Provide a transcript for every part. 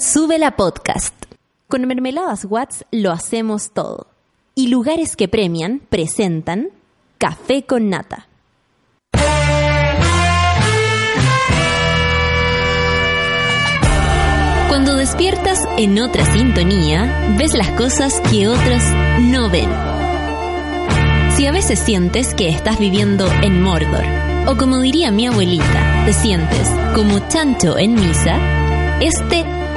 Sube la podcast. Con Mermeladas Watts lo hacemos todo. Y lugares que premian presentan Café con Nata. Cuando despiertas en otra sintonía, ves las cosas que otros no ven. Si a veces sientes que estás viviendo en Mordor, o como diría mi abuelita, te sientes como chancho en misa, este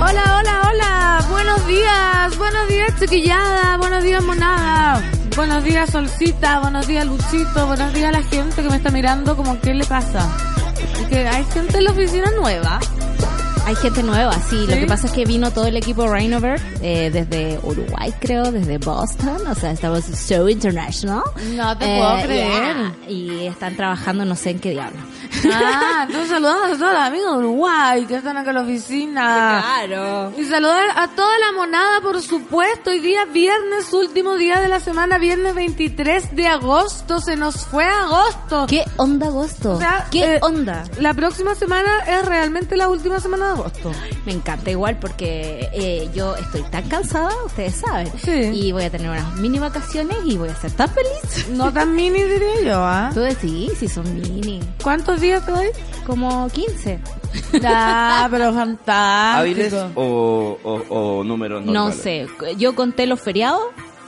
Hola, hola, hola. Buenos días. Buenos días, chiquillada. Buenos días, monada. Buenos días, Solcita. Buenos días, Luchito. Buenos días a la gente que me está mirando como qué le pasa. Y que hay gente en la oficina nueva. Hay gente nueva, sí. Lo que pasa es que vino todo el equipo Rainover eh, desde Uruguay, creo, desde Boston. O sea, estamos so international. No te puedo creer. yeah. Y están trabajando no sé en qué diablo. Ah, entonces saludamos a todos los amigos de Uruguay que están acá en la oficina. Claro. Y saludar a toda la monada, por supuesto. Hoy día viernes, último día de la semana, viernes 23 de agosto. Se nos fue agosto. ¿Qué onda agosto? O sea, ¿Qué eh, onda? La próxima semana es realmente la última semana de agosto. Me encanta igual porque eh, yo estoy tan cansada, ustedes saben. Sí. Y voy a tener unas mini vacaciones y voy a ser tan feliz. No tan mini diría yo, ¿ah? Tú decís, si son mini. ¿Cuántos días te doy? Como 15. Ah, pero ¿Hábiles fantástico. o, o, o números No sé, yo conté los feriados,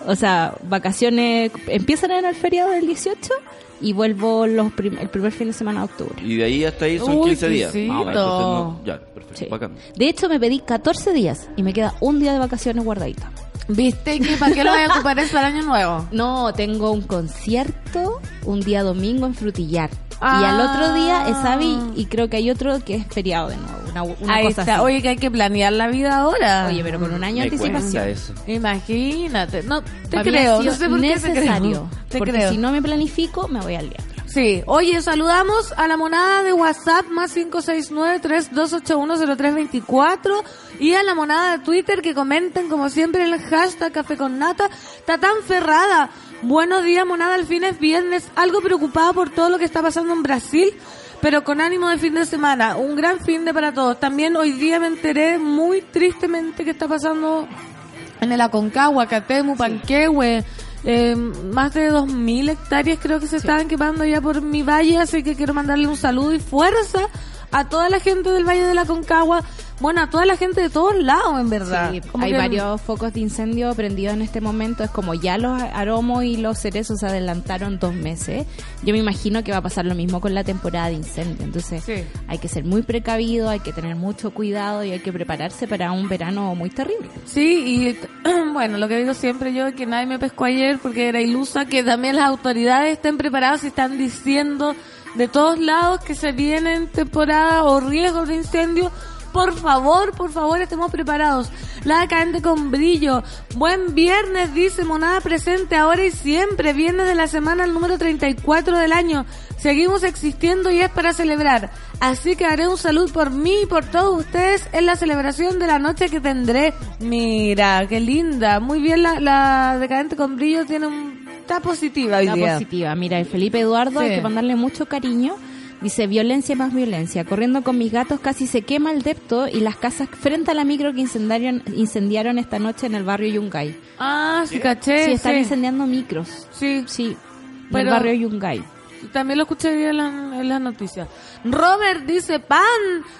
o sea, vacaciones empiezan en el feriado del 18 y vuelvo los prim- el primer fin de semana de octubre. Y de ahí hasta ahí son Uy, 15 días. Ah, no- ya, perfecto. Sí. Bacán. De hecho, me pedí 14 días y me queda un día de vacaciones guardadita. ¿Viste que para qué lo voy a ocupar eso el año nuevo? No, tengo un concierto un día domingo en Frutillar. Y Ah. al otro día es Avi y creo que hay otro que es feriado de nuevo. Una, una Ahí cosa está. así. Oye, que hay que planear la vida ahora. Oye, pero con un año de anticipación. eso. Imagínate. No, te Para mí ha creo. No sé por qué te necesario. creo. Te porque creo. si no me planifico, me voy al diablo. Sí. Oye, saludamos a la monada de WhatsApp más 569-3281-0324 y a la monada de Twitter que comenten como siempre el hashtag Café con Nata. Tatán Ferrada. Buenos días, monada. Al fin es viernes. Algo preocupada por todo lo que está pasando en Brasil, pero con ánimo de fin de semana. Un gran fin de para todos. También hoy día me enteré muy tristemente que está pasando en el Aconcagua, Catemu, Panquehue, eh, más de 2.000 hectáreas creo que se estaban quemando ya por mi valle, así que quiero mandarle un saludo y fuerza a toda la gente del Valle de la Concagua, bueno, a toda la gente de todos lados, en verdad. Sí, Como hay que- varios focos de incendio prendidos en este momento. Es como ya los aromos y los cerezos se adelantaron dos meses. Yo me imagino que va a pasar lo mismo con la temporada de incendio. Entonces Sí. hay que ser muy precavido, hay que tener mucho cuidado y hay que prepararse para un verano muy terrible. Sí, y bueno, lo que digo siempre yo es que nadie me pescó ayer porque era ilusa, que también las autoridades estén preparadas y están diciendo de todos lados que se vienen temporadas o riesgos de incendio. Por favor, por favor, estemos preparados. La decadente con brillo. Buen viernes, dice Monada presente ahora y siempre. Viernes de la semana, el número 34 del año. Seguimos existiendo y es para celebrar. Así que haré un salud por mí y por todos ustedes en la celebración de la noche que tendré. Mira, qué linda. Muy bien, la, la decadente con brillo tiene un... Está positiva hoy Está día. positiva. Mira, el Felipe Eduardo, Sí. hay que mandarle mucho cariño. Dice, violencia más violencia. Corriendo con mis gatos casi se quema el depto y las casas frente a la micro que incendiaron, incendiaron esta noche en el barrio Yungay. Ah, sí, caché. sí, están sí. incendiando micros. Sí, Sí, en el Pero- barrio Yungay. También lo escuché en, la- en las noticias. Robert dice, Pan,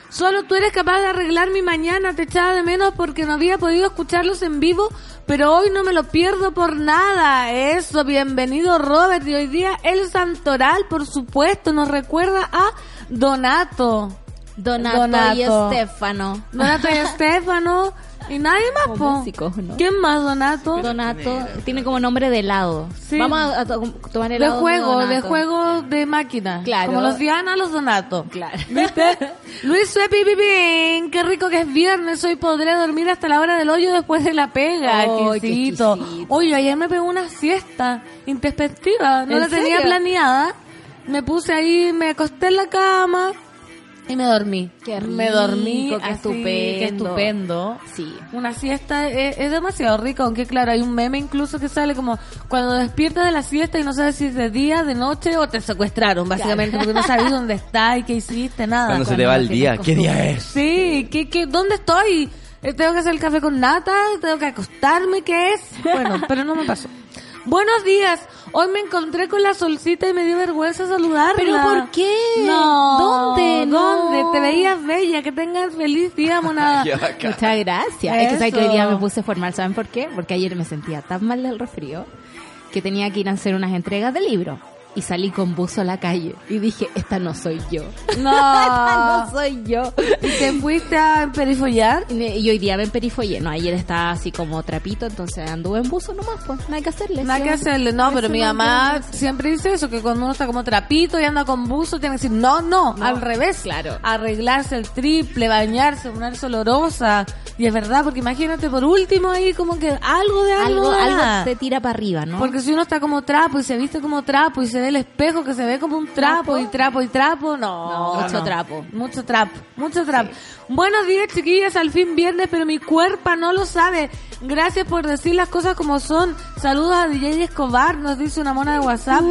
solo tú eres capaz de arreglar mi mañana, te echaba de menos porque no había podido escucharlos en vivo, pero hoy no me lo pierdo por nada. Eso, bienvenido Robert. Y hoy día el Santoral, por supuesto, nos recuerda a Donato. Donato, y Donato. Estefano. Donato y Estefano. Y nadie más, po. músicos, ¿no? ¿Quién más, Donato? Donato tiene como nombre de helado. Sí. Vamos a, a to- tomar De helado. juego, de juego de máquina. Claro. Como los Diana, los Donato. Claro. ¿Viste? Luis Suepi Pipín, qué rico que es viernes, hoy podré dormir hasta la hora del hoyo después de la pega, Ay, qué. Oye, ayer me pegó una siesta introspectiva, no ¿En la tenía planeada. Me puse ahí, me acosté en la cama y me dormí. Qué me dormí, rico, qué así, estupendo. qué estupendo. Sí. Una siesta es, es demasiado rico, aunque claro, hay un meme incluso que sale como cuando despiertas de la siesta y no sabes si es de día, de noche o te secuestraron, básicamente, porque no sabes dónde estás y qué hiciste, nada. Cuando se te va el día. ¿Qué día es? Sí, ¿qué, qué, ¿dónde estoy? Eh, ¿Tengo que hacer el café con nata? ¿Tengo que acostarme? ¿Qué es? Bueno, pero no me pasó. Buenos días. Hoy me encontré con la solcita y me dio vergüenza saludarla. ¿Pero por qué? No. ¿Dónde? No. ¿Dónde? Te veías bella. Que tengas feliz día, monada. Muchas gracias. Es que sabes que hoy día me puse formal. ¿Saben por qué? Porque ayer me sentía tan mal del resfrío que tenía que ir a hacer unas entregas de libros. Y salí con buzo a la calle. Y dije, esta no soy yo. esta No. no soy yo. ¿Y te fuiste a perifollar? Y hoy día me emperifollé. No, ayer estaba así como trapito, entonces anduve en buzo nomás, pues. No hay que hacerle. Nada ¿sí? que hacerle, no, pero mi no mamá siempre dice eso, que cuando uno está como trapito y anda con buzo, tiene que decir, no, no, No, al revés. claro. Arreglarse el triple, bañarse, ponerse olorosa. Y es verdad, porque imagínate por último ahí como que algo de algo. Algo, algo te tira para arriba, ¿no? Porque si uno está como trapo y se viste como trapo y se ve el espejo que se ve como un trapo y trapo y trapo, no. No, mucho trapo. Mucho trapo, mucho trapo. Buenos días, chiquillas, al fin viernes, pero mi cuerpo no lo sabe. Gracias por decir las cosas como son. Saludos a DJ Escobar, nos dice una mona de WhatsApp.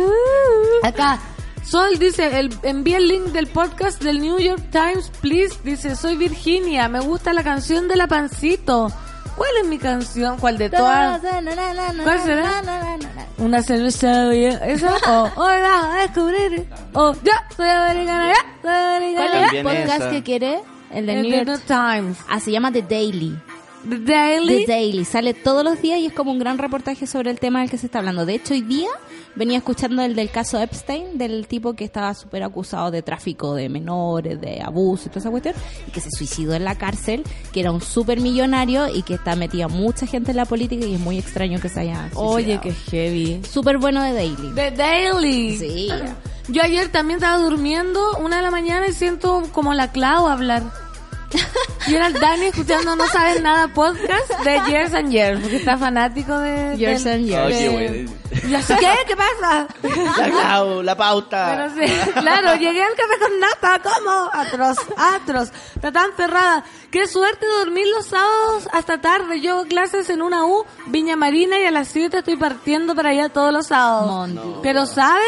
Acá. Sol dice, el, envía el link del podcast del New York Times, please. Dice, soy Virginia, me gusta la canción de la pancito. ¿Cuál es mi canción? ¿Cuál de todas? ¿Cuál será? Una cerveza. ¿Esa? O hoy vas a descubrir. O ya, soy americana, ya, soy americana. ¿Cuál es el podcast que quiere? El de New York Times. Ah, se llama The Daily. The Daily. The Daily. Sale todos los días y es como un gran reportaje sobre el tema del que se está hablando. De hecho, hoy día venía escuchando el del caso Epstein, del tipo que estaba súper acusado de tráfico de menores, de abuso y toda esa cuestión, y que se suicidó en la cárcel, que era un súper millonario y que está metida mucha gente en la política y es muy extraño que se haya Oye, qué heavy. Súper bueno de Daily. The Daily. Sí. Yo ayer también estaba durmiendo, una de la mañana, y siento como la Clau hablar. Y era el Dani escuchando No Sabes Nada podcast de Years and Years, porque está fanático de... Years del- and Years. Ay, qué de- bueno. Y así, ¿qué? ¿Qué pasa? La pauta. Pero sí, claro, llegué al café con nata, ¿cómo? Atroz, atroz. Está tan cerrada. Qué suerte dormir los sábados hasta tarde. Yo hago clases en una U, Viña Marina, y a las 7 estoy partiendo para allá todos los sábados. Mondi. Pero, ¿saben?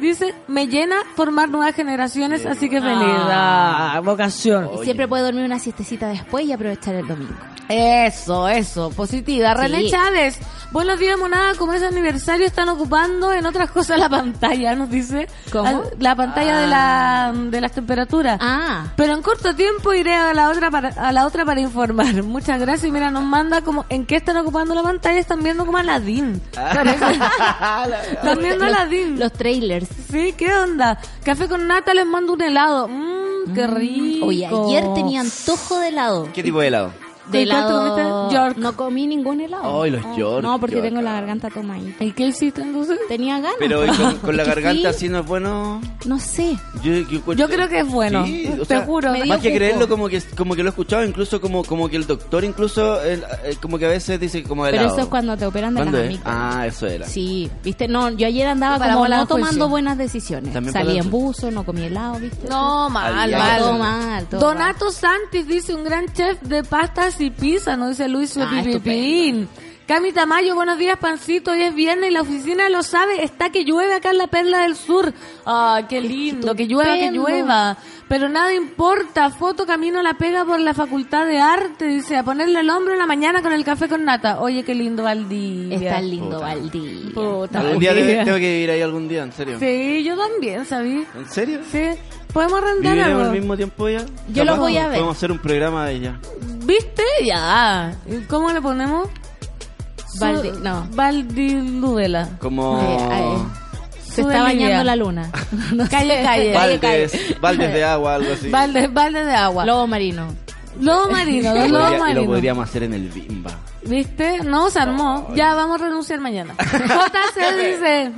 Dice, me llena formar nuevas generaciones, así que feliz. Ah, vocación. Y siempre puede dormir una siestecita después y aprovechar el domingo. Eso, eso, positiva. Sí. René Chávez, buenos días, monada. Como es aniversario, están ocupando en otras cosas la pantalla, nos dice. ¿Cómo? La pantalla de, la, de las temperaturas. Ah, Pero en corto tiempo iré a la otra para, a la otra para informar. Muchas gracias. Y mira, nos manda como en qué están ocupando la pantalla. Están viendo como Aladdin. Están viendo Aladdin. los trailers. Sí, ¿qué onda? Café con nata les mando un helado. Mmm, qué rico. Oye, ayer tenía antojo de helado. ¿Qué tipo de helado? De ¿De cuál te helado? York. No comí ningún helado. Ay, los York, No, porque tengo la garganta tomadita. ¿Y qué hiciste entonces? Tenía ganas. Pero ¿y con, con la garganta así no es bueno. No sé. Yo, yo, Yo creo que es bueno. Sí, o te sea, juro. Más que jugo. creerlo, como que como que lo he escuchado, incluso como como que el doctor, incluso el- como que a veces dice como Pero helado. eso es cuando te operan de las ¿Cuándo es? amígdalas. Ah, eso era. Sí, viste, no, yo ayer andaba Para como no tomando buenas decisiones. También Salí en buzo, no comí helado, viste. No, mal, mal. Todo mal, todo Donato Santis dice un gran chef de pastas y pizza, nos dice Luis Ah, Pipipín. Cami Tamayo, buenos días, pancito. Hoy es viernes y la oficina lo sabe. Está que llueve acá en la Perla del Sur. Ay, qué lindo. Que llueva, que llueva. Pero nada importa. Foto camino la pega por la Facultad de Arte. Dice, a ponerle el hombro en la mañana con el café con nata. Oye, qué lindo Valdivia. Está lindo Puta. Valdivia. Puta, Algún día tengo que vivir ahí algún día, en serio. Sí, yo también, ¿sabí? ¿En serio? Sí. Podemos arrendar ¿Viviremos algo. al mismo tiempo ya? Yo lo voy a ver. Podemos hacer un programa de ella. ¿Viste? Ya. ¿Y ¿Cómo le ponemos? Valdi- no. Valdiludela. Como... Se está bañando la luna. No Calle, calle. Baldes, baldes de agua, algo así. Balde, balde de agua. Lobo marino. Lobo marino, los Y lo podríamos hacer en el Bimba. ¿Viste? No, se armó. Ya vamos a renunciar mañana. JC dice,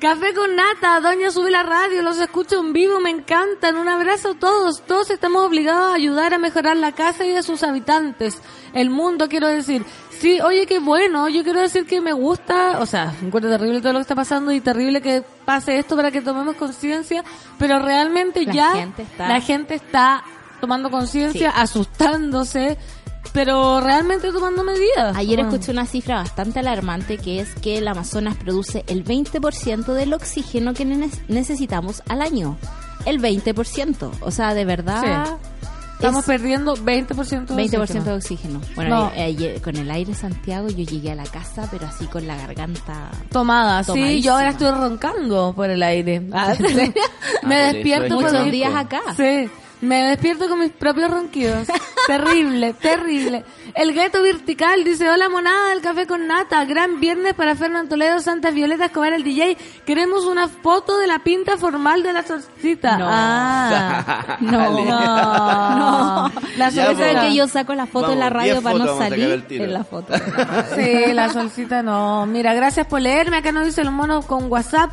café con nata, doña sube la radio, los escucho en vivo, me encantan. Un abrazo a todos. Todos estamos obligados a ayudar a mejorar la casa y de sus habitantes. El mundo, quiero decir. Sí, oye, qué bueno. Yo quiero decir que me gusta, o sea, encuentro terrible todo lo que está pasando y terrible que pase esto para que tomemos conciencia, pero realmente La ya gente está- la gente está tomando conciencia, asustándose, pero realmente tomando medidas. Ayer Bueno. escuché una cifra bastante alarmante que es que el Amazonas produce el 20% del oxígeno que ne- necesitamos al año. El 20%. O sea, de verdad. Estamos es perdiendo 20% de 20% de oxígeno. oxígeno. Bueno, No. ayer- ayer con el aire Santiago yo llegué a la casa, pero así con la garganta. Tomada, sí, yo ahora estoy roncando por el aire. Ah, sí. me Ah, por eso despierto es por Muchos mi- días acá. Sí, me despierto con mis propios ronquidos. terrible, terrible. El gueto vertical dice, hola monada del café con nata, gran viernes para Fernando Toledo, Santa Violeta Escobar, el DJ. Queremos una foto de la pinta formal de la solcita. No. Ah. No, no. La solcita. es que yo saco la foto en la Vamos, radio 10 para no vamos salir en la foto. Sí, la solcita no. Mira, gracias por leerme. Acá nos dice los monos con WhatsApp.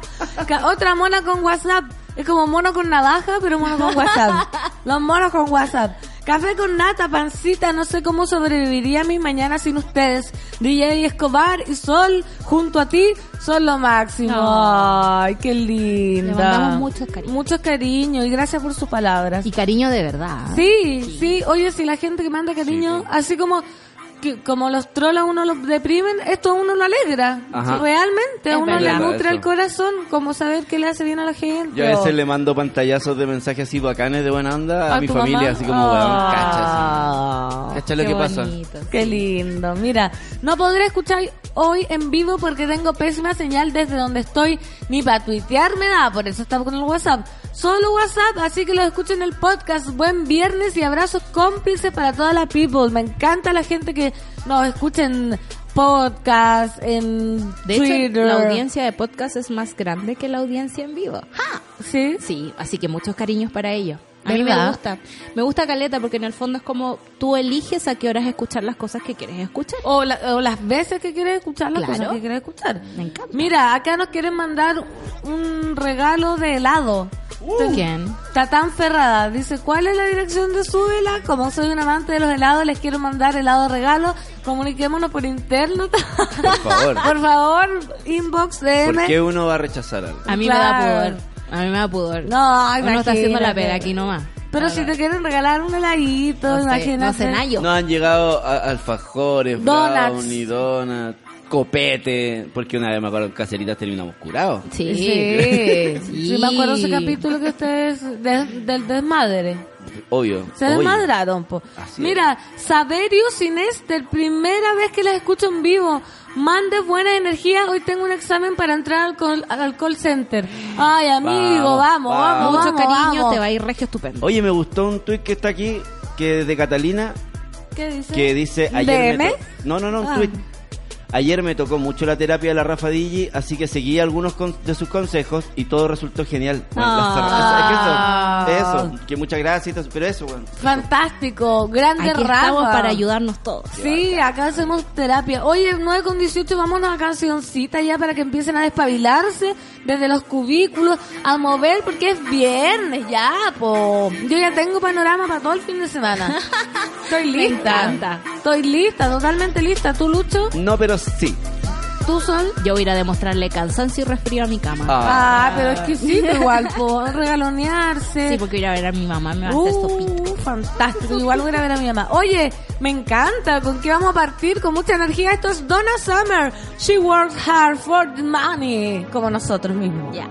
Otra mona con WhatsApp. Es como mono con navaja, pero mono con WhatsApp. Los monos con WhatsApp. Café con nata, pancita, no sé cómo sobreviviría mi mañana sin ustedes. DJ Escobar y Sol, junto a ti, son lo máximo. No. Ay, qué linda. Le mandamos muchos cariños. Muchos cariños y gracias por sus palabras. Y cariño de verdad. Sí, sí, oye, si la gente que manda cariño, así como que como los trolls a uno lo deprimen, esto a uno lo alegra. Ajá. Realmente, a Es uno le nutre Eso. el corazón, como saber que le hace bien a la gente. Yo a veces le mando pantallazos de mensajes así bacanes de buena onda a, mi familia, mamá? así como, weón, cacha, Ah, así. Cacha lo Qué que pasa. bonito, Qué lindo. Mira, no podré escuchar hoy en vivo porque tengo pésima señal desde donde estoy. Ni para tuitear me da, por eso estaba con el WhatsApp. Solo WhatsApp, así que lo escucho en el podcast. Buen viernes y abrazos cómplices para toda la people. Me encanta la gente que nos escucha en podcast, en De Twitter. hecho, la audiencia de podcast es más grande que la audiencia en vivo. ¿Sí? Sí, así que muchos cariños para ellos. A mí me gusta. Me gusta Caleta porque en el fondo es como tú eliges a qué horas escuchar las cosas que quieres escuchar. O, la- o las veces que quieres escuchar las Claro. cosas que quieres escuchar. Me encanta. Mira, acá nos quieren mandar un regalo de helado. ¿Quién? Tatán Ferrada dice, ¿cuál es la dirección de Súbela? Como soy un amante de los helados, les quiero mandar helado de regalo. Comuniquémonos por interno. Por favor. por favor, inbox, DM. ¿Por qué uno va a rechazar algo? A mí Claro. me da pudor. A mí me da pudor. No, Uno está haciendo la imagínate. pega aquí nomás. Pero si te quieren regalar un heladito, No sé, imagínate. no sé. No han llegado a- alfajores, Donuts. brownie, donuts, copete, porque una vez me acuerdo en caseritas terminamos curados. Sí. Sí, Sí. sí, me acuerdo ese capítulo que ustedes de- del desmadre. Obvio. Se desmadraron, po. Así Mira, Saberio Sinester, primera vez que las escucho en vivo. Mande buena energía. Hoy tengo un examen para entrar al call, al call center. Ay, amigo, vamos, Vamos, vamos, Mucho vamos, cariño, vamos. te va a ir regio estupendo. Oye, me gustó un tuit que está aquí, que es de Catalina, ¿Qué dice? que dice ayer ¿DM? No, no, no, un Ah. tuit. Ayer me tocó mucho la terapia de la Rafa Digi, así que seguí algunos con- de sus consejos y todo resultó genial. Bueno, Ah. es eso, eso, que muchas gracias, y todo, pero eso, bueno. Fantástico, grande Aquí Rafa. estamos para ayudarnos todos. Sí, acá hacemos terapia. Oye, 9 con 18, vámonos a cancioncita ya para que empiecen a despabilarse desde los cubículos, a mover, porque es viernes ya, po. Yo ya tengo panorama para todo el fin de semana. Estoy lista. encanta. Estoy lista, totalmente lista. ¿Tú, Lucho? No, pero sí. ¿Tú, Sol? Yo voy a ir a demostrarle cansancio y resfrío a mi cama. Ah, pero exquisito igual, po. Regalonearse. Sí, porque voy a ir a ver a mi mamá, me va a hacer sopita. Uh, fantástico. Igual voy a ir a ver a mi mamá. Oye, me encanta. ¿Con qué vamos a partir? Con mucha energía. Esto es Donna Summer. She works hard for the money. Como nosotros mismos. Ya.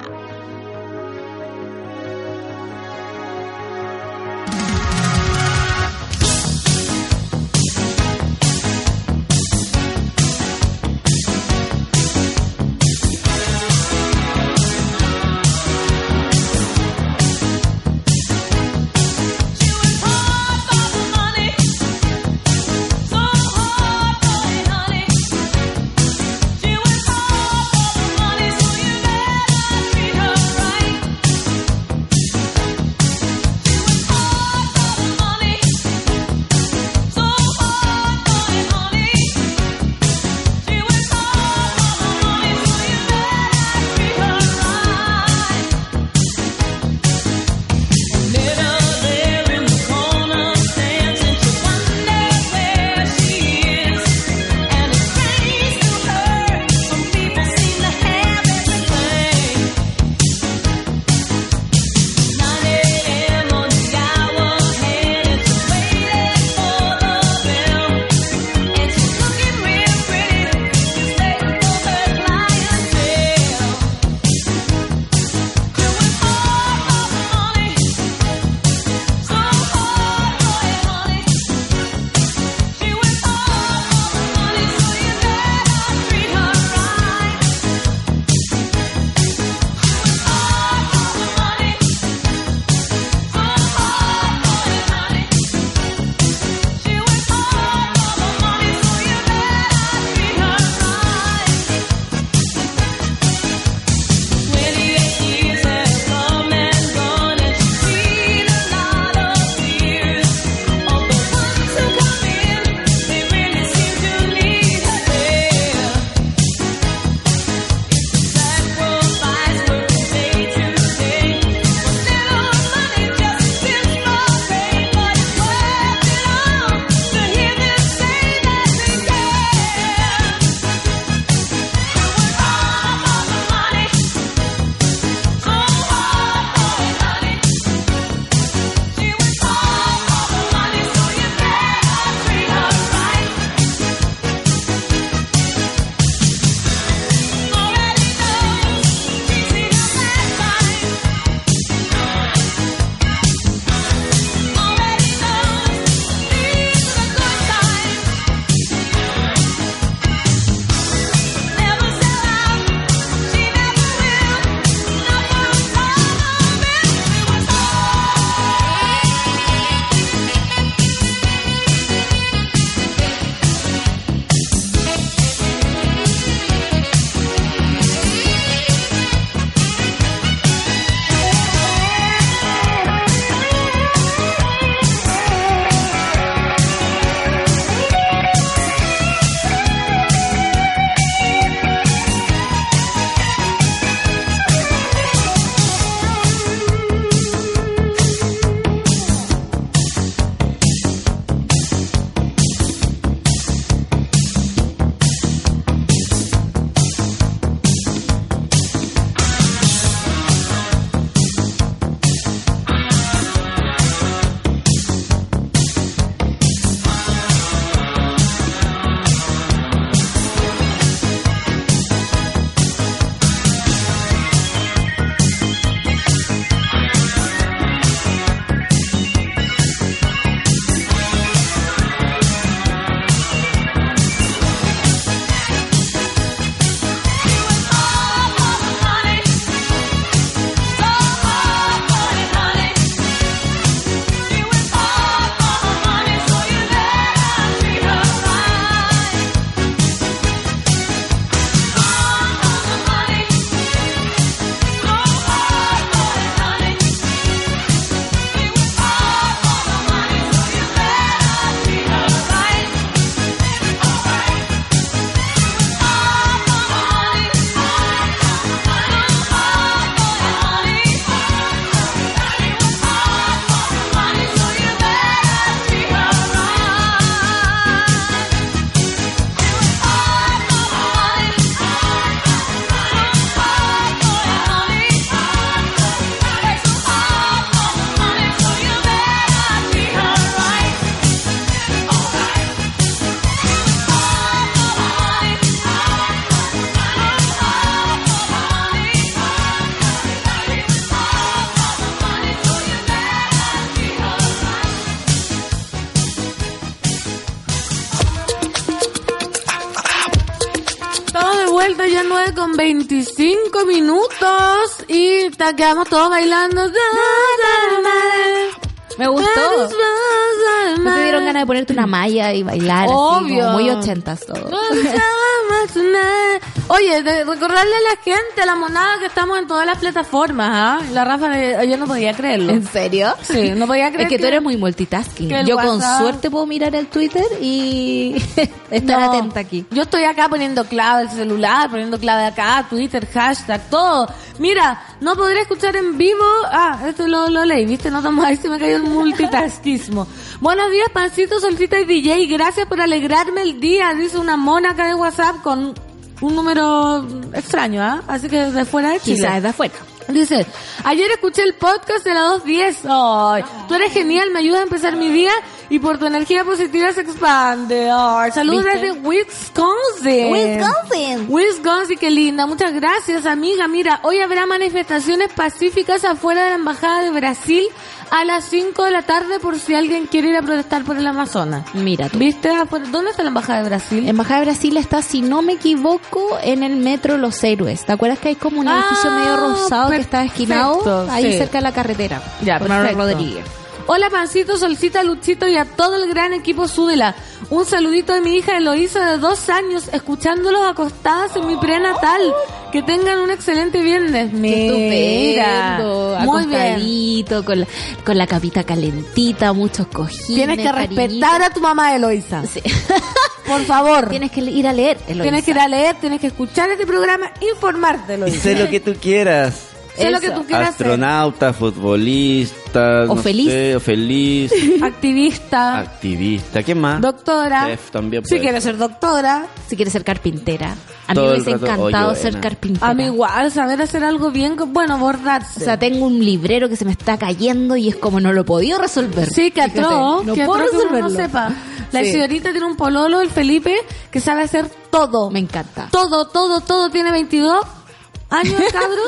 Quedamos todos bailando. Me gustó. ¿No te dieron ganas de ponerte una malla y bailar? así, Obvio. como muy ochentas todo. Oye, de recordarle a la gente, a la monada, que estamos en todas las plataformas, ¿ah? La Rafa, de, yo no podía creerlo. ¿En serio? Sí, no podía creer Es que tú eres muy multitasking. Yo con WhatsApp- suerte puedo mirar el Twitter y estar No. atenta aquí. Yo estoy acá poniendo clave del celular, poniendo clave acá, Twitter, hashtag, todo. Mira, no podré escuchar en vivo. Ah, esto lo, lo leí, ¿viste? No tomo ahí se me cayó el multitasquismo. Buenos días, Pancito, Solcita y DJ. Gracias por alegrarme el día, dice una mona acá de WhatsApp con un número extraño, ¿ah? Así que de fuera de Chile. Quizás de afuera. Dice, ayer escuché el podcast de la 210. Ay, tú eres genial, me ayuda a empezar mi día y por tu energía positiva se expande. Ay, saludos ¿Viste? desde Wisconsin. Wisconsin. Wisconsin, qué linda. Muchas gracias, amiga. Mira, hoy habrá manifestaciones pacíficas afuera de la Embajada de Brasil a las 5 de la tarde por si alguien quiere ir a protestar por el Amazonas. Mira tú. ¿Viste? Afuera- ¿Dónde está la Embajada de Brasil? La Embajada de Brasil está, si no me equivoco, en el metro Los Héroes. ¿Te acuerdas que hay como un Ah, edificio medio rosado que está esquinado ahí sí. cerca de la carretera? Ya, Por Manuel. Rodríguez. Hola Pancito, Solcita, Luchito y a todo el gran equipo Súbela. Un saludito de mi hija Eloísa de dos años, escuchándolos acostadas en mi prenatal. Que tengan un excelente viernes. Qué Mira, estupendo, muy bien. con la, con la capita calentita, muchos cojines. Tienes que cariñito. respetar a tu mamá Eloísa. Sí. Por favor. Tienes que ir a leer, Eloísa. Tienes que ir a leer, tienes que escuchar este programa, informarte, Eloísa. sé lo que tú quieras. Sé lo Eso. que tú quieras ser. Astronauta, futbolista, O no feliz. sé, o feliz, Activista, activista, ¿qué más? doctora. Chef también si quieres ser doctora. Si quieres ser carpintera. A mí me hubiese encantado ser carpintera. A mí igual, saber hacer algo bien, bueno, bordarse. O sea, tengo un librero que se me está cayendo y es como no lo he podido resolver. Sí, que atroz, No que puedo atroz que uno resolverlo. no sepa. La Sí. señorita tiene un pololo, el Felipe, que sabe hacer todo. Me encanta. Todo, todo, todo. Tiene 22 años cabro.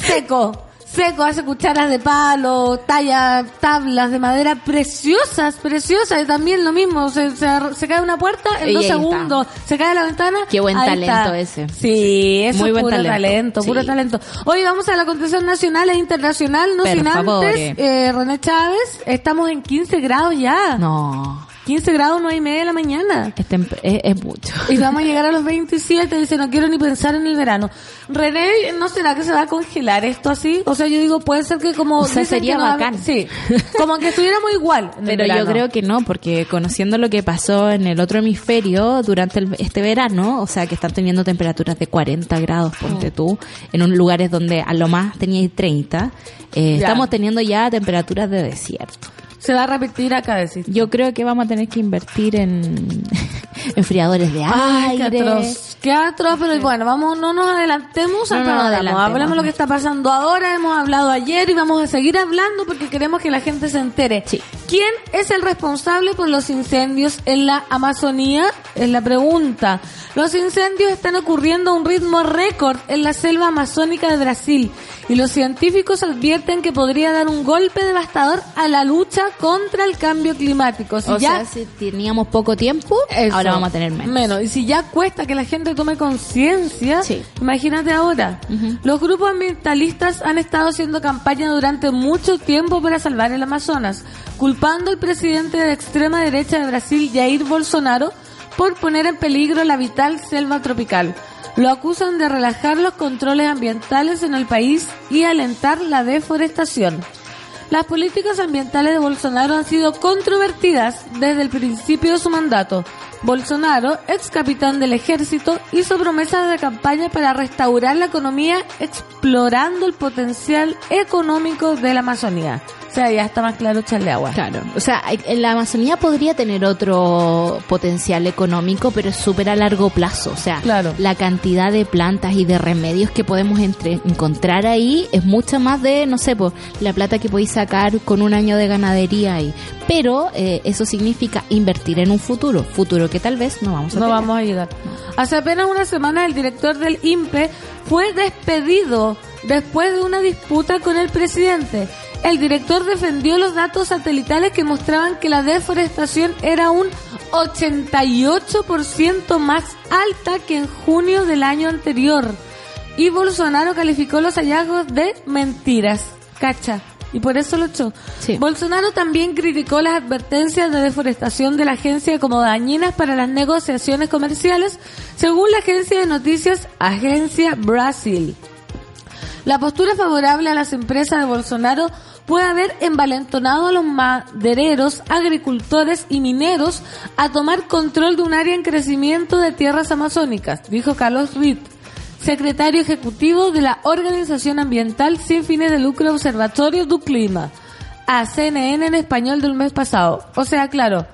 Seco. Seco, hace cucharas de palo, talla tablas de madera preciosas, preciosas. Y también lo mismo, se, se, se cae una puerta en Y dos está. segundos, se cae la ventana. Qué buen talento está. ese. Sí, eso Muy es buen puro talento. talento, puro talento. Hoy vamos a la contención nacional e internacional, no sin favore. antes, eh, René Chávez, estamos en 15 grados ya. No, 15 grados, 9 y media de la mañana. es, es- es mucho. Y vamos a llegar a los 27. Dice, no quiero ni pensar en el verano. René, ¿no será que se va a congelar esto así? O sea, yo digo, puede ser que como... O sea, sería no va bacán. Sí. Como que estuviéramos igual. en el Pero yo creo que no, porque conociendo lo que pasó en el otro hemisferio durante el- este verano, o sea, que están teniendo temperaturas de 40 grados, Oh. ponte tú, en un lugares donde a lo más teníais 30, eh, estamos teniendo ya temperaturas de desierto. Se va a repetir acá, decís. Yo creo que vamos a tener que invertir en enfriadores de Ay, qué atroz. Qué atroz, pero bueno, vamos, no nos adelantemos No al. Hablemos lo que está pasando ahora, hemos hablado ayer y vamos a seguir hablando porque queremos que la gente se entere. Sí. ¿Quién es el responsable por los incendios en la Amazonía? Es la pregunta. Los incendios están ocurriendo a un ritmo récord en la selva amazónica de Brasil y los científicos advierten que podría dar un golpe devastador a la lucha contra el cambio climático. Si O ya sea, si teníamos poco tiempo, eso. ahora vamos a tener menos. Y si ya cuesta que la gente tome conciencia, Sí. imagínate ahora. Los grupos ambientalistas han estado haciendo campaña durante mucho tiempo para salvar el Amazonas, culpando al presidente de extrema derecha de Brasil, Jair Bolsonaro, por poner en peligro la vital selva tropical. Lo acusan de relajar los controles ambientales en el país y alentar la deforestación. Las políticas ambientales de Bolsonaro han sido controvertidas desde el principio de su mandato. Bolsonaro, ex capitán del ejército, hizo promesas de campaña para restaurar la economía explorando el potencial económico de la Amazonía. O sea, ya está más claro echarle agua. Claro, o sea, la Amazonía podría tener otro potencial económico, pero es súper a largo plazo. O sea, Claro. la cantidad de plantas y de remedios que podemos entre- encontrar ahí es mucha más de, no sé, pues, la plata que podéis sacar con un año de ganadería ahí. Pero eh, eso significa invertir en un futuro, futuro que tal vez no vamos a No tener. vamos a llegar. Hace apenas una semana el director del INPE fue despedido después de una disputa con el presidente. El director defendió los datos satelitales que mostraban que la deforestación era un 88% más alta que en junio del año anterior. Y Bolsonaro calificó los hallazgos de mentiras. Cacha. Y por eso lo echó. Sí. Bolsonaro también criticó las advertencias de deforestación de la agencia como dañinas para las negociaciones comerciales, según la agencia de noticias Agencia Brasil. La postura favorable a las empresas de Bolsonaro puede haber envalentonado a los madereros, agricultores y mineros a tomar control de un área en crecimiento de tierras amazónicas, dijo Carlos Ritt, secretario ejecutivo de la Organización Ambiental sin fines de lucro Observatorio do Clima, a CNN en español del mes pasado. O sea, claro,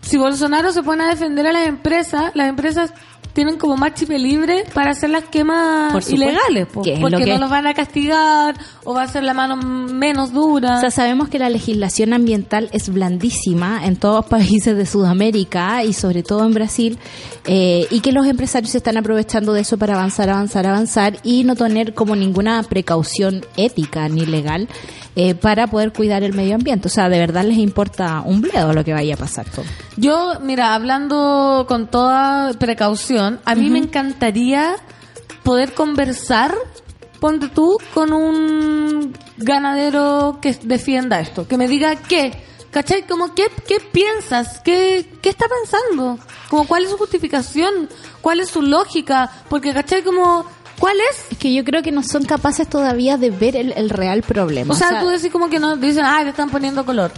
si Bolsonaro se pone a defender a las empresas, las empresas tienen como más chip libre para hacer las quemas Por ilegales, po, que es porque lo que- no los van a castigar o va a ser la mano menos dura. O sea, sabemos que la legislación ambiental es blandísima en todos los países de Sudamérica y sobre todo en Brasil, eh, y que los empresarios se están aprovechando de eso para avanzar, avanzar, avanzar y no tener como ninguna precaución ética ni legal eh, para poder cuidar el medio ambiente. O sea, de verdad les importa un bledo lo que vaya a pasar. todo. Yo, mira, hablando con toda precaución, a mí me encantaría poder conversar, ponte tú, con un ganadero que defienda esto, que me diga qué, ¿cachai? Como, ¿qué, qué piensas? ¿Qué, ¿Qué está pensando? Como, ¿cuál es su justificación? ¿Cuál es su lógica? Porque, ¿cachai? Como, ¿cuál es? Es que yo creo que no son capaces todavía de ver el, el real problema. O sea, tú decís como que no, dicen, ah, le están poniendo color.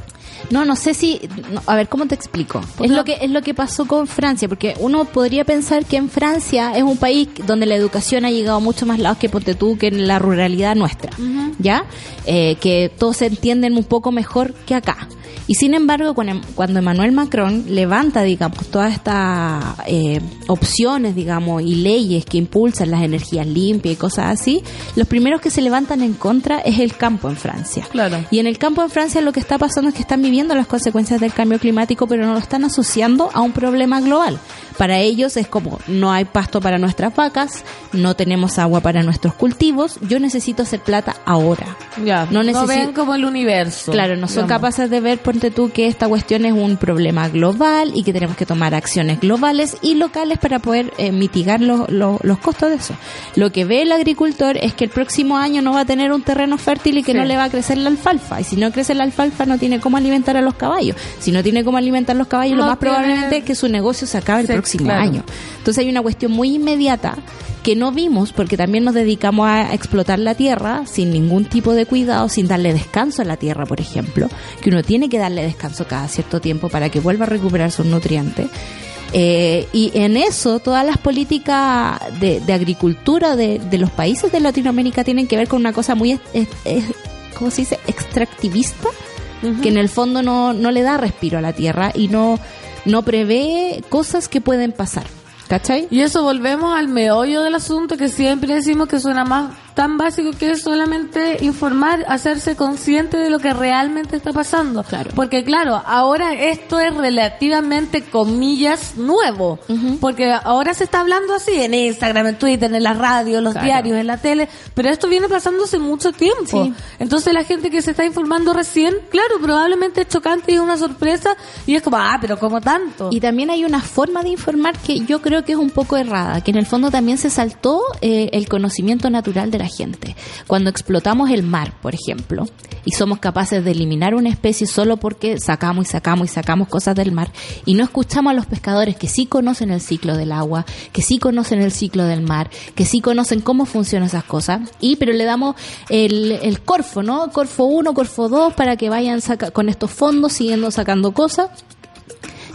No, no sé si, no, a ver, ¿cómo te explico? Es lo que es lo que pasó con Francia, porque uno podría pensar que en Francia es un país donde la educación ha llegado mucho más lejos que ponte tú que en la ruralidad nuestra, ¿ya? Eh, que todos se entienden un poco mejor que acá. Y sin embargo, cuando, cuando Emmanuel Macron levanta, digamos, todas estas eh, opciones, digamos, y leyes que impulsan las energías limpias y cosas así, los primeros que se levantan en contra es el campo en Francia. Claro. Y en el campo de Francia lo que está pasando es que están viviendo las consecuencias del cambio climático, pero no lo están asociando a un problema global. Para ellos es como no hay pasto para nuestras vacas, no tenemos agua para nuestros cultivos, yo necesito hacer plata ahora. Ya, No ven como el universo. Claro, no son digamos. capaces de ver, ponte tú, que esta cuestión es un problema global y que tenemos que tomar acciones globales y locales para poder eh, mitigar los, los, los costos de eso. Lo que ve el agricultor es que el próximo año no va a tener un terreno fértil y que Sí. no le va a crecer la alfalfa. Y si no crece la alfalfa, no tiene cómo alimentar a los caballos. Si no tiene cómo alimentar a los caballos, No lo más tiene- probablemente es que su negocio se acabe el Sí, próximo claro. año. Entonces hay una cuestión muy inmediata que no vimos porque también nos dedicamos a explotar la tierra sin ningún tipo de cuidado, sin darle descanso a la tierra, por ejemplo, que uno tiene que darle descanso cada cierto tiempo para que vuelva a recuperar sus nutrientes. Eh, y en eso todas las políticas de, de agricultura de, de los países de Latinoamérica tienen que ver con una cosa muy, es- es- es- ¿cómo se dice?, extractivista, que en el fondo no, no le da respiro a la tierra y no, no prevé cosas que pueden pasar. ¿Cachai? Y eso volvemos al meollo del asunto que siempre decimos que suena más tan básico que es solamente informar, hacerse consciente de lo que realmente está pasando. Claro. Porque claro, ahora esto es relativamente comillas nuevo, porque ahora se está hablando así en Instagram, en Twitter, en la radio, los Claro. diarios, en la tele, pero esto viene pasando hace mucho tiempo. Sí. Entonces la gente que se está informando recién, claro, probablemente es chocante y es una sorpresa y es como, ah, pero como tanto. Y también hay una forma de informar que yo creo que es un poco errada, que en el fondo también se saltó eh, el conocimiento natural de la gente. Cuando explotamos el mar, por ejemplo, y somos capaces de eliminar una especie solo porque sacamos y sacamos y sacamos cosas del mar, y no escuchamos a los pescadores que sí conocen el ciclo del agua, que sí conocen el ciclo del mar, que sí conocen cómo funcionan esas cosas, y pero le damos el, el Corfo, ¿no? Corfo 1, Corfo 2, para que vayan saca- con estos fondos siguiendo sacando cosas.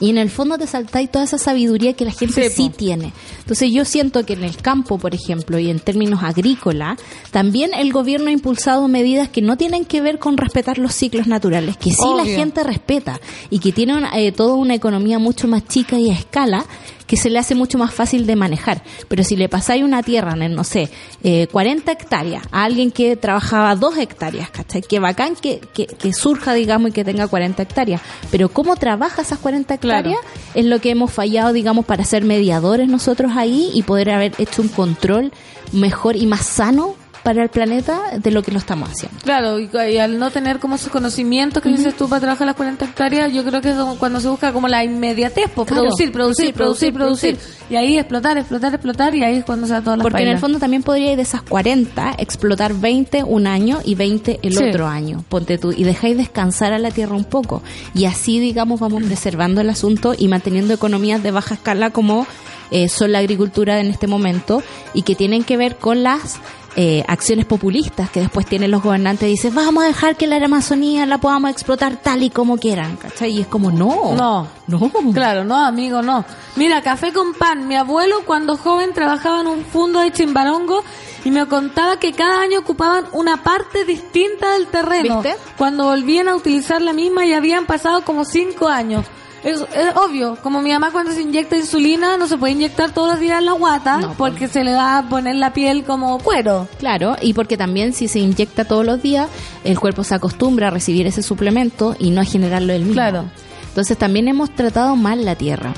Y en el fondo te saltáis toda esa sabiduría que la gente Sí, tiene. Entonces yo siento que en el campo, por ejemplo, y en términos agrícola, también el gobierno ha impulsado medidas que no tienen que ver con respetar los ciclos naturales, que sí la gente respeta y que tiene una- eh, toda una economía mucho más chica y a escala que se le hace mucho más fácil de manejar. Pero si le pasáis una tierra, en, no sé, eh, 40 hectáreas a alguien que trabajaba 2 hectáreas, ¿cachai? Que bacán que, que, que surja, digamos, y que tenga 40 hectáreas. Pero cómo trabaja esas 40 Claro. hectáreas es lo que hemos fallado, digamos, para ser mediadores nosotros ahí y poder haber hecho un control mejor y más sano para el planeta de lo que lo estamos haciendo. Claro, y, y al no tener como esos conocimientos que dices tú para trabajar las 40 hectáreas, yo creo que es cuando se busca como la inmediatez, pues, Claro. producir, producir, producir, producir, producir, Y ahí explotar, explotar, explotar, y ahí es cuando se da todas las Porque en el fondo también podría ir de esas 40, explotar 20 un año y 20 el Sí. otro año. Ponte tú y dejáis descansar a la tierra un poco. Y así, digamos, vamos preservando el asunto y manteniendo economías de baja escala como eh, son la agricultura en este momento y que tienen que ver con las eh, acciones populistas que después tienen los gobernantes y dicen vamos a dejar que la Amazonía la podamos explotar tal y como quieran, ¿cachai? Y es como no, No. no, Claro, no, amigo, no. Mira, café con pan. Mi abuelo, cuando joven, trabajaba en un fondo de Chimbarongo y me contaba que cada año ocupaban una parte distinta del terreno. ¿Viste? Cuando volvían a utilizar la misma y habían pasado como cinco años. Es, es obvio, como mi mamá cuando se inyecta insulina no se puede inyectar todos los días en la guata No, pues. porque se le va a poner la piel como cuero. Claro, y porque también si se inyecta todos los días, el cuerpo se acostumbra a recibir ese suplemento y no a generarlo él mismo. Claro. Entonces también hemos tratado mal la tierra.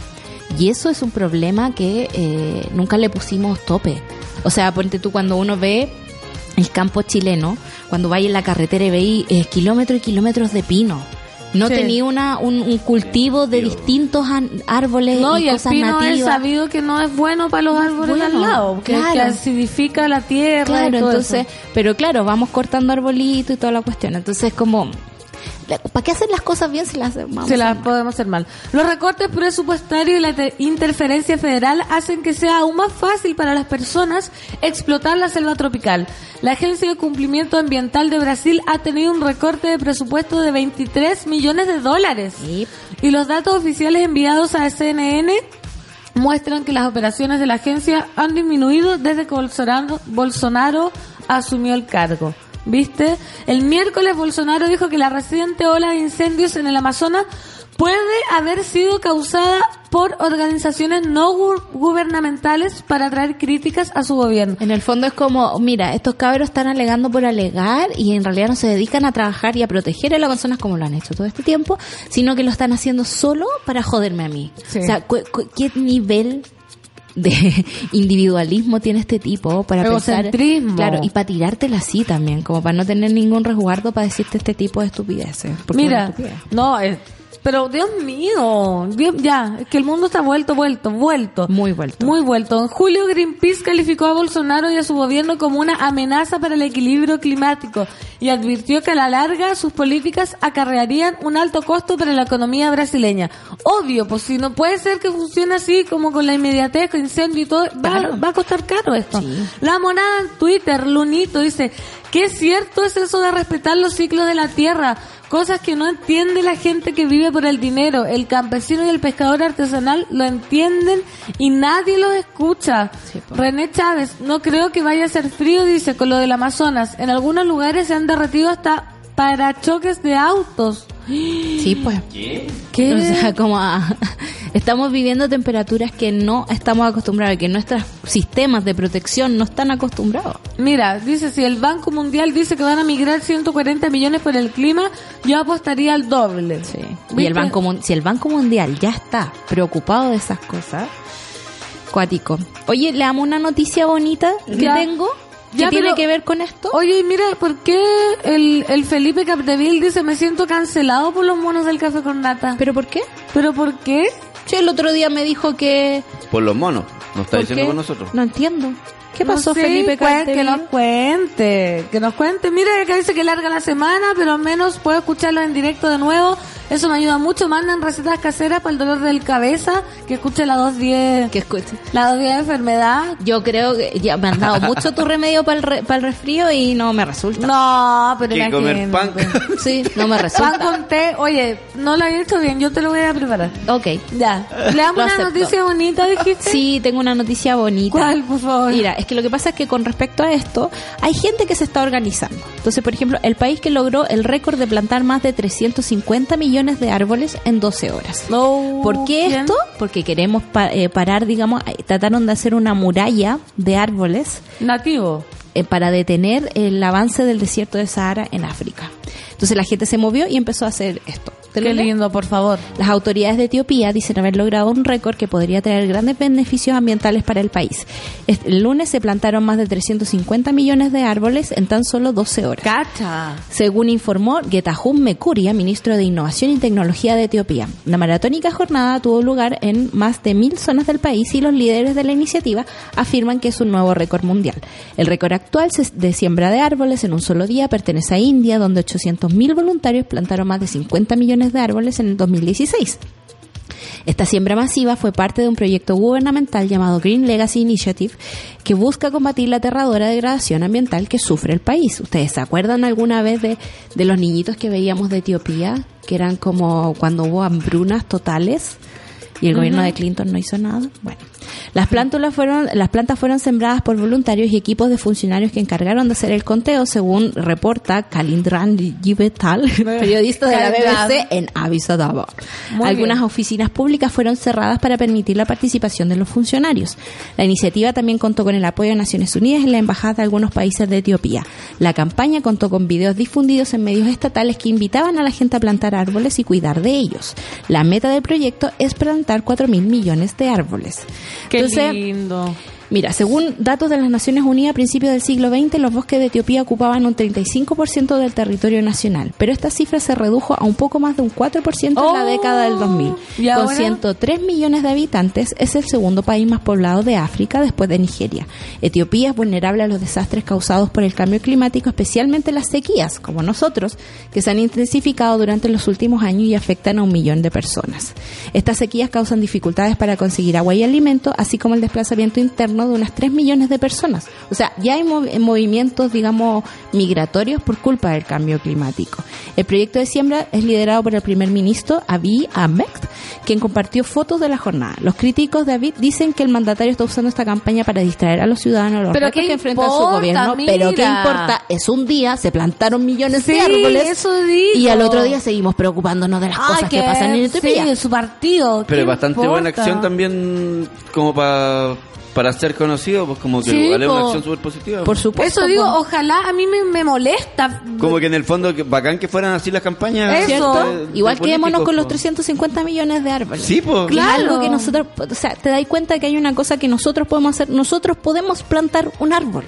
Y eso es un problema que eh, nunca le pusimos tope. O sea, ponte tú cuando uno ve el campo chileno, cuando vaya en la carretera y veis eh, kilómetros y kilómetros de pino. No Sí. tenía una, un, un cultivo de distintos an- árboles No, y el cosas pino es sabido que no es bueno para los árboles bueno, al lado, que, claro. que acidifica la tierra. y Claro, todo entonces, eso. pero claro, vamos cortando arbolitos y toda la cuestión. Entonces, como, ¿para qué hacer las cosas bien si las Se a las mal? podemos hacer mal. Los recortes presupuestarios y la te- interferencia federal hacen que sea aún más fácil para las personas explotar la selva tropical. La Agencia de Cumplimiento Ambiental de Brasil ha tenido un recorte de presupuesto de 23 millones de dólares. Sí. Y los datos oficiales enviados a CNN muestran que las operaciones de la agencia han disminuido desde que Bolsonaro, Bolsonaro asumió el cargo. ¿Viste? El miércoles Bolsonaro dijo que la reciente ola de incendios en el Amazonas puede haber sido causada por organizaciones no gu- gubernamentales para traer críticas a su gobierno. En el fondo es como, mira, estos cabros están alegando por alegar y en realidad no se dedican a trabajar y a proteger a las personas como lo han hecho todo este tiempo, sino que lo están haciendo solo para joderme a mí. Sí. O sea, ¿qué nivel de individualismo tiene este tipo para pensar claro y para tirártela así también como para no tener ningún resguardo para decirte este tipo de estupideces es Mira, estupidez. no, eh, pero Dios mío, Dios- ya, es que el mundo está vuelto, vuelto, vuelto. muy vuelto Muy vuelto. En julio Greenpeace calificó a Bolsonaro y a su gobierno como una amenaza para el equilibrio climático y advirtió que a la larga sus políticas acarrearían un alto costo para la economía brasileña. Obvio, pues si no puede ser que funcione así como con la inmediatez, con incendio y todo, va, Claro. va a costar caro esto. Sí. La monada en Twitter, Lunito, dice, ¿qué cierto es eso de respetar los ciclos de la tierra? Cosas que no entiende la gente que vive por el dinero. El campesino y el pescador artesanal lo entienden y nadie los escucha. Sí. René Chávez, no creo que vaya a ser frío, dice, con lo del Amazonas. En algunos lugares se han derretido hasta parachoques de autos. Sí pues ¿Qué? O sea, como a- estamos viviendo temperaturas que no estamos acostumbrados, que nuestros sistemas de protección no están acostumbrados. Mira, dice, si el Banco Mundial dice que van a migrar 140 millones por el clima, yo apostaría al doble. Sí. Y ¿Viste? el Banco si el Banco Mundial ya está preocupado de esas cosas, cuático. Oye, le damos una noticia bonita que Ya. tengo Ya, tiene pero- que ver con esto. Oye, y mira, ¿por qué el, el Felipe Capdeville dice me siento cancelado por los monos del café con nata? ¿Pero por qué? ¿Pero por qué? Che, el otro día me dijo que Por los monos. No está ¿por diciendo qué? por nosotros. No entiendo. ¿Qué No pasó, sé, Felipe Que nos cuente, que nos cuente. Mira, acá dice que larga la semana, pero al menos puedo escucharlo en directo de nuevo. Eso me ayuda mucho. Mandan recetas caseras para el dolor del cabeza, que escuche la 210, Que escuche. la 210 de enfermedad. Yo creo que ya me han dado mucho tu remedio para el, re- para el resfrío y no me resulta. No, pero Que comer imagínate. pan. Sí, no me Pan resulta. con té, oye, no lo había hecho bien, yo te lo voy a preparar. Ok. Ya. Le damos una acepto. noticia bonita, dijiste. Sí, tengo una noticia bonita. ¿Cuál, por favor? Mira, es que lo que pasa es que con respecto a esto, hay gente que se está organizando. Entonces, por ejemplo, el país que logró el récord de plantar más de 350 millones de árboles en 12 horas. No, ¿Por qué esto? Porque queremos pa- eh, parar, digamos, eh, trataron de hacer una muralla de árboles Nativo. eh, para detener el avance del desierto de Sahara en África. Entonces la gente se movió y empezó a hacer esto. ¿Te lo Qué leo? lindo, por favor. Las autoridades de Etiopía dicen haber logrado un récord que podría traer grandes beneficios ambientales para el país. El lunes se plantaron más de 350 millones de árboles en tan solo 12 horas. Cacha. Según informó Getahum Mekuria, ministro de Innovación y Tecnología de Etiopía. La maratónica jornada tuvo lugar en más de mil zonas del país y los líderes de la iniciativa afirman que es un nuevo récord mundial. El récord actual de siembra de árboles en un solo día pertenece a India, donde 800.000 voluntarios plantaron más de 50 millones de árboles en el 2016. Esta siembra masiva fue parte de un proyecto gubernamental llamado Green Legacy Initiative que busca combatir la aterradora degradación ambiental que sufre el país. ¿Ustedes se acuerdan alguna vez de, de los niñitos que veíamos de Etiopía? Que eran como cuando hubo hambrunas totales y el gobierno de Clinton no hizo nada. Bueno, las plántulas fueron, las plantas fueron sembradas por voluntarios y equipos de funcionarios que encargaron de hacer el conteo, según reporta Kalindran Gibetal, periodista de la. BBC en Addis Ababa. Algunas bien. oficinas públicas fueron cerradas para permitir la participación de los funcionarios. La iniciativa también contó con el apoyo de Naciones Unidas y la embajada de algunos países de Etiopía. La campaña contó con videos difundidos en medios estatales que invitaban a la gente a plantar árboles y cuidar de ellos. La meta del proyecto es plantar 4 mil millones de árboles. Qué Entonces, lindo. Mira, según datos de las Naciones Unidas a principios del siglo XX, los bosques de Etiopía ocupaban un 35% del territorio nacional, pero esta cifra se redujo a un poco más de un 4% en la Oh, década del 2000. ¿y Con ahora? 103 millones de habitantes, es el segundo país más poblado de África después de Nigeria. Etiopía es vulnerable a los desastres causados por el cambio climático, especialmente las sequías, como nosotros, que se han intensificado durante los últimos años y afectan a un millón de personas. Estas sequías causan dificultades para conseguir agua y alimento, así como el desplazamiento interno de unas 3 millones de personas. O sea, ya hay mov- movimientos, digamos, migratorios por culpa del cambio climático. El proyecto de siembra es liderado por el primer ministro Abiy Ahmed, quien compartió fotos de la jornada. Los críticos de Abiy dicen que el mandatario está usando esta campaña para distraer a los ciudadanos los Pero retos ¿qué que enfrenta su gobierno. Pero ¿qué importa? Es un día, se plantaron millones Sí, de árboles eso digo. y al otro día seguimos preocupándonos de las Ay, cosas que pasan en Etiopía. Sí, de su partido. Pero ¿qué bastante buena acción también como para para ser conocido, pues como que Sí, es una acción súper positiva. Por pues. supuesto. Eso digo, po. ojalá a mí me, me molesta. Como que en el fondo, que bacán que fueran así las campañas. Eso. ¿Cierto? de- de Igual quedémonos con los po. 350 millones de árboles. Sí, pues. Es Claro. algo que nosotros, o sea, te das cuenta que hay una cosa que nosotros podemos hacer. Nosotros podemos plantar un árbol.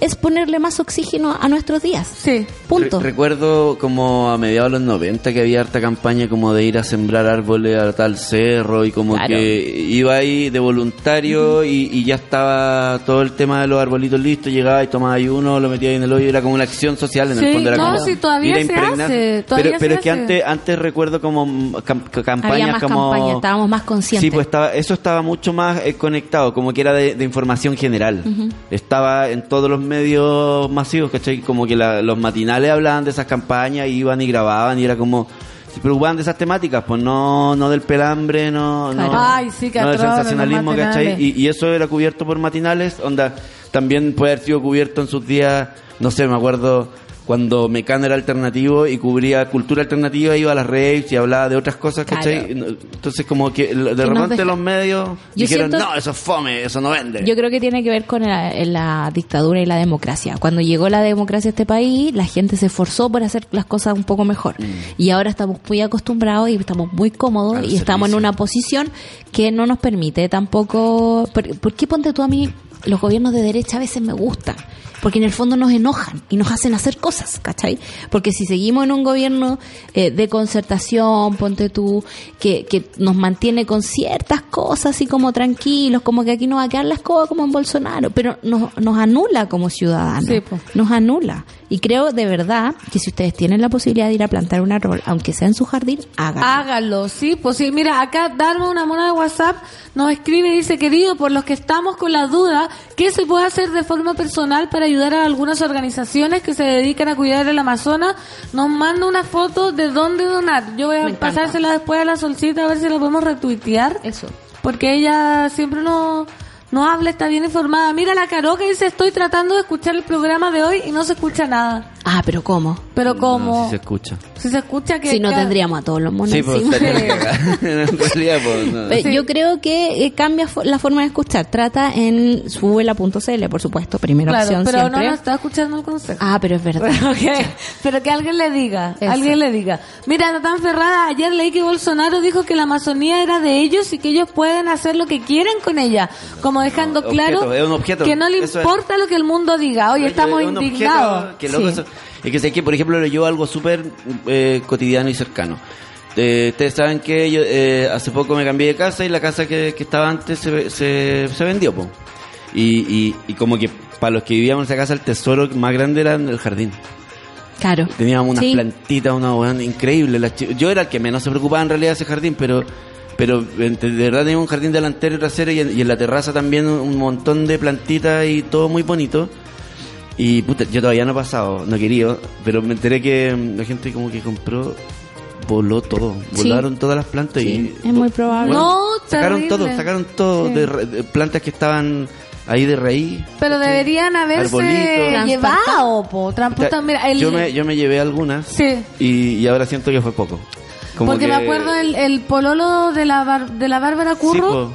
Es ponerle más oxígeno a nuestros días. Sí. Punto. Re- recuerdo como a mediados de los 90 que había harta campaña como de ir a sembrar árboles a tal cerro y como Claro. que iba ahí de voluntario y, y ya estaba todo el tema de los arbolitos listos, llegaba y tomaba ahí uno, lo metía ahí en el hoyo, era como una acción social en Sí, el fondo. Era no, como sí, todavía se impregnar. hace, todavía pero se pero es que antes, antes recuerdo como cam- campañas Había más como... campaña, estábamos más conscientes. Sí, pues estaba, eso estaba mucho más eh, conectado, como que era de, de información general. Estaba en todos los medios masivos, ¿cachai? Como que la- los matinales hablaban de esas campañas, iban y grababan y era como... Se preocupaban de esas temáticas, pues no, no del pelambre, no, no, Claro. Ay, sí, que no del sensacionalismo, ¿cachai? y eso era cubierto por matinales, onda, también puede haber sido cubierto en sus días, no sé, me acuerdo cuando Mecano era alternativo y cubría cultura alternativa, iba a las raves y hablaba de otras cosas, ¿cachai? Entonces como que de repente deja- los medios dijeron, siento- no, eso es fome, eso no vende. Yo creo que tiene que ver con la, la dictadura y la democracia. Cuando llegó la democracia a este país, la gente se esforzó por hacer las cosas un poco mejor. Y ahora estamos muy acostumbrados y estamos muy cómodos Al y estamos en una posición que no nos permite tampoco... ¿Por, por qué ponte tú a mí? Los gobiernos de derecha a veces me gustan. Porque en el fondo nos enojan y nos hacen hacer cosas, ¿cachai? Porque si seguimos en un gobierno eh, de concertación, ponte tú, que, que nos mantiene con ciertas cosas así como tranquilos, como que aquí no va a quedar las cosas como en Bolsonaro, pero nos, nos anula como ciudadanos, Sí, po. nos anula. Y creo de verdad que si ustedes tienen la posibilidad de ir a plantar un árbol, aunque sea en su jardín, háganlo. Hágalo, sí, pues sí. Mira, acá Darma, una mona de WhatsApp, nos escribe y dice, querido, por los que estamos con la duda, ¿qué se puede hacer de forma personal para ayudar a algunas organizaciones que se dedican a cuidar el Amazonas? Nos manda una foto de dónde donar. Yo voy a pasársela después a la solcita a ver si la podemos retuitear. Eso. Porque ella siempre nos, nos habla, está bien informada. Mira la Caro que dice, estoy tratando de escuchar el programa de hoy y no se escucha nada. Ah, pero ¿cómo? Pero No, como sí se escucha. si se escucha que Si no tendríamos a todos los monos Sí, pues realidad, pues, no. Sí. Yo creo que eh, cambia la forma de escuchar. Trata en subela.cl, por supuesto, primera Claro, opción pero siempre. no nos está escuchando el consejo. Ah, pero es verdad. Ok, Pero que alguien le diga, Eso. alguien le diga. Mira, Natán Ferrada, ayer leí que Bolsonaro dijo que la Amazonía era de ellos y que ellos pueden hacer lo que quieren con ella, como dejando No, claro objeto, es un objeto. que no le Eso es. importa lo que el mundo diga. Oye, estamos es un objeto indignados. que loco Sí. Es que sé que, por ejemplo, yo algo súper eh, cotidiano y cercano. Eh, ustedes saben que yo eh, hace poco me cambié de casa y la casa que, que estaba antes se, se, se vendió, po. Y, y, y como que para los que vivíamos en esa casa el tesoro más grande era en el jardín. Claro. Teníamos unas Sí. plantitas, una weón increíble. Las Yo era el que menos se preocupaba en realidad de ese jardín, pero pero de verdad teníamos un jardín delantero y trasero y en, y en la terraza también un montón de plantitas y todo muy bonito. Y puta, yo todavía no he pasado, no he querido, pero me enteré que mm, la gente como que compró, voló todo, Sí. volaron todas las plantas Sí, y... es muy probable. No, sacaron terrible. todo, sacaron todo Sí. de, de plantas que estaban ahí de raíz. Pero deberían haberse llevado, po, transportado. Mira, el, yo, me, yo me llevé algunas y, y ahora siento que fue poco. Como Porque que- me acuerdo el, el pololo de la, bar- de la Bárbara Curro. po.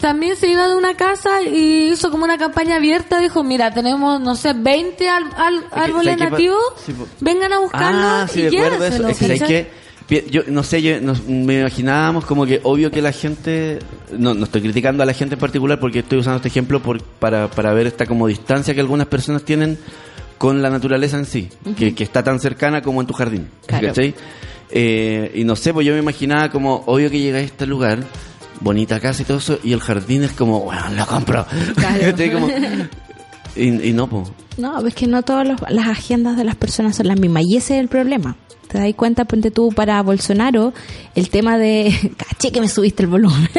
También se iba de una casa y hizo como una campaña abierta. Dijo, mira, tenemos, no sé, 20 al- al- que- árboles ¿sabes qué pa- nativos. sí, vengan a buscarlos Ah, sí, y llévenselos, Es que, Yo no sé, yo, nos- me imaginábamos como que obvio que la gente, no, no estoy criticando a la gente en particular porque estoy usando este ejemplo por, para, para ver esta como distancia que algunas personas tienen con la naturaleza en sí, que, que está tan cercana como en tu jardín. Claro. ¿cachai? Eh, y no sé, pues yo me imaginaba como, obvio que llegáis a este lugar, bonita casa y todo eso, y el jardín es como, bueno, lo compro. Claro. ¿Cachai? Como- y, y no, pues. No, es que no todas las agendas de las personas son las mismas y ese es el problema. ¿Te das cuenta, ponte tú, para Bolsonaro, el tema de... Caché que me subiste el volumen.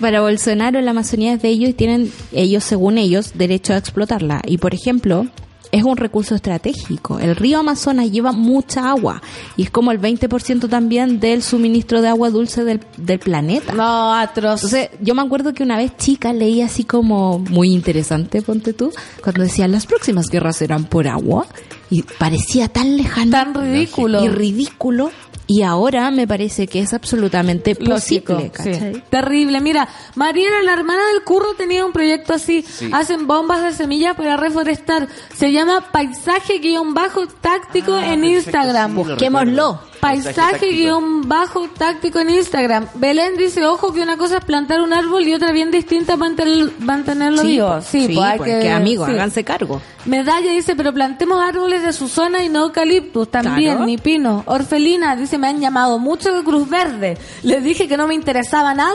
Para Bolsonaro la Amazonía es de ellos y tienen ellos, según ellos, derecho a explotarla. Y, por ejemplo, es un recurso estratégico. El río Amazonas lleva mucha agua y es como el 20% también del suministro de agua dulce del, del planeta. No, atroz. Entonces, yo me acuerdo que una vez chica leí así como muy interesante, ponte tú, cuando decían las próximas guerras serán por agua y parecía tan lejano Tan ridículo. y ridículo y ahora me parece que es absolutamente Lógico, posible, sí. ¿cachai? Terrible. Mira, Mariela, la hermana del curro, tenía un proyecto así. Hacen bombas de semillas para reforestar. Se llama Paisaje guion bajo táctico Ah, en perfecto, Instagram. sí, lo Busquémoslo. recuerdo. Paisaje táctico. guion bajo táctico en Instagram. Belén dice, ojo que una cosa es plantar un árbol y otra bien distinta mantenerlo, mantenerlo vivo. Sí, sí, pues hay pues, que, que amigos, sí. háganse cargo. Medalla dice, pero plantemos árboles de su zona y no eucaliptus también, Claro. ni pino. Orfelina dice, me han llamado mucho de Cruz Verde. Les dije que no me interesaba nada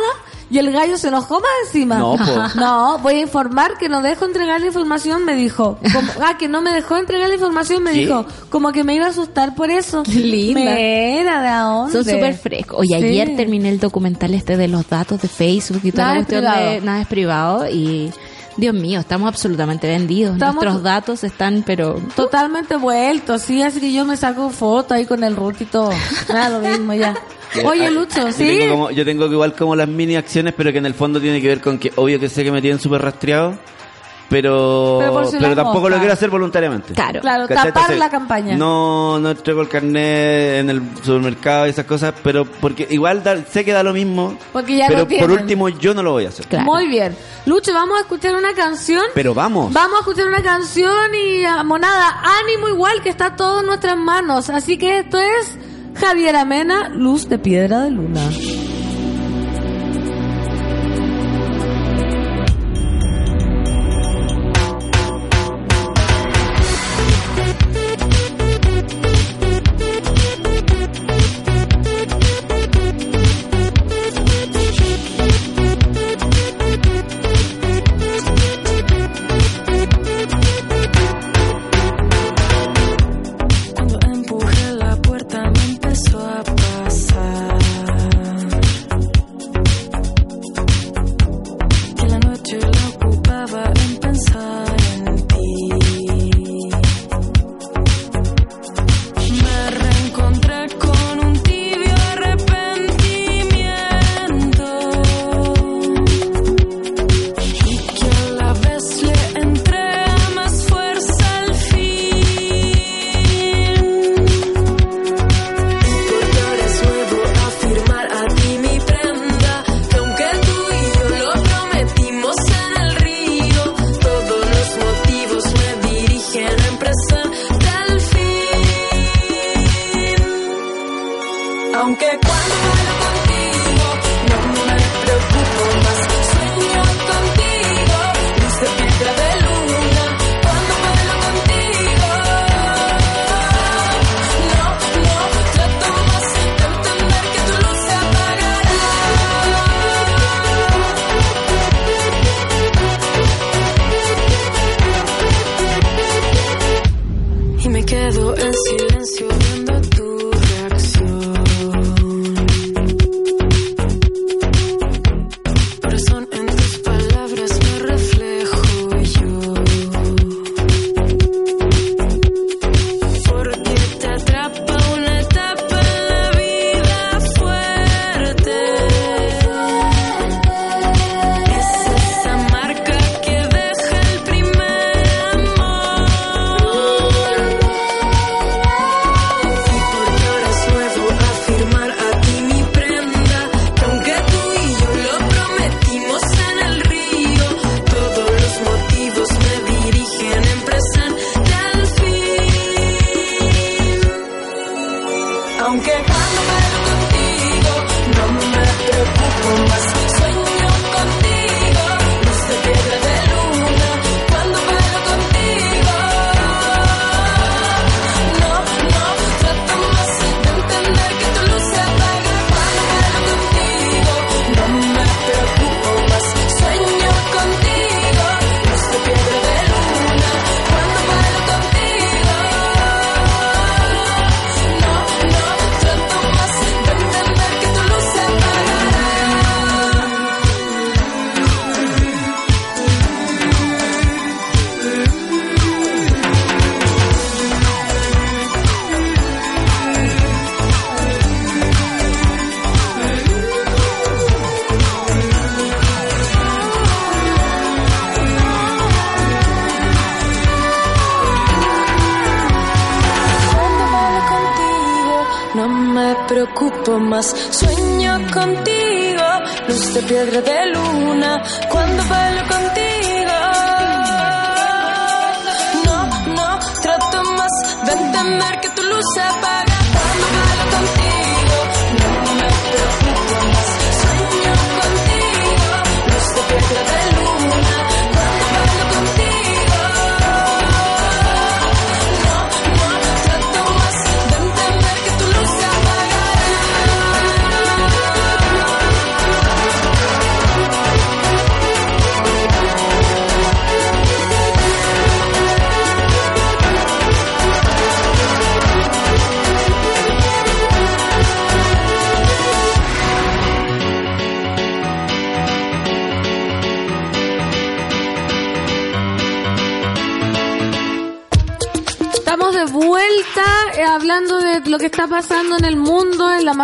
y el gallo se enojó más encima. No, voy a informar que no dejo entregar la información, me dijo. Como- ah, que no me dejó entregar la información, me dijo. Como que me iba a asustar por eso. Qué linda. ¿de dónde? Son súper frescos. Oye, Sí. ayer terminé el documental este de los datos de Facebook y toda Nada la es cuestión de nada es privado y Dios mío, estamos absolutamente vendidos. Estamos- Nuestros datos están, pero Totalmente vuelto, sí, así que yo me saco foto ahí con el todo. Nada, lo mismo ya. Oye, Ah, Lucho, yo ¿sí? Tengo como, yo tengo que igual como las mini acciones, pero que en el fondo tiene que ver con que obvio que sé que me tienen súper rastreado, pero, Pero tampoco lo quiero hacer voluntariamente. claro. Claro, tapar Entonces, la campaña. No, no entrego el carnet en el supermercado y esas cosas, pero porque igual da- sé que da lo mismo. Porque ya pero por último yo no lo voy a hacer. Claro. Muy bien. Lucho, vamos a escuchar una canción. Pero vamos. Vamos a escuchar una canción y ah, monada, ánimo igual que está todo en nuestras manos. Así que esto es Javier Amena, Luz de Piedra de Luna.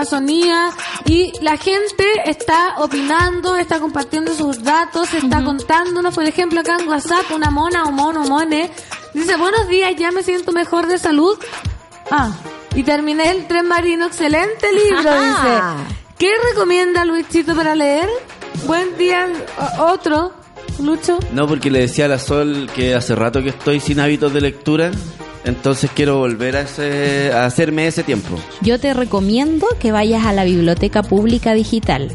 Amazonía, y la gente está opinando, está compartiendo sus datos, está contándonos, por ejemplo, acá en WhatsApp, una mona o mono mone, dice, buenos días, ya me siento mejor de salud. Ah, y terminé el tren marino, excelente libro, Ajá. dice. ¿Qué recomienda Luisito para leer? Buen día, otro, Lucho. No, porque le decía a la Sol que hace rato que estoy sin hábitos de lectura, entonces quiero volver a, ese, a hacerme ese tiempo. Yo te recomiendo que vayas a la Biblioteca Pública Digital.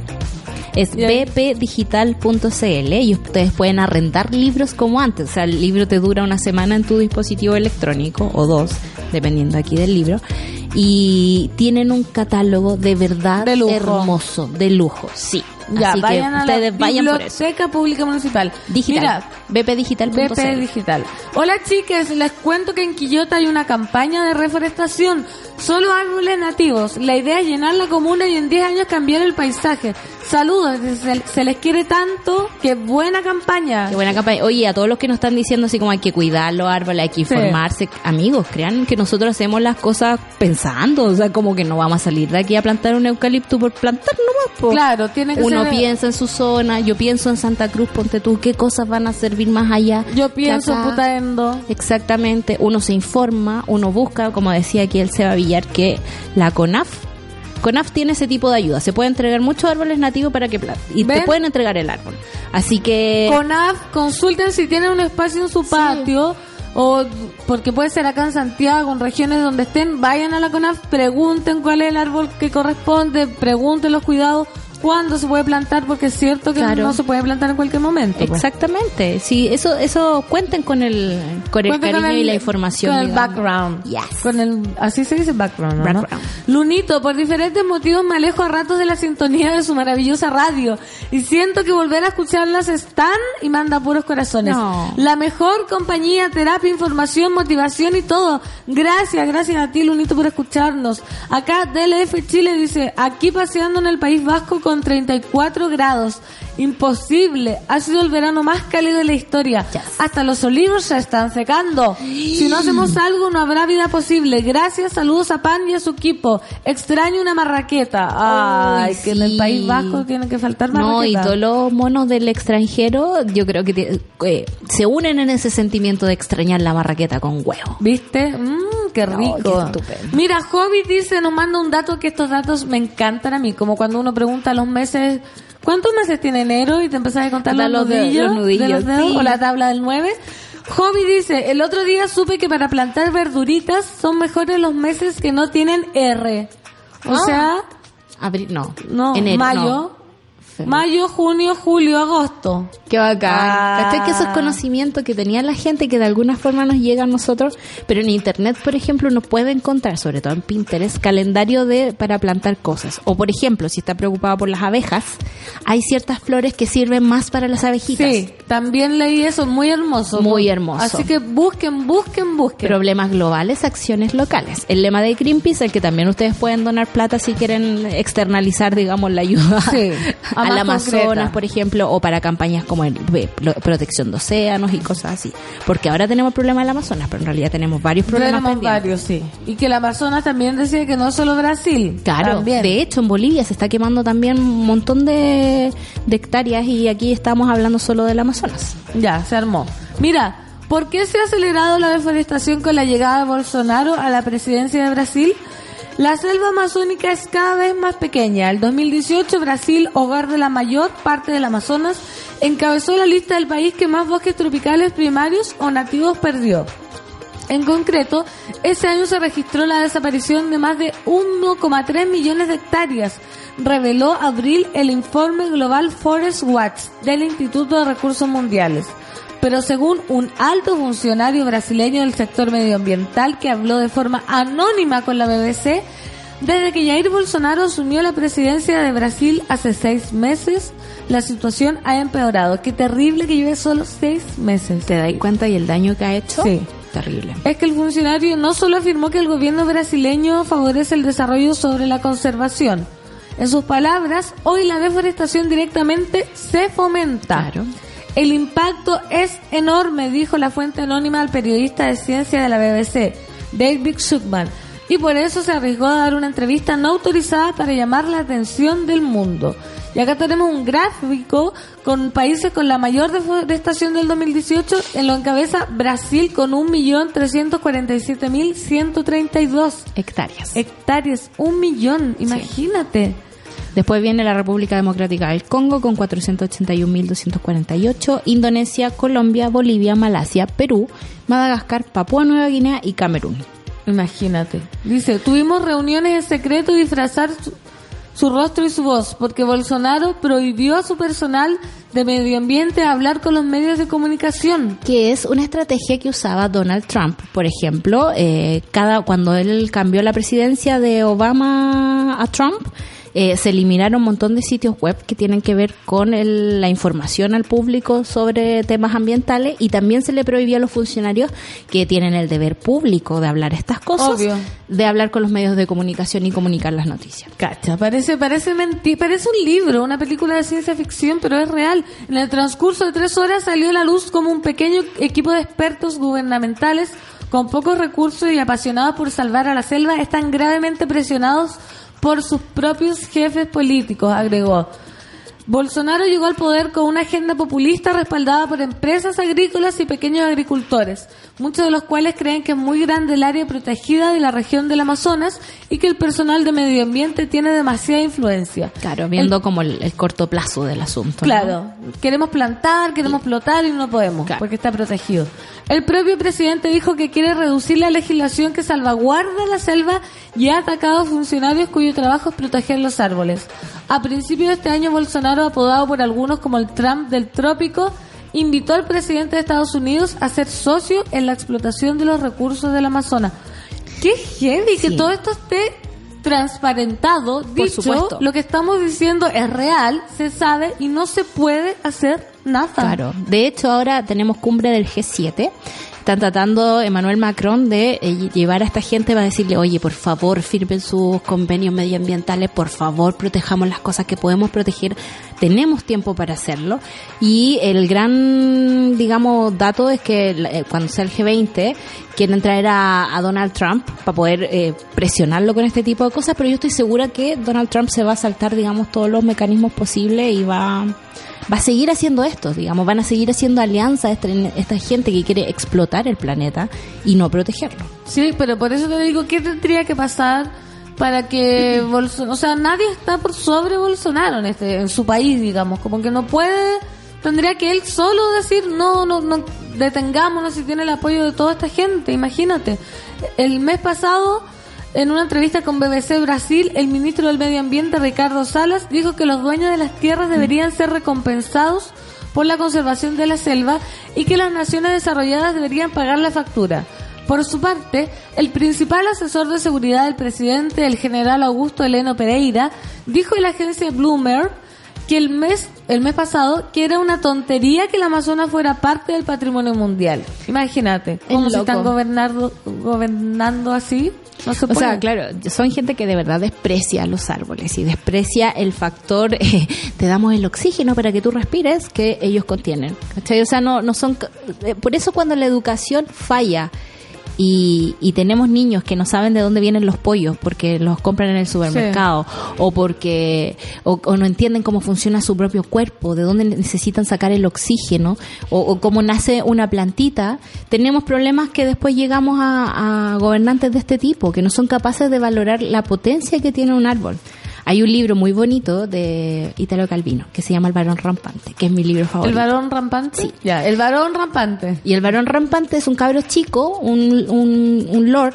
Es bpdigital.cl y ustedes pueden arrendar libros como antes. O sea, el libro te dura una semana en tu dispositivo electrónico o dos, dependiendo aquí del libro. Y tienen un catálogo de verdad De lujo. hermoso, de lujo, sí. Ya, Así vayan que a ustedes la vayan. Biblioteca Pública Municipal. Digital. Mira, bpdigital.cl. BP Digital. Hola chicas, les cuento que en Quillota hay una campaña de reforestación. Solo árboles nativos. La idea es llenar la comuna y en 10 años cambiar el paisaje. Saludos, se, se les quiere tanto. Qué buena campaña. Qué buena campaña. Oye, a todos los que nos están diciendo así como hay que cuidar los árboles, hay que informarse. Amigos, crean que nosotros hacemos las cosas pensando. O sea, como que no vamos a salir de aquí a plantar un eucalipto por plantar nomás. po. Claro, tiene que Uno ser- piensa en su zona, yo pienso en Santa Cruz, ponte tú, qué cosas van a servir más allá. Yo pienso acá? putaendo. Exactamente, uno se informa, uno busca, como decía aquí el Seba Que la CONAF, CONAF tiene ese tipo de ayuda, se puede entregar muchos árboles nativos para que planten, y ¿Ven? te pueden entregar el árbol. Así que... CONAF, consulten si tienen un espacio en su patio. O porque puede ser acá en Santiago, en regiones donde estén, vayan a la CONAF, pregunten cuál es el árbol que corresponde, pregunten los cuidados, cuándo se puede plantar, porque es cierto que Claro. no se puede plantar en cualquier momento. pues. Exactamente, sí, eso, eso cuenten con el, con el Cuenten cariño con el- y la información. Con el digamos. background. Yes. Con el, así se dice background, ¿no? Background. Lunito, por diferentes motivos me alejo a ratos de la sintonía de su maravillosa radio. Y siento que volver a escucharlas están y manda puros corazones. No. La mejor compañía, terapia, información, motivación y todo. Gracias, gracias a ti, Lunito, por escucharnos. Acá DLF Chile dice, aquí paseando en el País Vasco con 34 grados. Imposible. Ha sido el verano más cálido de la historia. Yes. Hasta los olivos se están secando. Si no hacemos algo, no habrá vida posible. Gracias, saludos a Pan y a su equipo. Extraño una marraqueta. Ay, que en el. País Vasco tiene que faltar marraqueta. No, y todos los monos del extranjero, yo creo que te- eh, se unen en ese sentimiento de extrañar la marraqueta con huevo. ¿Viste? Mmm, qué No, rico. qué. Mira, Hobbit dice, nos manda un dato que estos datos me encantan a mí. Como cuando uno pregunta los meses, ¿cuántos meses tiene enero? Y te empezás a contar los, los de- nudillos, los nudillos, de los dedos, sí. o la tabla del 9. Hobby dice, el otro día supe que para plantar verduritas son mejores los meses que no tienen R. O Ah. sea, Abril, no. no, Enero, mayo, mayo, junio, julio, agosto. Qué bacán. Ah. ¿Cachai? Que esos conocimientos que tenía la gente que de alguna forma nos llega a nosotros, pero en internet, por ejemplo, uno puede encontrar, sobre todo en Pinterest, calendario de para plantar cosas. O por ejemplo, si está preocupado por las abejas, hay ciertas flores que sirven más para las abejitas. Sí, también leí eso, muy hermoso. Muy hermoso. Así que busquen, busquen, busquen. Problemas globales, acciones locales. El lema de Greenpeace, el que también ustedes pueden donar plata si quieren externalizar, digamos, la ayuda Sí, al Amazonas, concreta. por ejemplo, o para campañas como el, de protección de océanos y cosas así. Porque ahora tenemos el problema del Amazonas, pero en realidad tenemos varios problemas Tenemos varios, sí. Y que el Amazonas también decía que no solo Brasil. Claro, también. de hecho en Bolivia se está quemando también un montón de, de hectáreas y aquí estamos hablando solo del Amazonas. Ya, se armó. Mira, ¿por qué se ha acelerado la deforestación con la llegada de Bolsonaro a la presidencia de Brasil? La selva amazónica es cada vez más pequeña. El 2018 Brasil, hogar de la mayor parte del Amazonas, encabezó la lista del país que más bosques tropicales primarios o nativos perdió. En concreto, ese año se registró la desaparición de más de 1,3 millones de hectáreas, reveló abril el informe Global Forest Watch del Instituto de Recursos Mundiales. Pero según un alto funcionario brasileño del sector medioambiental que habló de forma anónima con la BBC, desde que Jair Bolsonaro asumió la presidencia de Brasil hace seis meses, la situación ha empeorado. Qué terrible que lleve solo seis meses. ¿Te das cuenta y el daño que ha hecho? Sí. Terrible. Es que el funcionario no solo afirmó que el gobierno brasileño favorece el desarrollo sobre la conservación. En sus palabras, hoy la deforestación directamente se fomenta. Claro. El impacto es enorme, dijo la fuente anónima al periodista de ciencia de la BBC, David Schuckman, y por eso se arriesgó a dar una entrevista no autorizada para llamar la atención del mundo. Y acá tenemos un gráfico con países con la mayor deforestación del 2018, en lo encabeza Brasil con 1.347.132 Hectáreas. hectáreas, un millón, imagínate. Después viene la República Democrática del Congo con 481.248, Indonesia, Colombia, Bolivia, Malasia, Perú, Madagascar, Papúa Nueva Guinea y Camerún. Imagínate. Dice, tuvimos reuniones en secreto y disfrazar su, su rostro y su voz, porque Bolsonaro prohibió a su personal de medio ambiente hablar con los medios de comunicación. que es una estrategia que usaba Donald Trump. Por ejemplo, eh, cada cuando él cambió la presidencia de Obama a Trump, eh, se eliminaron un montón de sitios web que tienen que ver con el- la información al público sobre temas ambientales y también se le prohibió a los funcionarios que tienen el deber público de hablar estas cosas, Obvio. de hablar con los medios de comunicación y comunicar las noticias. Cacha, parece, parece mentir, parece un libro, una película de ciencia ficción, pero es real. En el transcurso de tres horas salió a la luz como un pequeño equipo de expertos gubernamentales con pocos recursos y apasionados por salvar a la selva están gravemente presionados por sus propios jefes políticos, agregó. Bolsonaro llegó al poder con una agenda populista respaldada por empresas agrícolas y pequeños agricultores, muchos de los cuales creen que es muy grande el área protegida de la región del Amazonas y que el personal de medio ambiente tiene demasiada influencia. Claro, viendo como el, el corto plazo del asunto. ¿no? Claro, queremos plantar, queremos explotar y no podemos Claro. porque está protegido. El propio presidente dijo que quiere reducir la legislación que salvaguarda la selva y ha atacado a funcionarios cuyo trabajo es proteger los árboles. A principios de este año, Bolsonaro, apodado por algunos como el Trump del trópico, invitó al presidente de Estados Unidos a ser socio en la explotación de los recursos del Amazonas. Qué heavy que Sí. todo esto esté transparentado, dicho, supuesto. lo que estamos diciendo es real, se sabe y no se puede hacer nada. Claro. De hecho, ahora tenemos cumbre del G7. Están tratando Emmanuel Macron de eh, llevar a esta gente para decirle, oye, por favor, firmen sus convenios medioambientales, por favor, protejamos las cosas que podemos proteger. Tenemos tiempo para hacerlo. Y el gran, digamos, dato es que eh, cuando sea el G20, quieren traer a, Donald Trump para poder eh, presionarlo con este tipo de cosas, pero yo estoy segura que Donald Trump se va a saltar, digamos, todos los mecanismos posibles y va va a seguir haciendo esto, digamos, van a seguir haciendo alianzas este- esta gente que quiere explotar el planeta y no protegerlo. Sí, pero por eso te digo, ¿qué tendría que pasar para que Bolsonaro, o sea, nadie está por sobre Bolsonaro en este en su país, digamos, como que no puede tendría que él solo decir, "No, no no detengámonos si tiene el apoyo de toda esta gente", imagínate. El mes pasado en una entrevista con BBC Brasil, el ministro del Medio Ambiente, Ricardo Salas, dijo que los dueños de las tierras deberían ser recompensados por la conservación de la selva y que las naciones desarrolladas deberían pagar la factura. Por su parte, el principal asesor de seguridad del presidente, el general Augusto Heleno Pereira, dijo en la agencia Bloomberg que el mes el mes pasado que era una tontería que el Amazonas fuera parte del patrimonio mundial. Imagínate, cómo se loco. están gobernando gobernando así. No se O sea, claro, son gente que de verdad desprecia los árboles y desprecia el factor, eh, te damos el oxígeno para que tú respires, que ellos contienen. ¿cachai? O sea, no, no son... eh, Por eso cuando la educación falla y, y tenemos niños que no saben de dónde vienen los pollos porque los compran en el supermercado o porque o, o no entienden cómo funciona su propio cuerpo, de dónde necesitan sacar el oxígeno o, o cómo nace una plantita, tenemos problemas que después llegamos a, a gobernantes de este tipo que no son capaces de valorar la potencia que tiene un árbol. Hay un libro muy bonito de Italo Calvino que se llama El varón rampante, que es mi libro ¿El favorito. varón rampante? Ya, el varón rampante. Y el varón rampante es un cabro chico, un, un, un lord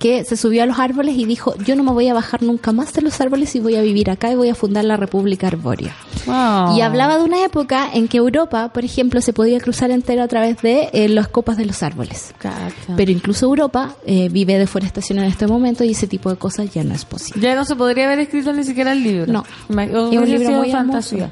que se subió a los árboles y dijo, yo no me voy a bajar nunca más de los árboles y voy a vivir acá y voy a fundar la República Arbórea. Wow. Y hablaba de una época en que Europa, por ejemplo, se podía cruzar entero a través de eh, las copas de los árboles. Pero incluso Europa eh, vive deforestación en este momento y ese tipo de cosas ya no es posible. Ya no se podría haber escrito ni siquiera el libro. No. Es un libro muy fantasía.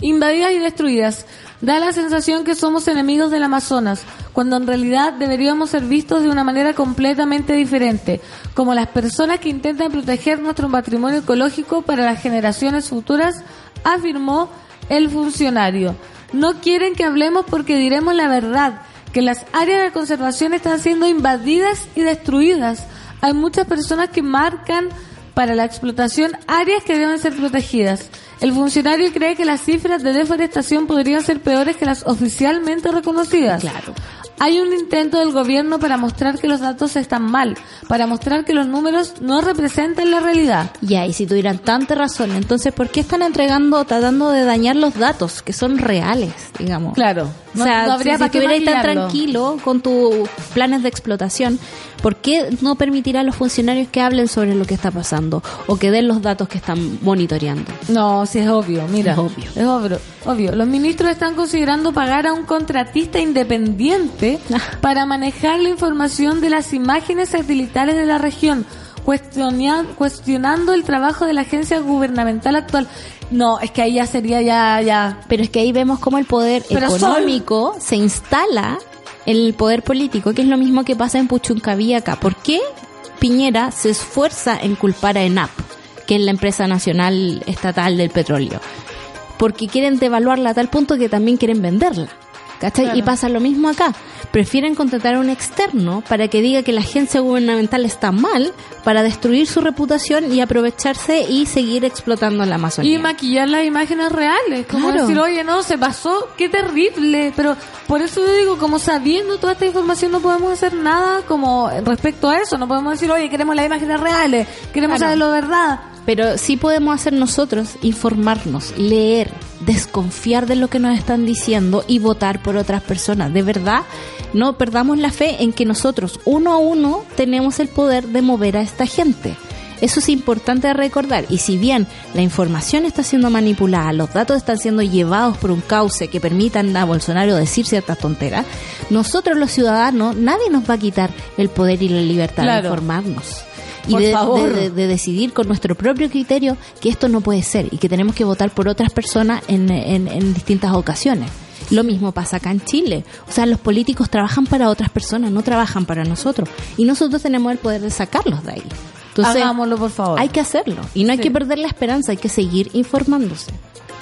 Invadidas y destruidas. Da la sensación que somos enemigos del Amazonas, cuando en realidad deberíamos ser vistos de una manera completamente diferente, como las personas que intentan proteger nuestro patrimonio ecológico para las generaciones futuras, afirmó el funcionario. No quieren que hablemos porque diremos la verdad, que las áreas de conservación están siendo invadidas y destruidas. Hay muchas personas que marcan para la explotación áreas que deben ser protegidas. El funcionario cree que las cifras de deforestación podrían ser peores que las oficialmente reconocidas. Claro. Hay un intento del gobierno para mostrar que los datos están mal, para mostrar que los números no representan la realidad. Ya, y si tuvieran tanta razón, entonces, ¿por qué están entregando, tratando de dañar los datos que son reales, digamos? Claro. O sea, no habría si, para si estuvierais tan tranquilo con tus planes de explotación, ¿por qué no permitir a los funcionarios que hablen sobre lo que está pasando o que den los datos que están monitoreando? No, sí es obvio, mira. Es obvio. Es obvio, obvio. Los ministros están considerando pagar a un contratista independiente para manejar la información de las imágenes satelitales de la región, cuestionando el trabajo de la agencia gubernamental actual. No, es que ahí ya sería ya, ya. Pero es que ahí vemos cómo el poder Pero económico se instala en el poder político, que es lo mismo que pasa en Puchuncaví acá. ¿Por qué Piñera se esfuerza en culpar a ENAP, que es la empresa nacional estatal del petróleo? Porque quieren devaluarla a tal punto que también quieren venderla. ¿Cachai? Claro. Y pasa lo mismo acá. Prefieren contratar a un externo para que diga que la agencia gubernamental está mal, para destruir su reputación y aprovecharse y seguir explotando la Amazonía. Y maquillar las imágenes reales. Como Claro. decir, oye, no, se pasó, qué terrible. Pero por eso yo digo, como sabiendo toda esta información, no podemos hacer nada como respecto a eso. No podemos decir, oye, queremos las imágenes reales, queremos Claro. saber lo verdad. Pero sí podemos hacer nosotros informarnos, leer, desconfiar de lo que nos están diciendo y votar por otras personas. De verdad, no perdamos la fe en que nosotros, uno a uno, tenemos el poder de mover a esta gente. Eso es importante recordar. Y si bien la información está siendo manipulada, los datos están siendo llevados por un cauce que permitan a Bolsonaro decir ciertas tonteras, nosotros los ciudadanos, nadie nos va a quitar el poder y la libertad Claro. de informarnos y de, favor. de- de- de decidir con nuestro propio criterio que esto no puede ser y que tenemos que votar por otras personas en, en- en distintas ocasiones. Lo mismo pasa acá en Chile. O sea, los políticos trabajan para otras personas, no trabajan para nosotros. Y nosotros tenemos el poder de sacarlos de ahí. Entonces, Hagámoslo, por favor. hay que hacerlo. Y no hay Sí. que perder la esperanza, hay que seguir informándose.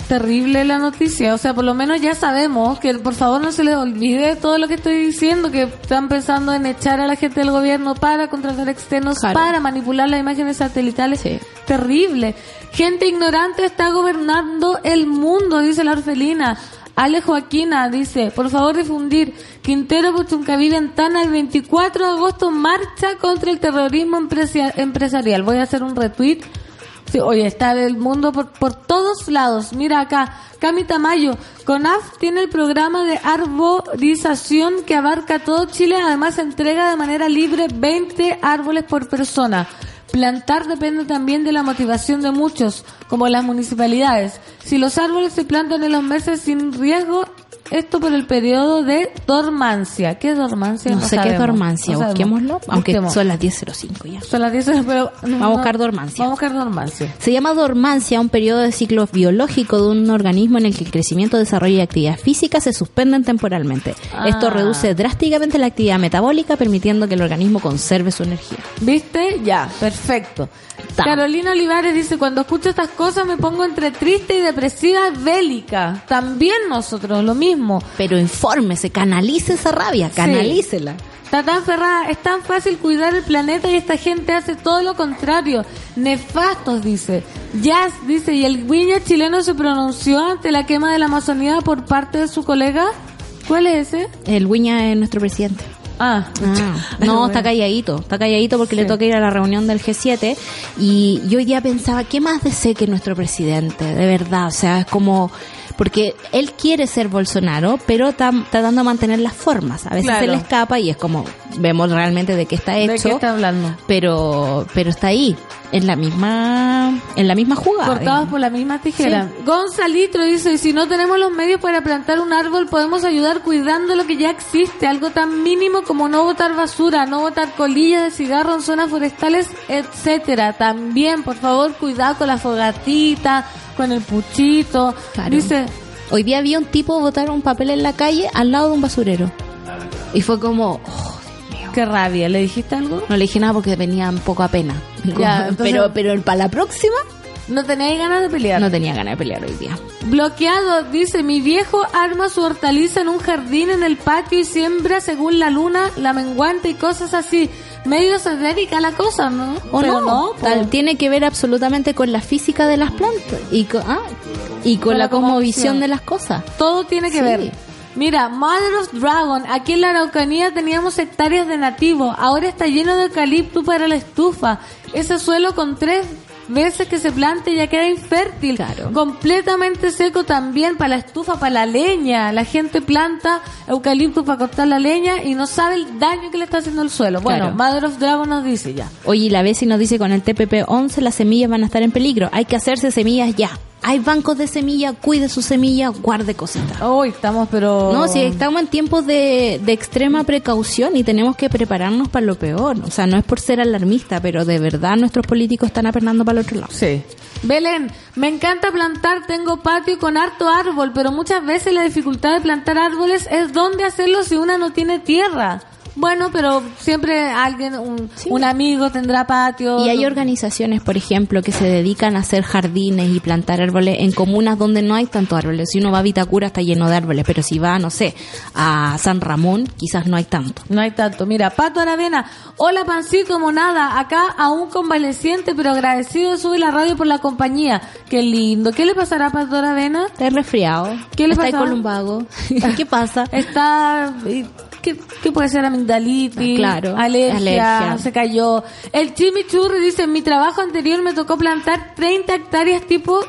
Terrible la noticia. O sea, por lo menos ya sabemos que por favor no se les olvide todo lo que estoy diciendo, que están pensando en echar a la gente del gobierno para contratar externos, Claro. para manipular las imágenes satelitales. Sí. Terrible. Gente ignorante está gobernando el mundo, dice la orfelina. Ale Joaquina dice, por favor difundir, Quintero Puchuncaví Ventana el 24 de agosto marcha contra el terrorismo empresa- empresarial. Voy a hacer un retweet Sí, oye, está el mundo por, por todos lados. Mira acá, Cami Tamayo, CONAF tiene el programa de arborización que abarca todo Chile, además entrega de manera libre 20 árboles por persona. Plantar depende también de la motivación de muchos, como las municipalidades. Si los árboles se plantan en los meses sin riesgo, esto por el periodo de dormancia. ¿Qué es dormancia? No, sé qué es dormancia, no busquémoslo, aunque Busquemos. son las 10.05 ya. Son las 10, pero... Vamos a buscar dormancia. Vamos a buscar dormancia. Se llama dormancia un periodo de ciclo biológico de un organismo en el que el crecimiento, desarrollo y actividad física se suspenden temporalmente. Ah. Esto reduce drásticamente la actividad metabólica, permitiendo que el organismo conserve su energía. ¿Viste? Ya, perfecto. Carolina Olivares dice, cuando escucho estas cosas me pongo entre triste y depresiva bélica. También nosotros, lo mismo. Mismo. Pero infórmese, canalice esa rabia, canalícela. Está tan ferrada, es tan fácil cuidar el planeta y esta gente hace todo lo contrario. Nefastos, dice. Jazz, dice, ¿y el Viña chileno se pronunció ante la quema de la Amazonía por parte de su colega? ¿Cuál es ese? El Wiña es nuestro presidente. Ah, Ah, no, está calladito, está calladito porque le toca ir a la reunión del G7 y yo hoy día pensaba, ¿qué más desee que nuestro presidente? De verdad, o sea, es como, porque él quiere ser Bolsonaro, pero está tratando de mantener las formas, a veces Claro. se le escapa y es como, vemos realmente de qué está ¿de hecho, qué está hablando? pero, pero está ahí, en la misma, en la misma jugada. Cortados por la misma tijera. Gonzalitro dice, y si no tenemos los medios para plantar un árbol, podemos ayudar cuidando lo que ya existe, algo tan mínimo como no botar basura, no botar colillas de cigarro en zonas forestales, etcétera. También, por favor, cuidado con la fogatita, con el puchito. Claro. Dice, Hoy día había un tipo botar un papel en la calle al lado de un basurero. Y fue como, oh, qué rabia, ¿le dijiste algo? No le dije nada porque venía un poco a pena. Ya, entonces- pero pero para la próxima No tenéis ganas de pelear. no tenía ganas de pelear hoy día. Bloqueado, dice, mi viejo arma su hortaliza en un jardín en el patio y siembra según la luna, la menguante y cosas así. Medio esotérica la cosa, ¿no? ¿O Pero no? po. Tal, tiene que ver absolutamente con la física de las plantas y con, ah, y con Con la la cosmovisión. cosmovisión de las cosas. Todo tiene que Sí. ver. Mira, Mother of Dragon, aquí en la Araucanía teníamos hectáreas de nativo, ahora está lleno de eucalipto para la estufa. Ese suelo con tres veces que se plante ya queda infértil. Claro. Completamente seco también para la estufa, para la leña. La gente planta eucalipto para cortar la leña y no sabe el daño que le está haciendo el suelo. Bueno, Claro. Mother of Dragon nos dice ya. Oye, y la Bessie nos dice con el TPP-11 las semillas van a estar en peligro. Hay que hacerse semillas ya. Hay bancos de semillas, cuide sus semillas, guarde cositas. Hoy estamos, pero... No, si estamos en tiempos de, de extrema precaución y tenemos que prepararnos para lo peor. O sea, no es por ser alarmista, pero de verdad nuestros políticos están apernando para el otro lado. Sí. Belén, me encanta plantar, tengo patio con harto árbol, pero muchas veces la dificultad de plantar árboles es dónde hacerlo si una no tiene tierra. Bueno, pero siempre alguien, un, Sí. un amigo tendrá patio. Y hay organizaciones, por ejemplo, que se dedican a hacer jardines y plantar árboles en comunas donde no hay tantos árboles. Si uno va a Vitacura está lleno de árboles, pero si va, no sé, a San Ramón quizás no hay tanto. No hay tanto. Mira, Pato Aravena. Hola, Pancito Monada. Acá aún convaleciente, pero agradecido de subir la radio por la compañía. Qué lindo. ¿Qué le pasará a Pato Aravena? Está resfriado. ¿Qué le está pasa? con lumbago. ¿Qué pasa? Está... ¿Qué, qué puede ser? Amigdalitis, Ah, claro, alergia, alergia. se cayó. El chimichurri dice, en mi trabajo anterior me tocó plantar 30 hectáreas tipo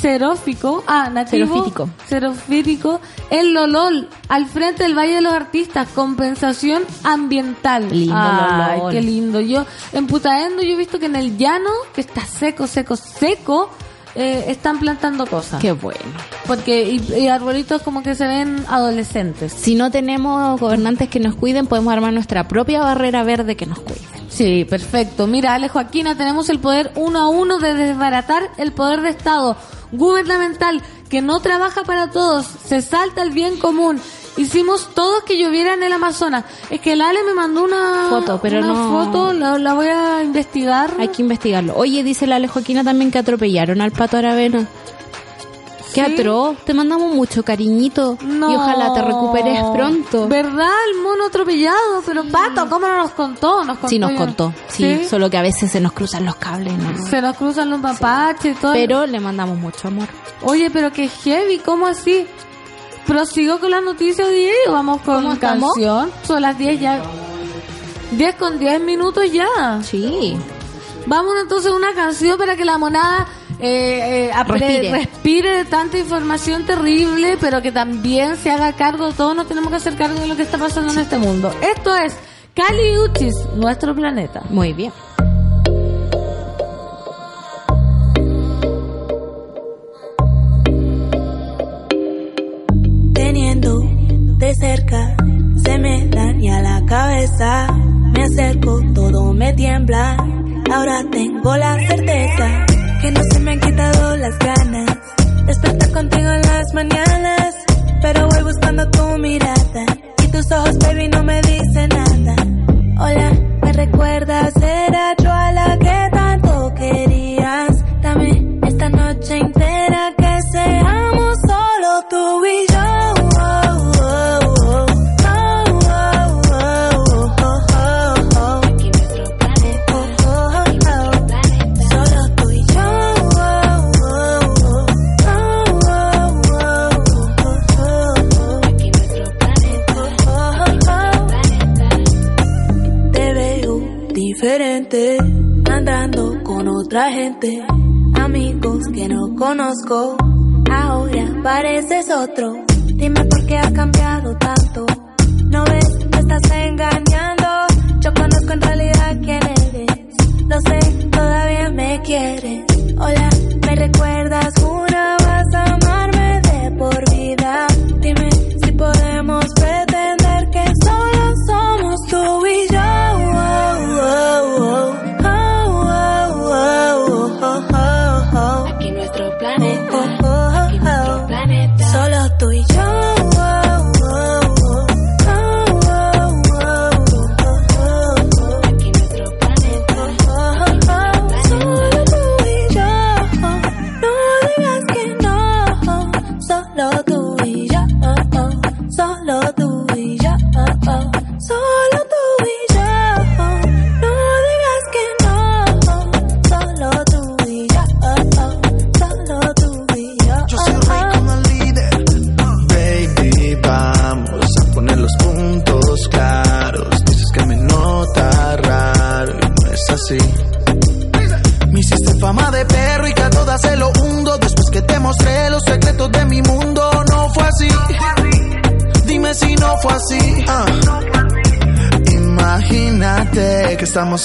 xerófico, ah, nativo, Xerofítico. en Lolol, al frente del Valle de los Artistas, compensación ambiental. Lindo Ay, Lolol. qué lindo. Yo, en Putaendo, yo he visto que en el llano, que está seco, seco, seco, eh, están plantando cosas. Qué bueno. Porque, y, y arbolitos como que se ven adolescentes. Si no tenemos gobernantes que nos cuiden, podemos armar nuestra propia barrera verde que nos cuide. Sí, perfecto. Mira, Ale Joaquina, tenemos el poder uno a uno de desbaratar el poder de Estado gubernamental que no trabaja para todos, se salta el bien común. Hicimos todos que lloviera en el Amazonas. Es que el Ale me mandó una Foto, pero una no- foto, la, la voy a investigar. Hay que investigarlo. Oye, dice la Alejoquina también que atropellaron al pato Aravena. Qué Sí. atroz. Te mandamos mucho cariñito. No. Y ojalá te recuperes pronto. ¿Verdad? El mono atropellado. Pero Pato, ¿cómo no nos contó? Nos contó Sí, nos contó. Sí, solo que a veces se nos cruzan los cables. ¿no? Se nos cruzan los mapaches y todo. Pero le mandamos mucho amor. Oye, pero qué heavy, ¿cómo así? Prosigo con las noticias de y vamos con ¿Cómo estamos? canción. Son las 10 ya. 10 con 10 minutos ya. Sí. Vamos entonces a una canción para que la monada eh, eh, Respire. respire de tanta información terrible, pero que también se haga cargo. Todos nos tenemos que hacer cargo de lo que está pasando en este mundo. Esto es Cali Uchis, nuestro planeta. Muy bien. De cerca se me daña la cabeza me acerco todo me tiembla ahora tengo la certeza que no se me han quitado las ganas despertar contigo en las mañanas pero voy buscando tu mirada y tus ojos baby no me dicen nada. Hola me recuerdas era yo a la que tanto querías. Dame esta noche entera otra gente, amigos que no conozco. Ahora pareces otro. Dime por qué has cambiado tanto. No ves, me estás engañando. Yo conozco en realidad quién eres. Lo sé, todavía me quieres.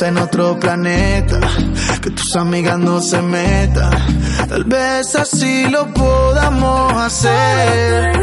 En otro planeta, que tus amigas no se metan. Tal vez así lo podamos hacer.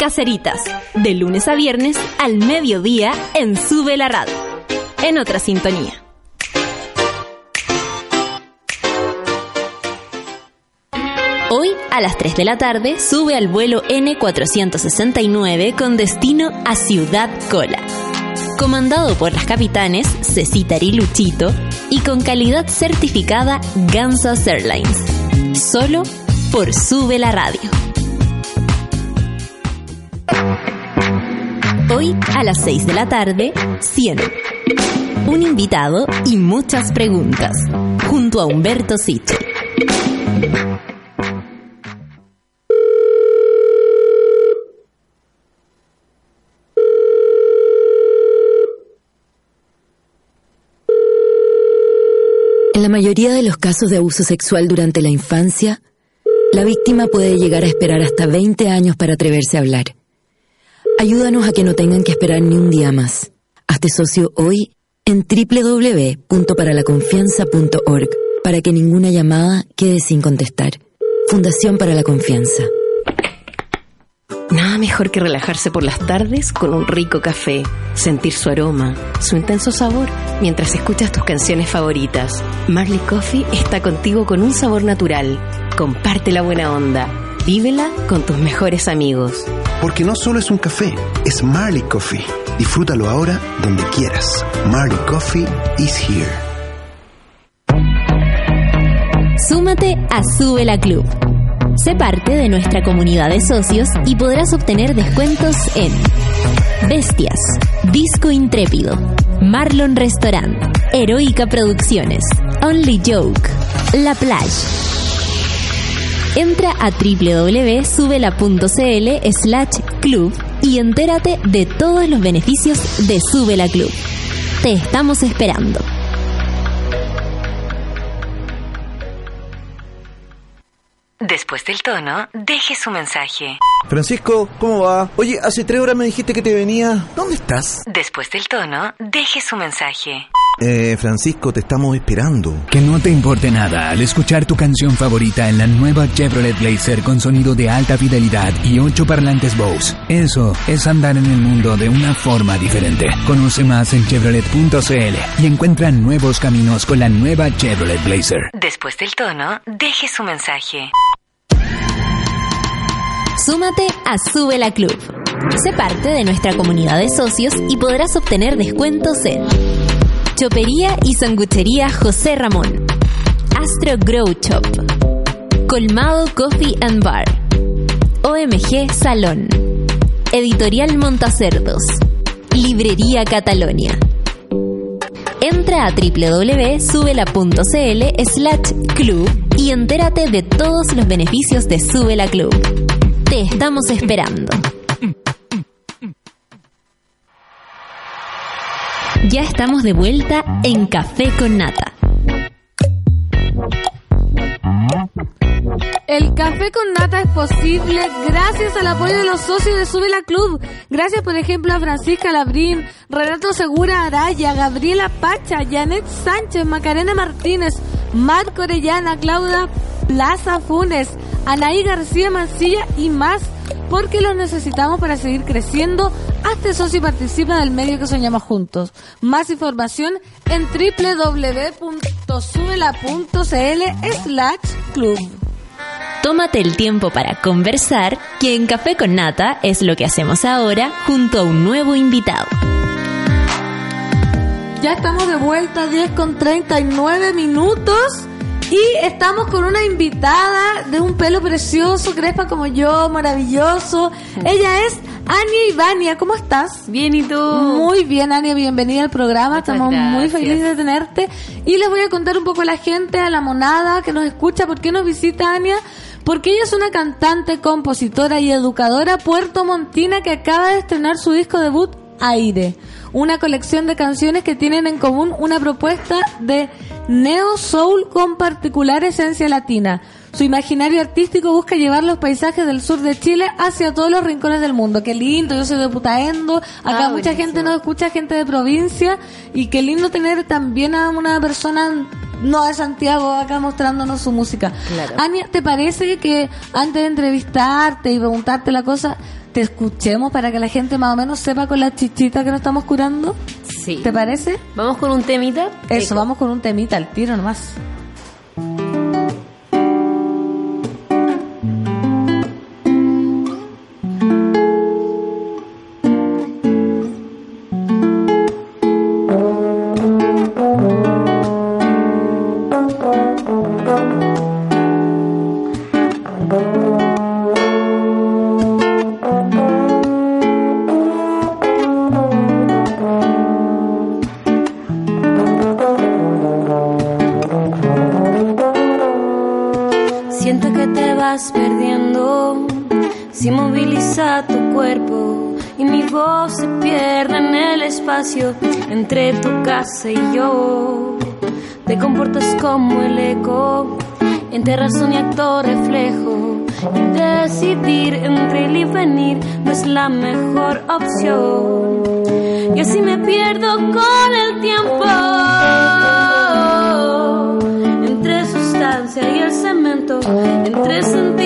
Caceritas, de lunes a viernes al mediodía en Sube la Radio. En otra sintonía. Hoy a las 3 de la tarde sube al vuelo N469 con destino a Ciudad Cola. Comandado por las capitanes Cecita y Luchito y con calidad certificada Gansas Airlines. Solo por Sube la Radio. Hoy a las 6 de la tarde, 100. Un invitado y muchas preguntas, junto a Humberto Sichel. En la mayoría de los casos de abuso sexual durante la infancia, la víctima puede llegar a esperar hasta 20 años para atreverse a hablar. Ayúdanos a que no tengan que esperar ni un día más. Hazte socio hoy en www.paralaconfianza.org para que ninguna llamada quede sin contestar. Fundación para la Confianza. Nada mejor que relajarse por las tardes con un rico café, sentir su aroma, su intenso sabor, mientras escuchas tus canciones favoritas. Marley Coffee está contigo con un sabor natural. Comparte la buena onda. Vívela con tus mejores amigos. Porque no solo es un café, es Marley Coffee. Disfrútalo ahora donde quieras. Marley Coffee is here. Súmate a Sube la Club. Sé parte de nuestra comunidad de socios y podrás obtener descuentos en Bestias, Disco Intrépido, Marlon Restaurant, Heroica Producciones, Only Joke, La Plage. Entra a www.subela.cl slash club y entérate de todos los beneficios de Subela Club. Te estamos esperando. Después del tono, deje su mensaje. Francisco, ¿cómo va? Oye, hace tres horas me dijiste que te venía. ¿Dónde estás? Después del tono, deje su mensaje. Eh, Francisco, te estamos esperando. Que no te importe nada al escuchar tu canción favorita en la nueva Chevrolet Blazer con sonido de alta fidelidad y ocho parlantes Bose. Eso es andar en el mundo de una forma diferente. Conoce más en chevrolet.cl y encuentra nuevos caminos con la nueva Chevrolet Blazer. Después del tono, deje su mensaje. Súmate a Sube la Club. Sé parte de nuestra comunidad de socios y podrás obtener descuentos en Chopería y Sanguchería José Ramón, Astro Grow Shop, Colmado Coffee and Bar, OMG Salón, Editorial Montacerdos, Librería Catalonia. Entra a www.subela.cl slash club y entérate de todos los beneficios de Sube la Club. Te estamos esperando. Ya estamos de vuelta en Café con Nata. El café con nata es posible gracias al apoyo de los socios de Sube la Club. Gracias, por ejemplo, a Francisca Labrín, Renato Segura Araya, Gabriela Pacha, Janet Sánchez, Macarena Martínez, Marco Orellana, Claudia Plaza Funes, Anaí García Mancilla y más, porque los necesitamos para seguir creciendo. Hazte socio y participa del medio que soñamos juntos. Más información en www.subela.cl slash club. Tómate el tiempo para conversar, que en Café con Nata es lo que hacemos ahora junto a un nuevo invitado. Ya estamos de vuelta, 10 con 39 minutos. Y estamos con una invitada de un pelo precioso, crespa como yo, maravilloso. Ella es Ania Ivania. ¿Cómo estás? Bien, ¿y tú? Muy bien, Ania. Bienvenida al programa. Muchas estamos muy felices de tenerte. Y les voy a contar un poco a la gente, a la monada que nos escucha, por qué nos visita Ania. Porque ella es una cantante, compositora y educadora puertomontina que acaba de estrenar su disco debut Aire, una colección de canciones que tienen en común una propuesta de neo soul con particular esencia latina. Su imaginario artístico busca llevar los paisajes del sur de Chile hacia todos los rincones del mundo. Qué lindo, yo soy de Putaendo, acá Ah, mucha buenísimo. gente nos escucha, gente de provincia, y qué lindo tener también a una persona no de Santiago acá mostrándonos su música. Claro. Ania, ¿te parece que antes de entrevistarte y preguntarte la cosa, te escuchemos para que la gente más o menos sepa con la chichita que nos estamos curando? Sí. ¿Te parece? Vamos con un temita. Eso, vamos con un temita al tiro nomás. Entre tu casa y yo. Te comportas como el eco entre razón y acto reflejo. Y decidir entre él y venir no es la mejor opción. Y así me pierdo con el tiempo entre sustancia y el cemento, entre sentir,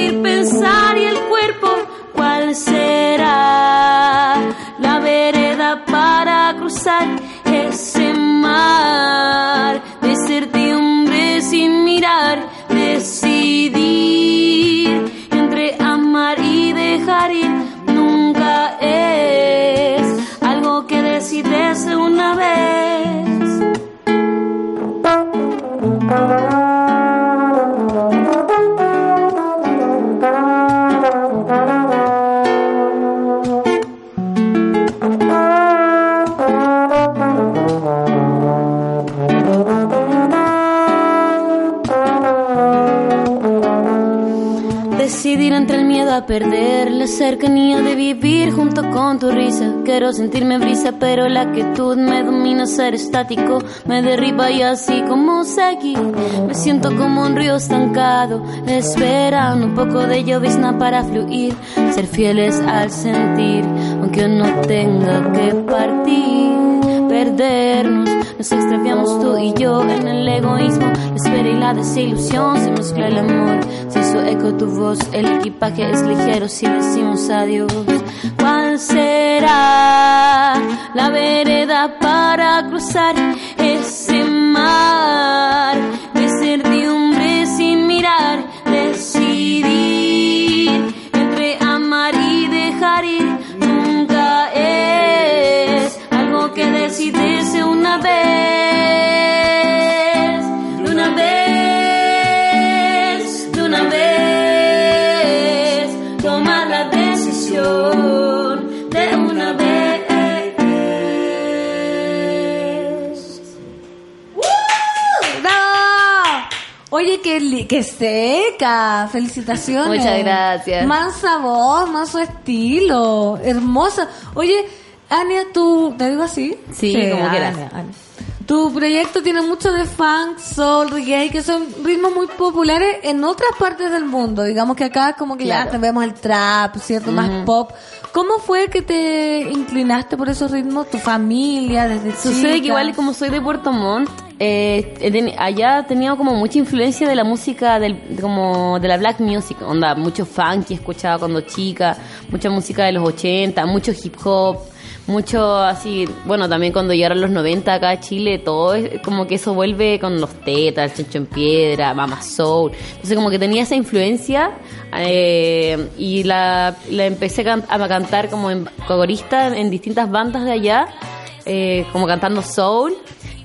Quiero sentirme brisa, pero la quietud me domina ser estático, me derriba y así como seguir. Me siento como un río estancado, esperando un poco de llovizna para fluir. Ser fieles al sentir, aunque no tenga que partir perdernos. Nos extraviamos tú y yo en el egoísmo, la espera y la desilusión. Se mezcla el amor, se hizo eco tu voz. El equipaje es ligero si decimos adiós. ¿Cuál será la vereda para cruzar Felicitaciones. Muchas gracias. Mansa voz, manso estilo. Hermosa. Oye, Ania, tú, ¿te digo así? Sí, como quieras. Tu proyecto tiene mucho de funk, soul, reggae, que son ritmos muy populares en otras partes del mundo. Digamos que acá como que Claro. ya vemos el trap, ¿cierto? Más pop. ¿Cómo fue que te inclinaste por esos ritmos? ¿Tu familia desde Sucede que chica? igual como soy de Puerto Montt, eh, allá tenía como mucha influencia de la música del, de como de la black music, onda, mucho funky escuchaba cuando chica, mucha música de los 80, mucho hip hop, mucho así, bueno, también cuando llegaron los 90 acá a Chile, todo es como que eso vuelve con los tetas, el chancho en piedra, Mama Soul. Entonces como que tenía esa influencia eh, y la, la empecé a cantar como en corista en distintas bandas de allá eh, como cantando soul.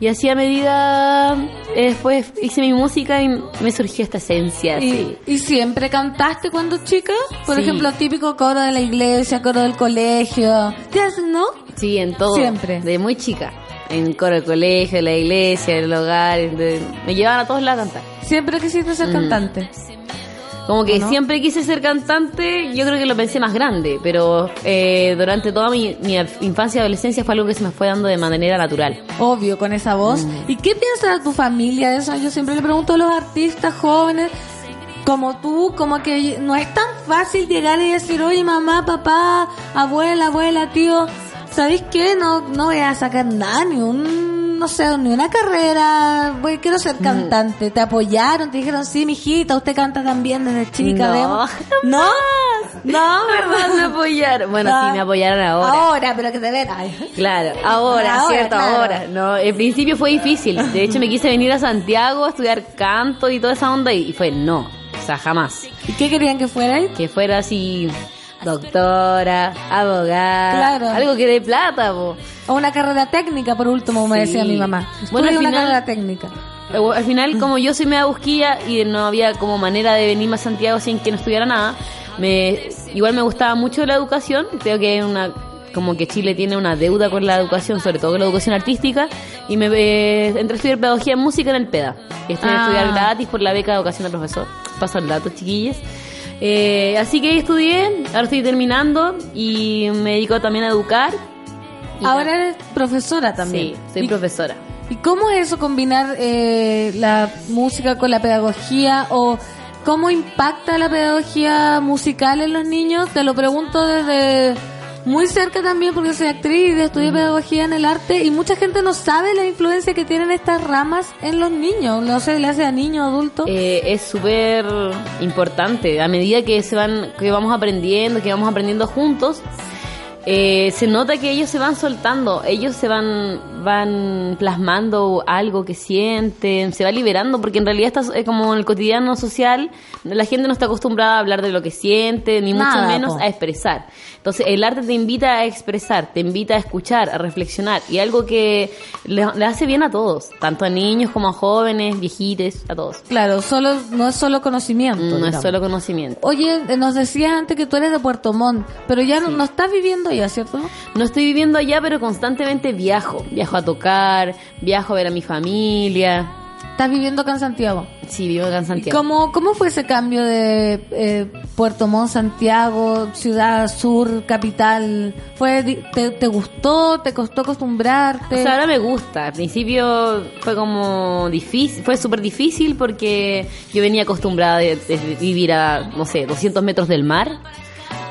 Y así a medida, eh, después hice mi música y me surgió esta esencia. ¿Y, y siempre cantaste cuando chica? Por Sí. ejemplo, típico coro de la iglesia, coro del colegio. ¿Te hacen, no? Sí, en todo. Siempre. De muy chica. En coro del colegio, en la iglesia, en el hogar. de- me llevaban a todos lados a cantar. Siempre quisiste ser Mm. cantante. Como que siempre quise ser cantante, yo creo que lo pensé más grande, pero eh, durante toda mi, mi infancia y adolescencia fue algo que se me fue dando de manera natural. Obvio, con esa voz. Mm. ¿Y qué piensa tu familia de eso? Yo siempre le pregunto a los artistas jóvenes como tú, como que no es tan fácil llegar y decir, oye, mamá, papá, abuela, abuela, tío, ¿sabéis qué? No, no voy a sacar nada, ni un, no sé, ni una carrera, voy, quiero ser Mm. cantante. ¿Te apoyaron? ¿Te dijeron, sí, mijita, usted canta también desde chica? No, demos"? ¿No? No. Me apoyaron. Bueno, Ah. sí, me apoyaron ahora. Ahora, pero que te ven. Ay. Claro, ahora, Ahora, cierto, claro. ahora. No, al principio fue difícil. De hecho, me quise venir a Santiago a estudiar canto y toda esa onda y fue no, o sea, jamás. ¿Y qué querían que fuera? Que fuera así doctora, abogada, Claro. algo que dé plata, po. O una carrera técnica, por último, me Sí. decía mi mamá. Bueno, al una carrera técnica. Eh, Al final, como yo soy media busquilla y no había como manera de venirme a Santiago sin que no estudiara nada, me, igual me gustaba mucho la educación. Creo que es una como que Chile tiene una deuda con la educación, sobre todo con la educación artística, y me eh, entré a estudiar pedagogía en música en el PEDA. Y estoy a Ah. estudiar gratis por la beca de educación del profesor. Paso el dato, chiquillas. Eh, así que ahí estudié, ahora estoy terminando y me dedico también a educar. Y Ahora eres profesora también. Sí, soy ¿Y- profesora. ¿Y cómo es eso combinar eh, la música con la pedagogía o cómo impacta la pedagogía musical en los niños? Te lo pregunto desde muy cerca también porque soy actriz estudié pedagogía en el arte y mucha gente no sabe la influencia que tienen estas ramas en los niños. No sé, le hace a niños, adultos. Eh, es súper importante. A medida que se van, que vamos aprendiendo, que vamos aprendiendo juntos, eh, se nota que ellos se van soltando, ellos se van, van plasmando algo que sienten, se va liberando, porque en realidad está eh, como en el cotidiano social, la gente no está acostumbrada a hablar de lo que siente, ni mucho Nada, menos po. a expresar. Entonces, el arte te invita a expresar, te invita a escuchar, a reflexionar, y algo que le, le hace bien a todos, tanto a niños como a jóvenes, viejites, a todos. Claro, solo no es solo conocimiento. No es digamos. solo conocimiento. Oye, eh, nos decías antes que tú eres de Puerto Montt, pero ya no, no estás viviendo allá, ¿cierto? No estoy viviendo allá, pero constantemente viajo. Viajo a tocar, viajo a ver a mi familia. estás viviendo acá en Santiago. Sí, vivo acá en ¿Y Santiago. cómo, cómo fue ese cambio de eh, Puerto Montt, Santiago, ciudad sur, capital? ¿Fue, te, te gustó? ¿Te costó acostumbrarte? O sea, ahora me gusta. Al principio fue como difícil, fue súper difícil porque yo venía acostumbrada de, de vivir a, no sé, 200 metros del mar.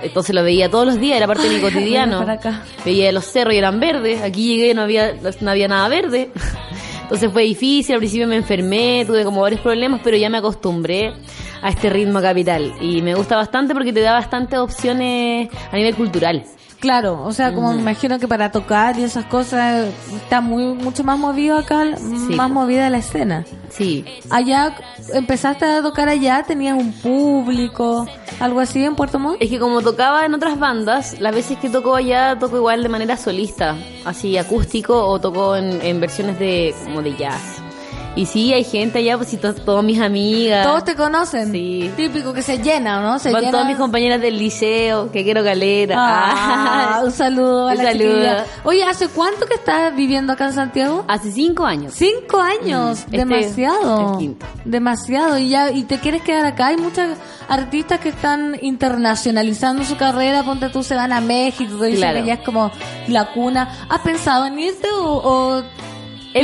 Entonces lo veía todos los días, era parte de mi cotidiano. Para acá. Veía los cerros y eran verdes. Aquí llegué y no había, no había nada verde. Entonces fue difícil, al principio me enfermé, tuve como varios problemas, pero ya me acostumbré a este ritmo capital. Y me gusta bastante porque te da bastantes opciones a nivel cultural. Claro, o sea, como me imagino que para tocar y esas cosas está muy mucho más movido acá, más movida la escena. Sí. Allá empezaste a tocar allá, tenías un público, algo así en Puerto Montt. Es que como tocaba en otras bandas, las veces que toco allá toco igual de manera solista, así acústico o toco en, en versiones de como de jazz. Y sí, hay gente allá, pues y to- todas mis amigas. Todos te conocen. Sí. Típico que se llena, ¿no? Se llena. todas mis compañeras del liceo, que quiero calera. Ah, un saludo a Un la saludo. chiquilla. Oye, ¿hace cuánto que estás viviendo acá en Santiago? Hace cinco años. Cinco años, Mm, este- demasiado. el quinto. Demasiado. Y ya, y te quieres quedar acá. Hay muchas artistas que están internacionalizando su carrera. Ponte tú, se van a México, Claro. que ya es como la cuna. ¿Has pensado en irte o, o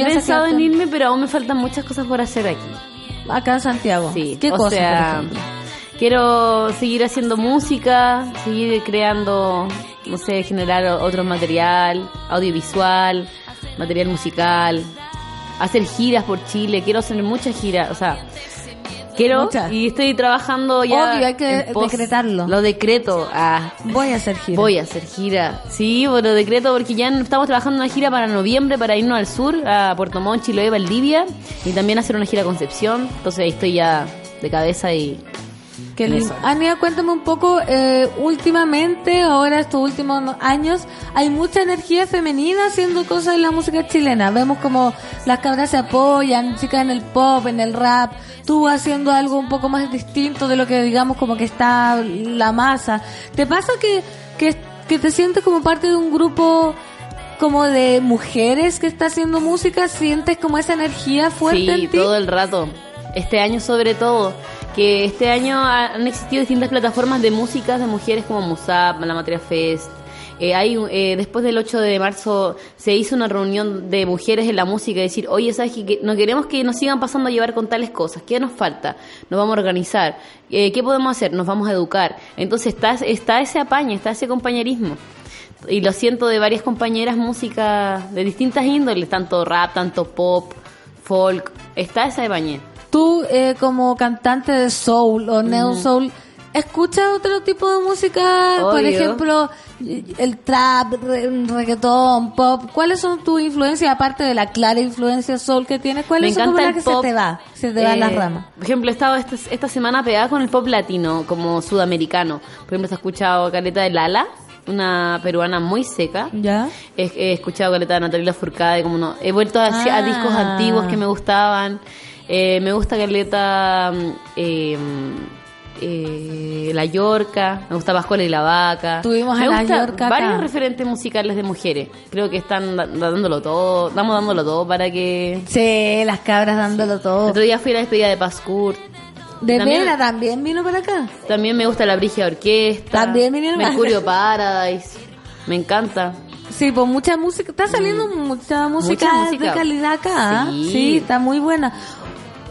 He pensado en irme, pero aún me faltan muchas cosas por hacer aquí. acá en Santiago? Sí, ¿Qué o cosas, sea, por quiero seguir haciendo música, seguir creando, no sé, generar otro material, audiovisual, material musical, hacer giras por Chile, quiero hacer muchas giras, o sea, quiero Muchas. y estoy trabajando ya. Obvio, hay que decretarlo. Lo decreto, ah, Voy a hacer gira. Voy a hacer gira. Sí, bueno, decreto porque ya estamos trabajando una gira para noviembre para irnos al sur, a Puerto Montt, Chiloé, Valdivia y también hacer una gira a Concepción. Entonces ahí estoy ya de cabeza y Qué lindo. Ania, cuéntame un poco, eh, últimamente, ahora estos últimos años, hay mucha energía femenina haciendo cosas en la música chilena. Vemos como las cabras se apoyan, chicas en el pop, en el rap, tú haciendo algo un poco más distinto de lo que digamos como que está la masa. ¿Te pasa que, que, que te sientes como parte de un grupo como de mujeres que está haciendo música? ¿Sientes como esa energía fuerte Sí, en ti? todo el rato. Este año sobre todo, que este año ha- han existido distintas plataformas de músicas de mujeres como Musap, La Materia Fest. Eh, hay, eh, después del 8 de marzo se hizo una reunión de mujeres en la música decir, oye, ¿sabes que no queremos que nos sigan pasando a llevar con tales cosas? ¿Qué nos falta? Nos vamos a organizar. Eh, ¿Qué podemos hacer? Nos vamos a educar. Entonces está, está ese apaño, está ese compañerismo y lo siento de varias compañeras música de distintas índoles, tanto rap, tanto pop, folk, está esa de bañé. Tú, eh, como cantante de soul o neo soul, ¿escuchas otro tipo de música? Por Obvio. ejemplo, el trap, re- reggaetón, pop. ¿Cuáles son tus influencias, aparte de la clara influencia soul que tienes? ¿Cuáles son las que pop. se te va? Se te van las Eh, ramas. Por ejemplo, he estado esta, esta semana pegada con el pop latino, como sudamericano. Por ejemplo, he escuchado Caleta de Lala, una peruana muy seca. ¿Ya? He, he escuchado Caleta de Natalia Furcade, como no. He vuelto a, a Ah. discos antiguos que me gustaban. Eh, me gusta Caleta mm, eh, eh, La Yorca, me gusta Pascual y la Vaca. Tuvimos me a La Yorca acá. varios referentes musicales de mujeres. Creo que están da- dándolo todo, estamos dándolo todo para que... Sí, las cabras dándolo todo. El otro día fui a la despedida de Pascur. De También- Vera también vino para acá. También me gusta la Brigia Orquesta. También vinieron Mercurio Paradise. Me encanta. Sí, pues mucha música, está saliendo mucha música, Mm. Mucha música. de calidad acá. ¿ah? Sí. sí, está muy buena.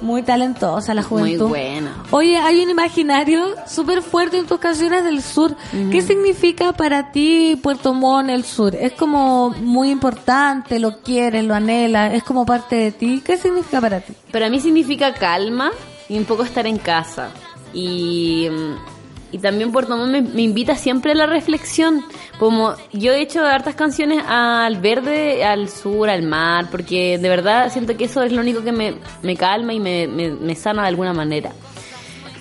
Muy talentosa la Muy juventud. buena. Oye, hay un imaginario súper fuerte en tus canciones del sur. ¿Qué significa para ti Puerto Montt, el sur? Es como muy importante, lo quieres, lo anhelas, es como parte de ti. ¿Qué significa para ti? Para mí significa calma y un poco estar en casa. Y, mm, y también Puerto Montt me, me invita siempre a la reflexión. Como yo he hecho hartas canciones al verde, al sur, al mar, porque de verdad siento que eso es lo único que me, me calma y me, me, sana de alguna manera.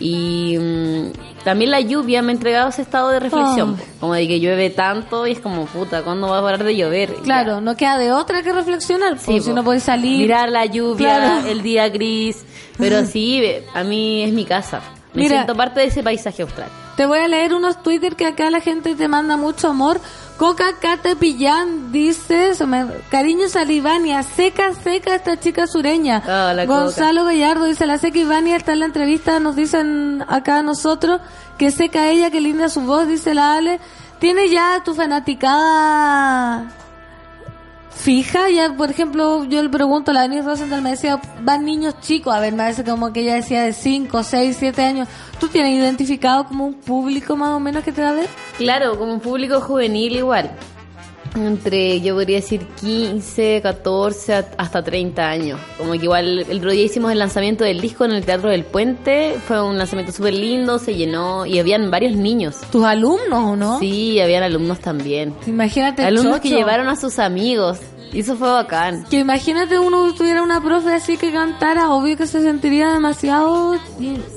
Y mm, también la lluvia me ha entregado ese estado de reflexión. Oh. Como de que llueve tanto y es como, puta, ¿cuándo va a parar de llover? Claro, no queda de otra que reflexionar. Sí, pues, si no puedes salir. Mirar la lluvia, Claro. el día gris. Pero sí, a mí es mi casa. Me Mira. siento parte de ese paisaje austral. Te voy a leer unos Twitter que acá la gente te manda mucho amor. Coca Cata Pillán dice, se me- cariños a la Ivania, seca, seca esta chica sureña. Ah, Coca. Gonzalo Gallardo dice, la seca Ivania está en la entrevista, nos dicen acá a nosotros, que seca ella, que linda su voz, dice la Ale. ¿Tiene ya tu fanaticada fija? Ya, por ejemplo, yo le pregunto, la Denise Rosenthal me decía, van niños chicos, a ver, me parece como que ella decía de 5, 6, 7 años. ¿Tú tienes identificado como un público más o menos que te va a ver? Claro, como un público juvenil igual. Entre, yo podría decir 15, 14, a- hasta 30 años. Como que igual el otro día hicimos el lanzamiento del disco en el Teatro del Puente. Fue un lanzamiento súper lindo, se llenó y habían varios niños. ¿Tus alumnos o no? Sí, habían alumnos también. Imagínate, Alumnos que llevaron a sus amigos. Y eso fue bacán. Que imagínate uno tuviera una profe así que cantara, obvio que se sentiría demasiado,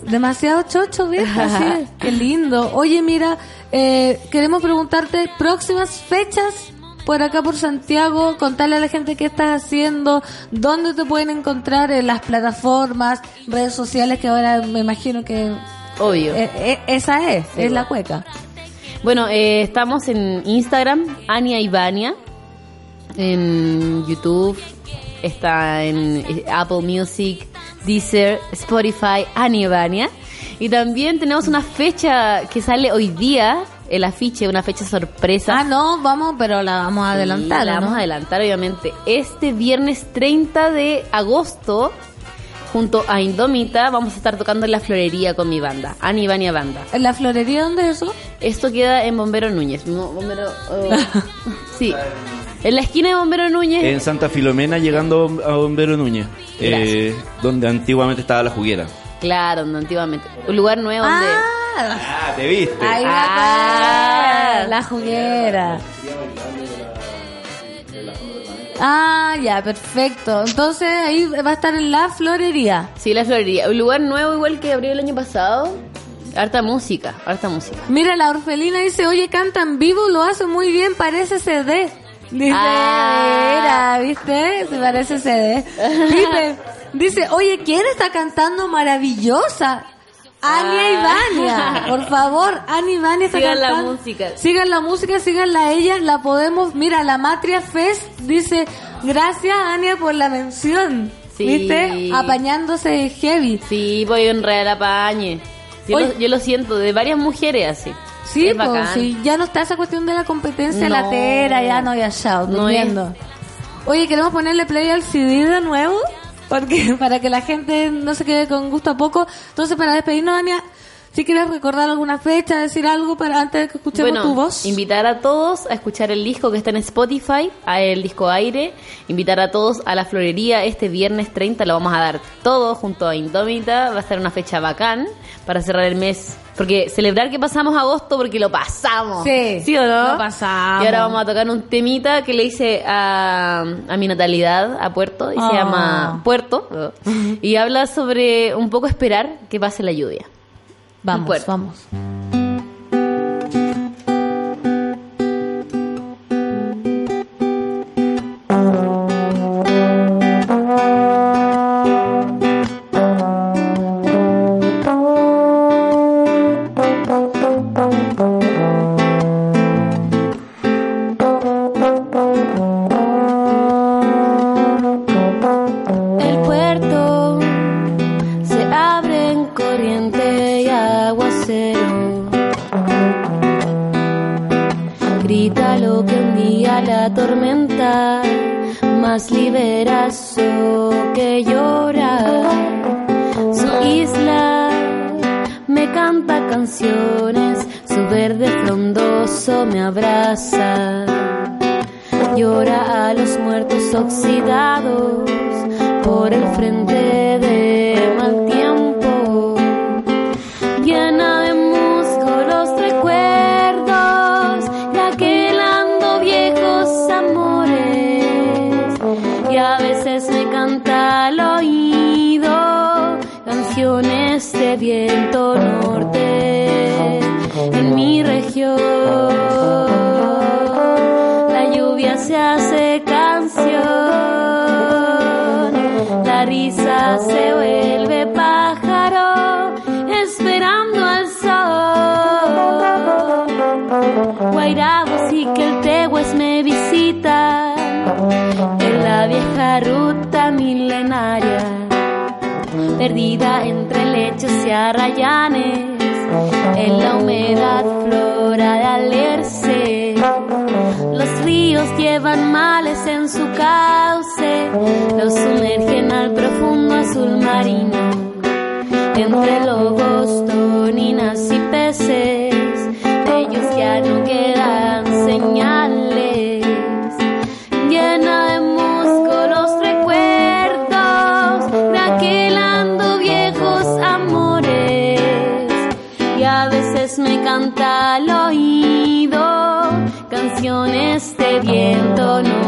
demasiado chocho, ¿viste? Así, qué lindo. Oye, mira, eh, queremos preguntarte próximas fechas por acá por Santiago, contarle a la gente qué estás haciendo, dónde te pueden encontrar en las plataformas, redes sociales que ahora me imagino que Obvio. eh, eh, esa es, Sí, es la cueca. Bueno, eh, estamos en Instagram, Ania Ivania. En YouTube, está en eh, Apple Music, Deezer, Spotify, Ania Ivania. Y también tenemos una fecha que sale hoy día, el afiche, una fecha sorpresa. Ah, no, vamos, pero la vamos a Sí, adelantar, La ¿no? vamos a adelantar, obviamente. Este viernes 30 de agosto, junto a Indómita, vamos a estar tocando en la florería con mi banda, Ani Ivania Banda. ¿En la florería dónde es eso? Esto queda en Bombero Núñez. Bombero, oh, sí. En la esquina de Bombero Núñez. En Santa Filomena, llegando a Bombero Núñez, eh, donde antiguamente estaba la juguera. Claro, donde antiguamente. Un lugar nuevo donde. Ah, te viste. Ahí va Ah. la juguera. Ah, ya, perfecto. Entonces ahí va a estar en la florería. Sí, la florería. Un lugar nuevo igual que abrió el año pasado. Harta música, harta música. Mira, la orfelina dice, oye, canta en vivo, lo hace muy bien, parece CD. Dice, Ah. mira, ¿viste? Se parece CD. Dice, dice, oye, ¿quién está cantando maravillosa? Ania Ah. Ivania, por favor, Ania Ivania está Sigan la música. Sigan la música, síganla a ella, la podemos, mira, la Matria Fest dice, gracias Ania por la mención. Sí. ¿Viste? Apañándose heavy. Sí, voy en real apañe. Yo, lo, yo lo siento, de varias mujeres así. Sí, es pues, sí, ya no está esa cuestión de la competencia No. latera, ya no había chao, No. Oye, queremos ponerle play al CD de nuevo, porque para que la gente no se quede con gusto a poco. Entonces, para despedirnos, Ania, si quieres recordar alguna fecha, decir algo para antes de que escuchemos Bueno, tu voz. invitar a todos a escuchar el disco que está en Spotify, a el disco Aire. Invitar a todos a la florería este viernes 30, lo vamos a dar todo junto a Indómita. Va a ser una fecha bacán para cerrar el mes. Porque celebrar que pasamos agosto porque lo pasamos. Sí, ¿Sí o no? lo pasamos. Y ahora vamos a tocar un temita que le hice a, a mi natalidad, a Puerto, y Ah. se llama Puerto. Y habla sobre un poco esperar que pase la lluvia. Vamos, vamos. Canciones de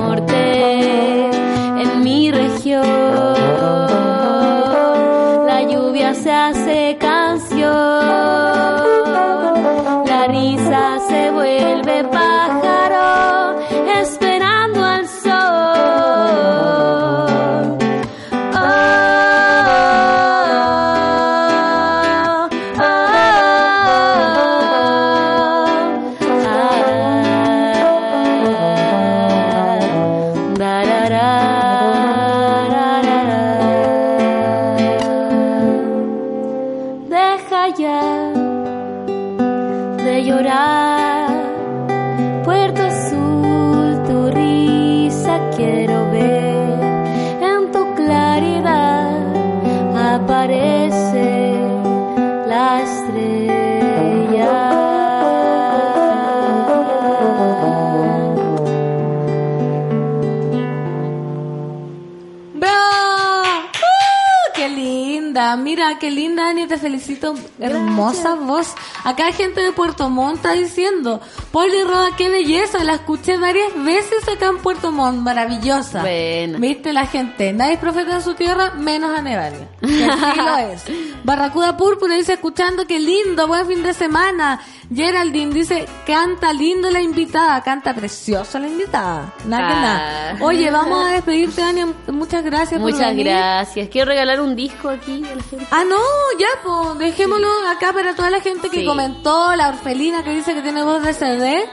te felicito. Hermosa voz. Acá gente de Puerto Montt está diciendo, Poli Roda, qué belleza. La escuché varias veces acá en Puerto Montt. Maravillosa. Bueno. ¿Viste la gente? Nadie es profeta en su tierra, menos a Nevalia. Que así lo es. Barracuda Púrpura dice, escuchando, qué lindo, buen fin de semana. Geraldine dice, canta lindo la invitada, canta preciosa la invitada. Nada que Ah. nada. Oye, vamos a despedirte, Dani. Muchas gracias por Muchas venir. gracias. Quiero regalar un disco aquí a la gente. Ah, no, ya, pues, dejémoslo acá para toda la gente que Sí. comentó, la orfelina que dice que tiene voz de CD.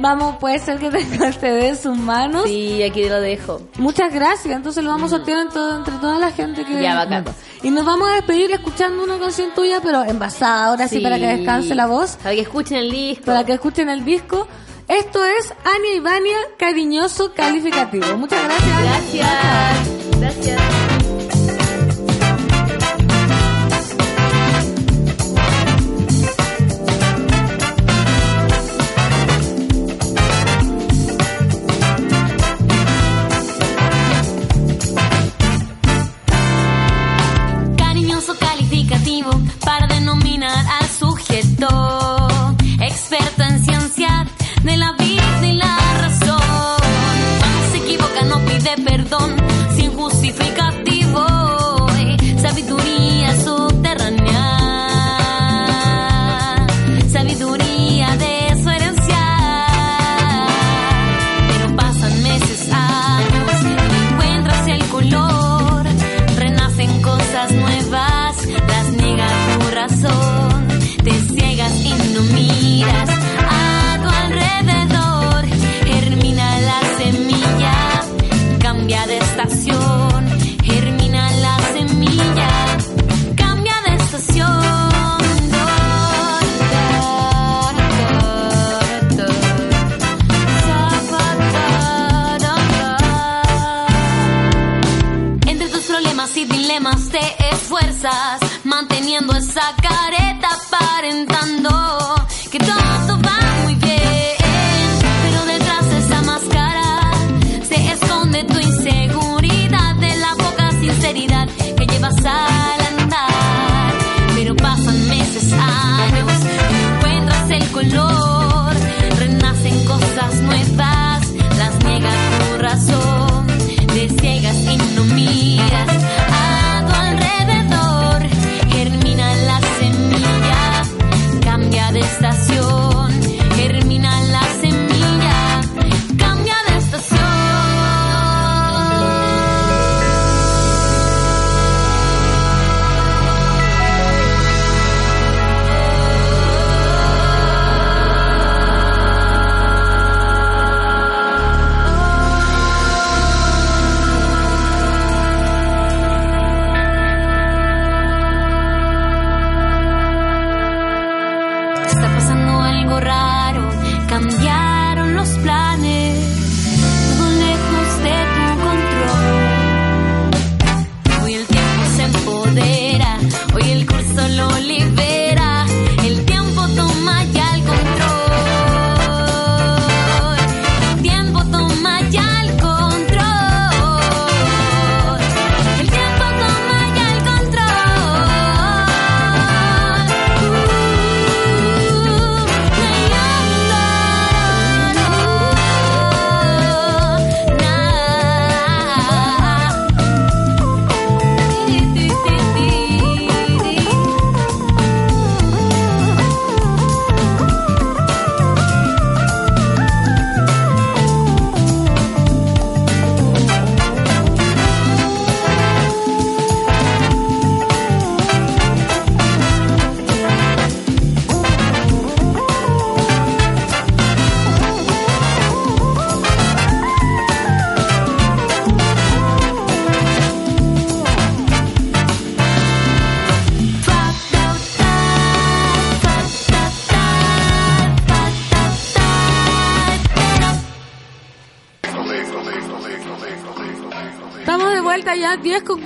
Vamos, puede ser que tenga el CD en sus manos. Sí, aquí lo dejo. Muchas gracias, entonces lo vamos a sortear en todo- entre toda la gente que... Ya, bacán. Y nos vamos a despedir escuchando una canción tuya, pero envasada, ahora sí, para que descanse la voz. Para que escuchen el disco. Para que escuchen el disco. Esto es Ania y Vania, cariñoso calificativo. Muchas gracias. Gracias. Gracias.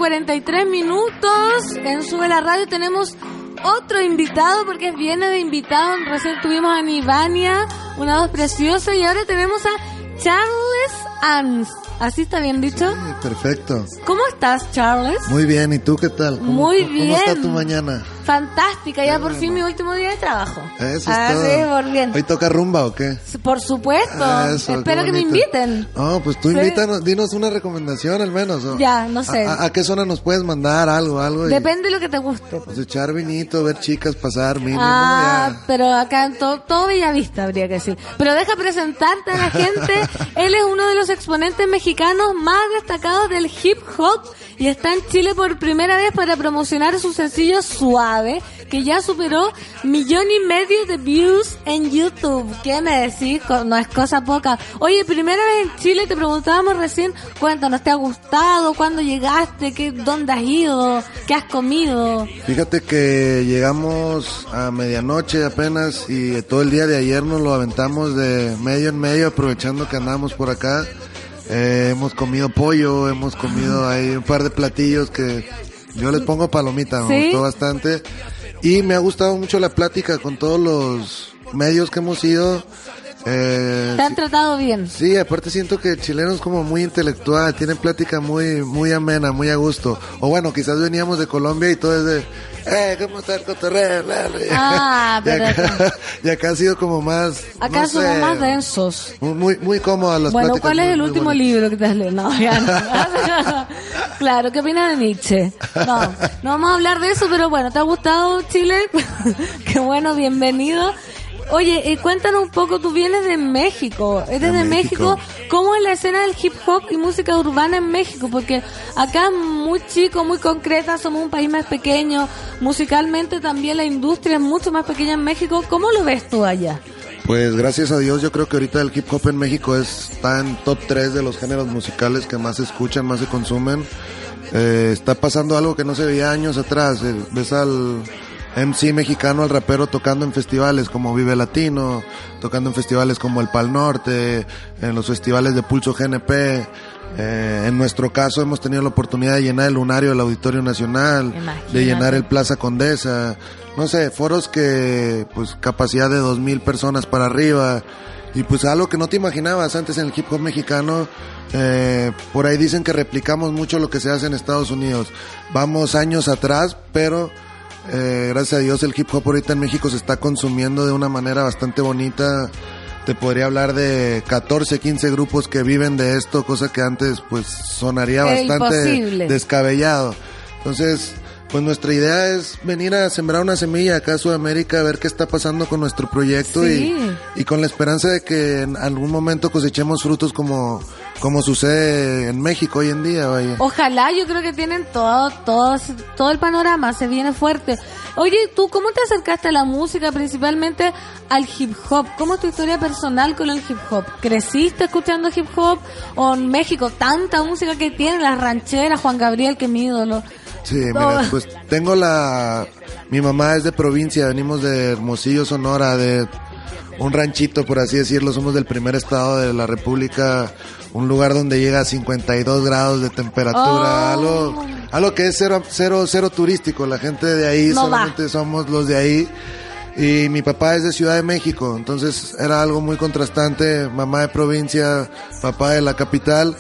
43 minutos. En Sube la Radio tenemos otro invitado, porque viene de invitado. Recién tuvimos a Nivania, una voz preciosa, y ahora tenemos a Charles Ans. ¿Así está bien dicho? Perfecto. ¿Cómo estás, Charles? Muy bien, ¿y tú qué tal? ¿Cómo, Muy cómo bien. está tu mañana? Fantástica, ya por fin mi último día de trabajo. Eso es Ah, todo. sí, por bien. ¿Hoy toca rumba o qué? Por supuesto. Eso, Espero que me inviten. No, pues tú Sí. invítanos, dinos una recomendación al menos. ¿o? Ya, no sé. ¿A, a- a qué zona nos puedes mandar algo? algo y, Depende de lo que te guste. pues echar vinito, ver chicas pasar mínimo. Ah, ya. pero acá en todo, todo Bellavista habría que decir. Pero deja presentarte a la gente. Él es uno de los exponentes mexicanos más destacados del hip hop y está en Chile por primera vez para promocionar su sencillo Suave, que ya superó millón y medio de views en YouTube. ¿Qué me decís? No es cosa poca. Oye, primera vez en Chile te preguntábamos recién, cuéntanos, ¿te ha gustado? ¿Cuándo llegaste? ¿Qué, ¿Dónde has ido? ¿Qué has comido? Fíjate que llegamos a medianoche apenas y todo el día de ayer nos lo aventamos de medio en medio aprovechando que andamos por acá. Eh, hemos comido pollo, hemos comido ahí un par de platillos que yo les pongo palomita, me ¿Sí? gustó bastante. Y me ha gustado mucho la plática con todos los medios que hemos ido. Eh, ¿Te han tratado bien? Sí, aparte siento que el chileno es como muy intelectual, tiene plática muy muy amena, muy a gusto. O bueno, quizás veníamos de Colombia y todo es de, eh, ¿cómo está el cotorreo? Ah, y, acá, y acá ha sido como más, acá no somos sé, más densos. muy, muy, cómodas las Bueno, pláticas. ¿cuál es muy- el muy último libro que te has leído? No, ya no. claro, ¿qué opinas de Nietzsche? No, no vamos a hablar de eso, pero bueno, ¿te ha gustado Chile? Qué bueno, bienvenido. Oye, eh, cuéntanos un poco, tú vienes de México, eres de, De México. México. ¿Cómo es la escena del hip hop y música urbana en México? Porque acá muy chico, muy concreta, somos un país más pequeño, musicalmente también la industria es mucho más pequeña en México. ¿Cómo lo ves tú allá? Pues gracias a Dios yo creo que ahorita el hip hop en México es- está en top 3 de los géneros musicales que más se escuchan, más se consumen. Eh, está pasando algo que no se veía años atrás. Eh, ves al MC mexicano, al rapero tocando en festivales como Vive Latino, tocando en festivales como el Pal Norte, en los festivales de Pulso GNP. Eh, en nuestro caso hemos tenido la oportunidad de llenar el lunario del Auditorio Nacional, de llenar el Plaza Condesa, no sé, foros que pues capacidad de dos mil personas para arriba y pues algo que no te imaginabas antes en el hip hop mexicano. eh, por ahí dicen que replicamos mucho lo que se hace en Estados Unidos. Vamos años atrás, pero eh, gracias a Dios el hip hop ahorita en México se está consumiendo de una manera bastante bonita. Te podría hablar de 14, 15 grupos que viven de esto, cosa que antes pues sonaría bastante imposible. descabellado. Entonces, pues nuestra idea es venir a sembrar una semilla acá a Sudamérica, a ver qué está pasando con nuestro proyecto Sí. y, y con la esperanza de que en algún momento cosechemos frutos como, como sucede en México hoy en día, vaya. Ojalá, yo creo que tienen todo, todo, todo el panorama, se viene fuerte. Oye, ¿tú cómo te acercaste a la música, principalmente al hip hop? ¿Cómo es tu historia personal con el hip hop? ¿Creciste escuchando hip hop? ¿O en México tanta música que tiene, las rancheras, Juan Gabriel, que es mi ídolo? Sí, mira, pues tengo la... Mi mamá es de provincia, venimos de Hermosillo, Sonora, de un ranchito, por así decirlo. Somos del primer estado de la República, un lugar donde llega a 52 grados de temperatura, Oh. algo, algo que es cero, cero, cero turístico. La gente de ahí No va. solamente somos los de ahí. Y mi papá es de Ciudad de México, entonces era algo muy contrastante, mamá de provincia, papá de la capital,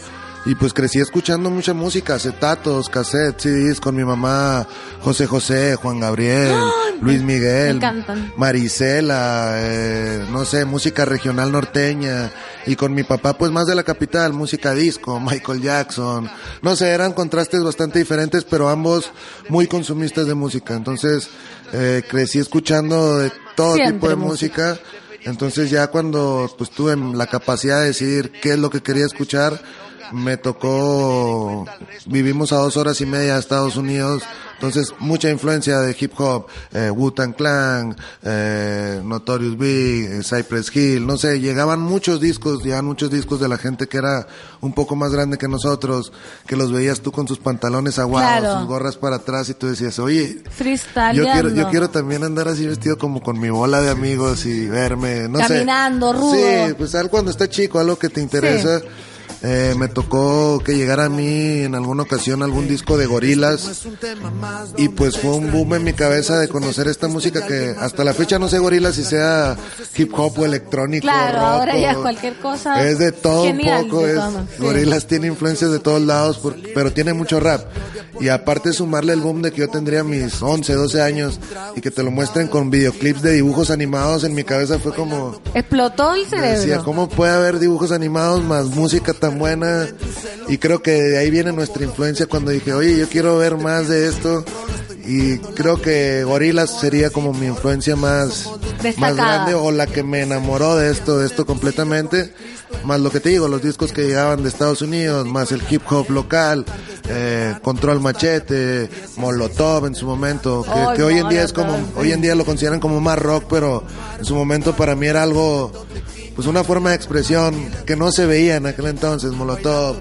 y pues crecí escuchando mucha música, acetatos, cassettes, CDs con mi mamá, José José, Juan Gabriel, Luis Miguel, me. Marisela, eh, no sé, música regional norteña, y con mi papá pues más de la capital, música disco, Michael Jackson, no sé, eran contrastes bastante diferentes, pero ambos muy consumistas de música, entonces eh, crecí escuchando de todo Siempre tipo de música. música, entonces ya cuando pues tuve la capacidad de decidir qué es lo que quería escuchar, me tocó, vivimos a dos horas y media de Estados Unidos, entonces mucha influencia de hip hop, eh, Wu-Tang Clan, eh, Notorious Big, eh, Cypress Hill, no sé, llegaban muchos discos, llegaban muchos discos de la gente que era un poco más grande que nosotros, que los veías tú con sus pantalones aguados, Claro. sus gorras para atrás y tú decías, oye, yo quiero, yo quiero también andar así vestido como con mi bola de amigos y verme, no sé. Caminando, rudo. Sí, pues algo cuando está chico, algo que te interesa. Eh, me tocó que llegara a mí en alguna ocasión algún disco de gorilas y pues fue un boom en mi cabeza de conocer esta música que hasta la fecha no sé gorilas si sea hip hop o electrónico. Claro, rock ahora ya cualquier cosa. es de todo genial, un poco. Es, sí. Gorilas tiene influencias de todos lados, por- pero tiene mucho rap. Y aparte sumarle el boom de que yo tendría mis 11, 12 años y que te lo muestren con videoclips de dibujos animados, en mi cabeza fue como... Explotó el cerebro. Decía, ¿cómo puede haber dibujos animados más música tan buena? Y creo que de ahí viene nuestra influencia cuando dije, oye, yo quiero ver más de esto. Y creo que Gorilas sería como mi influencia más, más grande o la que me enamoró de esto, de esto completamente. Más lo que te digo, los discos que llegaban de Estados Unidos, más el hip hop local, eh, Control Machete, Molotov en su momento, que, que hoy en día es como, hoy en día lo consideran como más rock, pero en su momento para mí era algo, pues una forma de expresión que no se veía en aquel entonces, Molotov,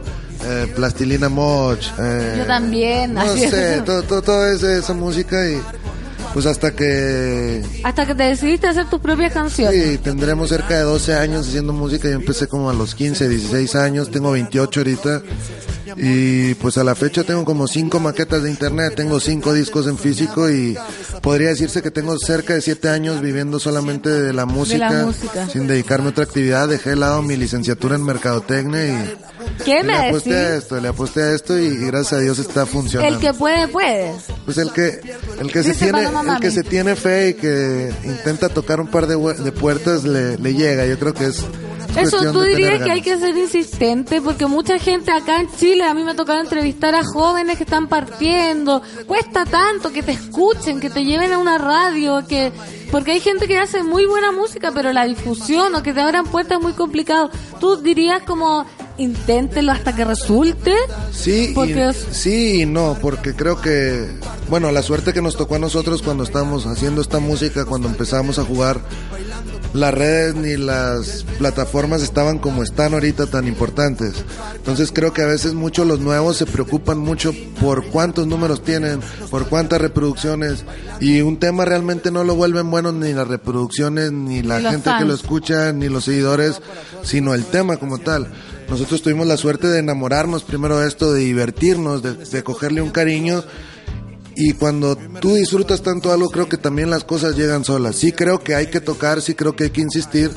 eh, Plastilina Moch, eh, Yo también. no sé, todo, todo, toda esa, música y pues hasta que Hasta que te decidiste hacer tus propias canciones. Sí, tendremos cerca de 12 años haciendo música. Yo empecé como a los 15, 16 años. Tengo 28 ahorita. Y pues a la fecha tengo como 5 maquetas de internet. Tengo 5 discos en físico. Y podría decirse que tengo cerca de 7 años viviendo solamente de la música. música. Sin dedicarme a otra actividad. Dejé de lado mi licenciatura en mercadotecnia. Y, ¿Qué y me le aposté a esto, le aposté a esto. Y, gracias a Dios está funcionando. El que puede, puede. Pues el que, el que se tiene, Paloma el que se tiene fe y que intenta tocar un par de, de puertas le, le llega. Yo creo que es Eso tú dirías que hay que ser insistente porque mucha gente acá en Chile, a mí me ha tocado entrevistar a jóvenes que están partiendo, cuesta tanto que te escuchen, que te lleven a una radio, que porque hay gente que hace muy buena música, pero la difusión o que te abran puertas es muy complicado. Tú dirías como inténtelo hasta que resulte. Sí, Porque y, es- sí y no, porque creo que, bueno, la suerte que nos tocó a nosotros cuando estábamos haciendo esta música, cuando empezamos a jugar, las redes ni las plataformas estaban como están ahorita tan importantes. Entonces creo que a veces muchos los nuevos se preocupan mucho por cuántos números tienen, por cuántas reproducciones y un tema realmente no lo vuelven bueno ni las reproducciones, ni la Ni gente que lo escucha, ni los seguidores, sino el tema como tal. Nosotros tuvimos la suerte de enamorarnos primero de esto, de divertirnos, de, de cogerle un cariño. Y cuando tú disfrutas tanto algo, creo que también las cosas llegan solas. Sí creo que hay que tocar, sí creo que hay que insistir,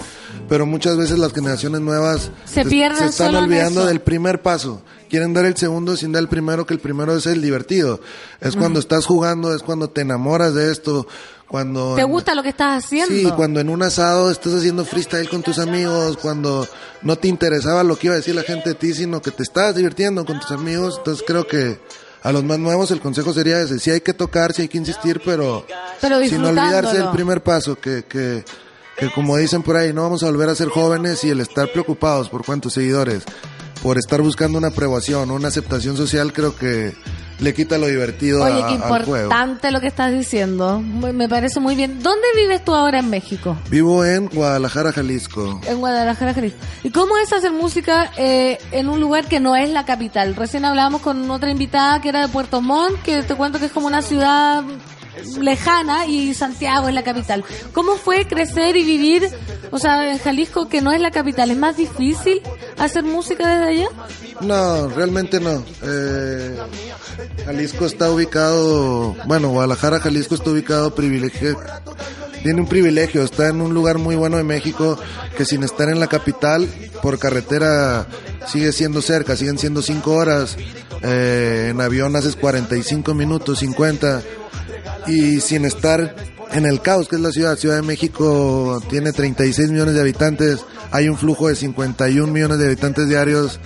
pero muchas veces las generaciones nuevas Se pierden se están olvidando del primer paso. Quieren dar el segundo sin dar el primero, que el primero es el divertido. Es cuando estás jugando, es cuando te enamoras de esto, cuando... ¿Te gusta lo que estás haciendo? Sí, cuando en un asado estás haciendo freestyle con tus amigos, cuando no te interesaba lo que iba a decir la gente de ti, sino que te estabas divirtiendo con tus amigos. Entonces creo que a los más nuevos el consejo sería ese. Sí hay que tocar, sí hay que insistir, pero, Pero sin olvidarse del primer paso, que, que, que como dicen por ahí, no vamos a volver a ser jóvenes y el estar preocupados por cuántos seguidores, por estar buscando una aprobación una aceptación social, creo que le quita lo divertido Oye, a- qué al juego. importante lo que estás diciendo. Me me parece muy bien. ¿Dónde vives tú ahora en México? Vivo en Guadalajara, Jalisco. En Guadalajara, Jalisco. ¿Y cómo es hacer música eh, en un lugar que no es la capital? Recién hablábamos con otra invitada que era de Puerto Montt, que te cuento que es como una ciudad lejana y Santiago es la capital. ¿Cómo fue crecer y vivir, o sea, en Jalisco que no es la capital? ¿Es más difícil hacer música desde allá? No, realmente no. Eh, Jalisco está ubicado, bueno, Guadalajara, Jalisco está ubicado privilegio, tiene un privilegio, está en un lugar muy bueno de México que sin estar en la capital, por carretera sigue siendo cerca, siguen siendo 5 horas, eh, en avión haces 45 minutos, 50, y sin estar en el caos que es la ciudad. Ciudad de México tiene 36 millones de habitantes, hay un flujo de 51 millones de habitantes diarios.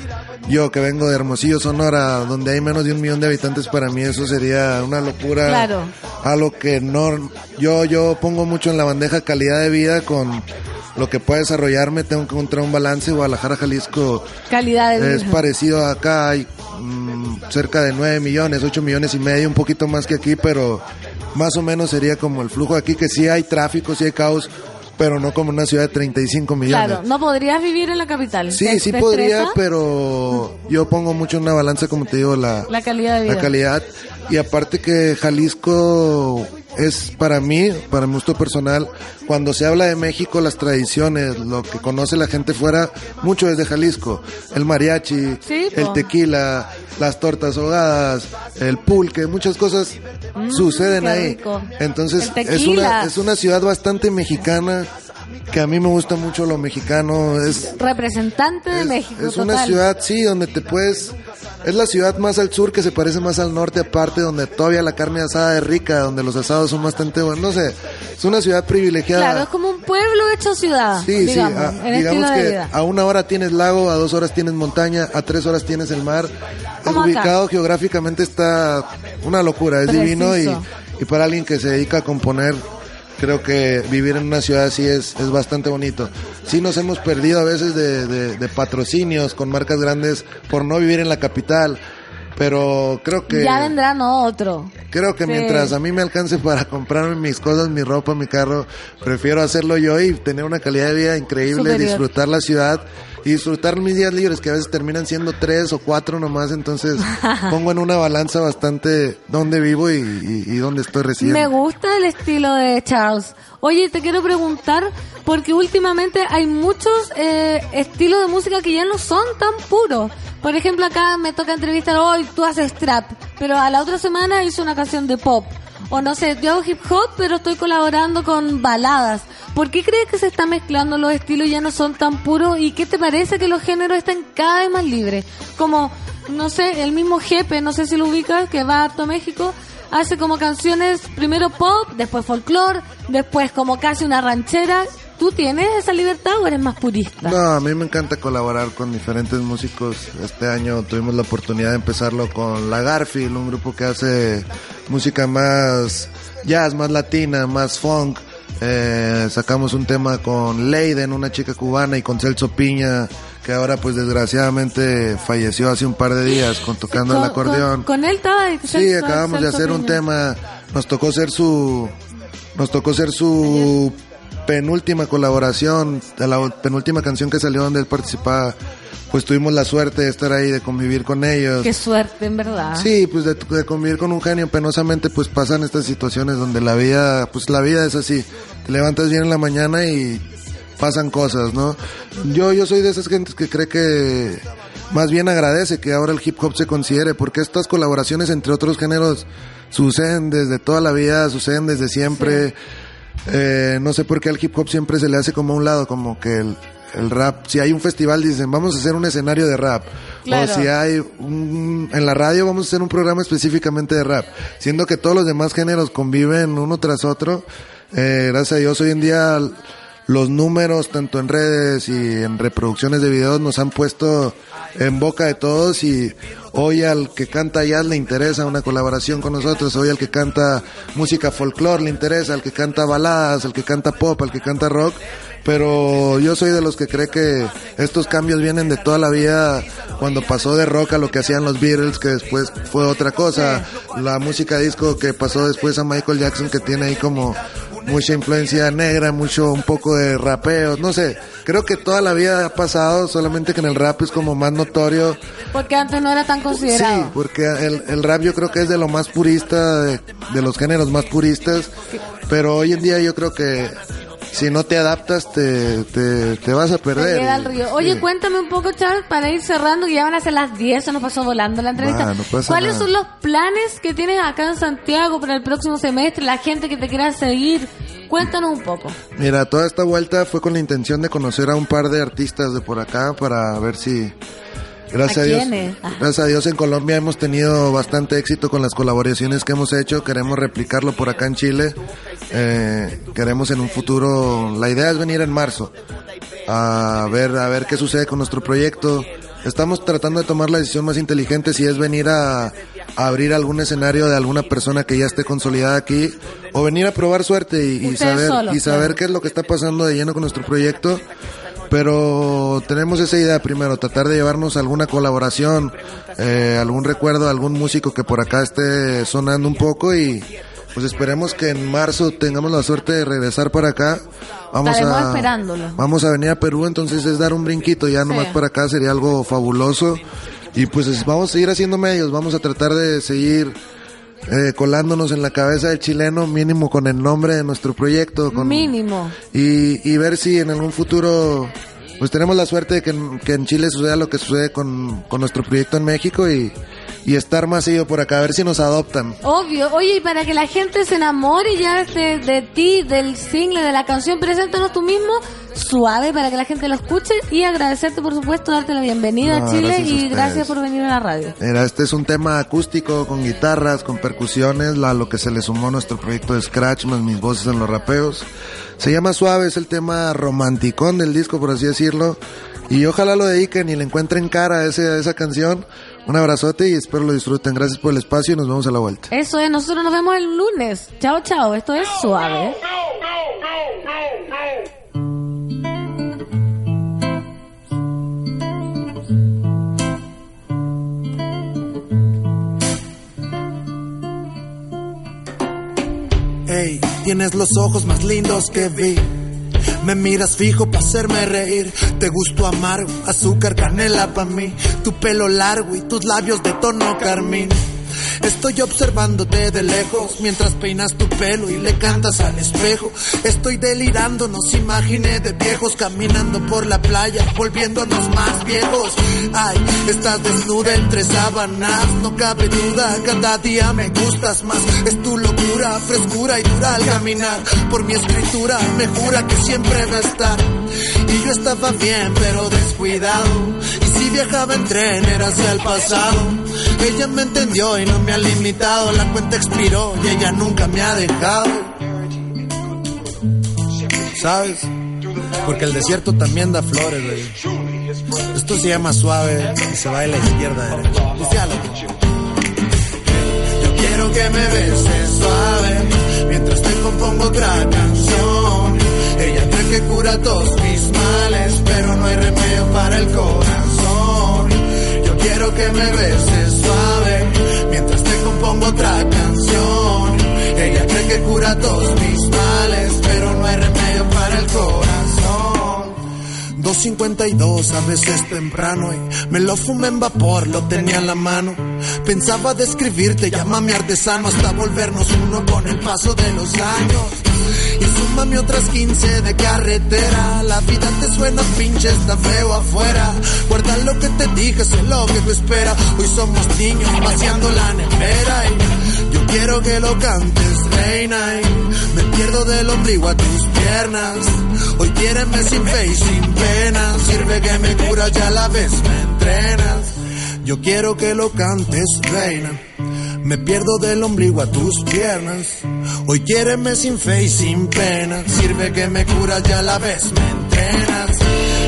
Yo que vengo de Hermosillo, Sonora, donde hay menos de un millón de habitantes, para mí eso sería una locura. Claro. Algo que no, yo, yo pongo mucho en la bandeja calidad de vida con lo que pueda desarrollarme, tengo que encontrar un balance. Guadalajara, Jalisco, Calidad de vida. es parecido a acá, hay mm, cerca de 9 millones, 8 millones y medio, un poquito más que aquí, pero más o menos sería como el flujo aquí, que sí hay tráfico, sí hay caos, pero no como una ciudad de 35 millones. Claro, no podrías vivir en la capital. Sí, ¿Te- sí podría, pero yo pongo mucho en una balanza, como te digo, la, La calidad de vida. la calidad. Y aparte que Jalisco, es para mí, para mi gusto personal, cuando se habla de México, las tradiciones, lo que conoce la gente fuera, mucho desde Jalisco. El mariachi, Sí, el tequila, las tortas ahogadas, el pulque, muchas cosas suceden qué ahí. Entonces, es una, es una ciudad bastante mexicana, que a mí me gusta mucho lo mexicano, es Representante de México, es una ciudad, sí, donde te puedes... Es la ciudad más al sur que se parece más al norte aparte, donde todavía la carne asada es rica, donde los asados son bastante buenos. No sé, es una ciudad privilegiada. Claro, es como un pueblo hecho ciudad, Sí, digamos, sí, a- en digamos que vida. a una hora tienes lago, a dos horas tienes montaña, a tres horas tienes el mar. Acá. Ubicado geográficamente está una locura, es divino y, y para alguien que se dedica a componer, creo que vivir en una ciudad así es, es bastante bonito. Sí nos hemos perdido a veces de, de- de patrocinios con marcas grandes por no vivir en la capital, pero creo que... Ya vendrán otro. Creo que Sí. mientras a mí me alcance para comprarme mis cosas, mi ropa, mi carro, prefiero hacerlo yo y tener una calidad de vida increíble, Superior. disfrutar la ciudad y disfrutar mis días libres, que a veces terminan siendo tres o cuatro nomás, entonces pongo en una balanza bastante dónde vivo y, y, y dónde estoy residiendo. Me gusta el estilo de Charles. Oye, te quiero preguntar, porque últimamente hay muchos eh, estilos de música que ya no son tan puros. Por ejemplo, acá me toca entrevistar hoy, tú haces trap, pero a la otra semana hizo una canción de pop. O no sé, yo hago hip hop, pero estoy colaborando con baladas. ¿Por qué crees que se están mezclando los estilos ya no son tan puros? ¿Y qué te parece que los géneros están cada vez más libres? Como, no sé, el mismo Jepe, no sé si lo ubicas, que va harto a México, hace como canciones, primero pop, después folclore, después como casi una ranchera. ¿Tú tienes esa libertad o eres más purista? No, a mí me encanta colaborar con diferentes músicos. Este año tuvimos la oportunidad de empezarlo con La Garfield, un grupo que hace música más jazz, más latina, más funk. Eh, sacamos un tema con Leiden, una chica cubana, y con Celso Piña, que ahora pues desgraciadamente falleció hace un par de días con tocando el Con- acordeón. Con, con él estaba... Sí, acabamos de hacer un tema. Nos tocó ser su, nos tocó ser su penúltima colaboración, de la penúltima canción que salió donde él participaba. Pues tuvimos la suerte de estar ahí, de convivir con ellos. Qué suerte, en verdad. Sí, pues de, de convivir con un genio, penosamente pues pasan estas situaciones donde la vida, pues la vida es así. Te levantas bien en la mañana y pasan cosas, ¿no? Yo, yo soy de esas gentes que cree que más bien agradece que ahora el hip hop se considere, porque estas colaboraciones entre otros géneros suceden desde toda la vida, suceden desde siempre. Eh, no sé por qué al hip hop siempre se le hace como a un lado, como que el, el rap, si hay un festival dicen vamos a hacer un escenario de rap, Claro. o si hay un, en la radio vamos a hacer un programa específicamente de rap, siendo que todos los demás géneros conviven uno tras otro. Eh, gracias a Dios hoy en día los números tanto en redes y en reproducciones de videos nos han puesto en boca de todos y hoy al que canta jazz le interesa una colaboración con nosotros, hoy al que canta música folclore le interesa, al que canta baladas, al que canta pop, al que canta rock, pero yo soy de los que cree que estos cambios vienen de toda la vida cuando pasó de rock a lo que hacían los Beatles, que después fue otra cosa, la música disco que pasó después a Michael Jackson que tiene ahí como mucha influencia negra, mucho un poco de rapeo, no sé, creo que toda la vida ha pasado, solamente que en el rap es como más notorio. Porque antes no era tan considerado. Sí, porque el, el rap yo creo que es de lo más purista, de, de los géneros más puristas, pero hoy en día yo creo que si no te adaptas te, te, te vas a perder. al río. Oye, Sí. cuéntame un poco, Charles, para ir cerrando, que ya van a ser las 10, se nos pasó volando la entrevista. Ah, no ¿Cuáles nada. son los planes que tienes acá en Santiago para el próximo semestre? La gente que te quiera seguir. Cuéntanos un poco. Mira, toda esta vuelta fue con la intención de conocer a un par de artistas de por acá para ver si... Gracias ¿A a, Dios. Gracias a Dios en Colombia hemos tenido bastante éxito con las colaboraciones que hemos hecho. Queremos replicarlo por acá en Chile. Eh, queremos en un futuro. La idea es venir en marzo a ver a ver qué sucede con nuestro proyecto. Estamos tratando de tomar la decisión más inteligente si es venir a, a abrir algún escenario de alguna persona que ya esté consolidada aquí o venir a probar suerte y, saber y saber claro. qué es lo que está pasando de lleno con nuestro proyecto. Pero tenemos esa idea primero, tratar de llevarnos alguna colaboración, eh, algún recuerdo, algún músico que por acá esté sonando un poco y pues esperemos que en marzo tengamos la suerte de regresar para acá. Vamos Estaremos a, esperándolo. Vamos a venir a Perú, entonces es dar un brinquito ya nomás para acá sería algo fabuloso. Y pues es- vamos a seguir haciendo medios, vamos a tratar de seguir eh, colándonos en la cabeza del chileno, mínimo con el nombre de nuestro proyecto. Con, Mínimo. y, y ver si en algún futuro pues tenemos la suerte de que, en- que en Chile suceda lo que sucede con, con nuestro proyecto en México y, y estar más seguido por acá, a ver si nos adoptan. Obvio. Oye, y para que la gente se enamore ya de, de ti, del single, de la canción, preséntanos tú mismo, suave, para que la gente lo escuche y agradecerte, por supuesto, darte la bienvenida No, a Chile gracias a y gracias por venir a la radio. Mira, este es un tema acústico con guitarras, con percusiones, la, lo que se le sumó a nuestro proyecto de Scratch, más mis voces en los rapeos. Se llama Suave, es el tema romanticón del disco, por así decirlo. Y ojalá lo dediquen y le encuentren cara a, ese, a esa canción. Un abrazote y espero lo disfruten. Gracias por el espacio y nos vemos a la vuelta. Eso es, nosotros nos vemos el lunes. Chao, chao. Esto es suave. Ey, tienes los ojos más lindos que vi. Me miras fijo para hacerme reír. Te gusto amargo, azúcar, canela pa' mí. Tu pelo largo y tus labios de tono carmín. Estoy observándote de lejos mientras peinas tu pelo y le cantas al espejo. Estoy delirando, nos imaginé de viejos caminando por la playa, volviéndonos más viejos. Ay, estás desnuda entre sábanas, no cabe duda, cada día me gustas más. Es tu locura, frescura y dura al caminar. Por mi escritura me jura que siempre va a estar. Y yo estaba bien, pero descuidado. Viajaba en tren era hacia el pasado. Ella me entendió y no me ha limitado. La cuenta expiró y ella nunca me ha dejado. ¿Sabes? Porque el desierto también da flores, güey. Esto se llama suave y se baila izquierda derecha. Yo quiero que me beses suave mientras te compongo otra canción. Ella cree que cura todos mis males, pero no hay remedio para el corazón. Quiero que me beses suave mientras te compongo otra canción. Ella cree que cura todos mis males, pero no hay remedio para el corazón. 2.52, a veces temprano y me lo fumé en vapor, lo tenía en la mano. Pensaba describirte, llámame artesano hasta volvernos uno con el paso de los años. Y súmame otras 15 de carretera. La vida te suena pinche, está feo afuera. Guarda lo que te dije, sé lo que tú esperas. Hoy somos niños vaciando la nevera. Y yo quiero que lo cantes, reina. Me pierdo del ombligo a tus piernas. Hoy quiéreme sin fe y sin pena. Sirve que me curas ya la vez me entrenas. Yo quiero que lo cantes, reina. Me pierdo del ombligo a tus piernas. Hoy quiéreme sin fe y sin pena. Sirve que me curas ya la vez me entrenas.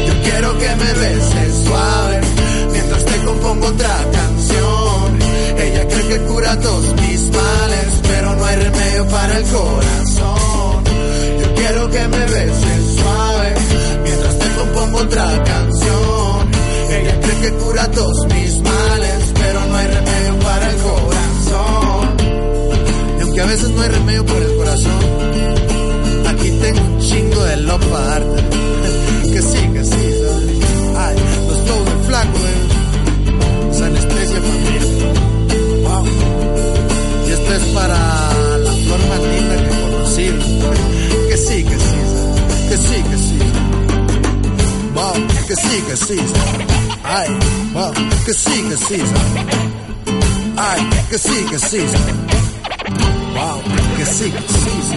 Yo quiero que me beses suave mientras te compongo otra canción. Ella cree que cura todos mis males, pero no hay remedio para el corazón. Yo quiero que me beses suave mientras te compongo otra canción. Ella cree que cura todos mis males, pero no hay remedio para el corazón. Y aunque a veces no hay remedio por el corazón, aquí tengo un chingo de lo para. Que sí, que sí. Ay, flows del flaco, eh. Es para la flor más linda que conocí. Que sí, que sí. Que sí, que sí. Que sí, que sí. Ay, wow, que sí, que sí. Ay, que sí, que sí. Wow, que sí, que sí,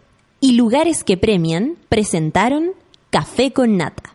Y lugares que premian presentaron Café con Nata.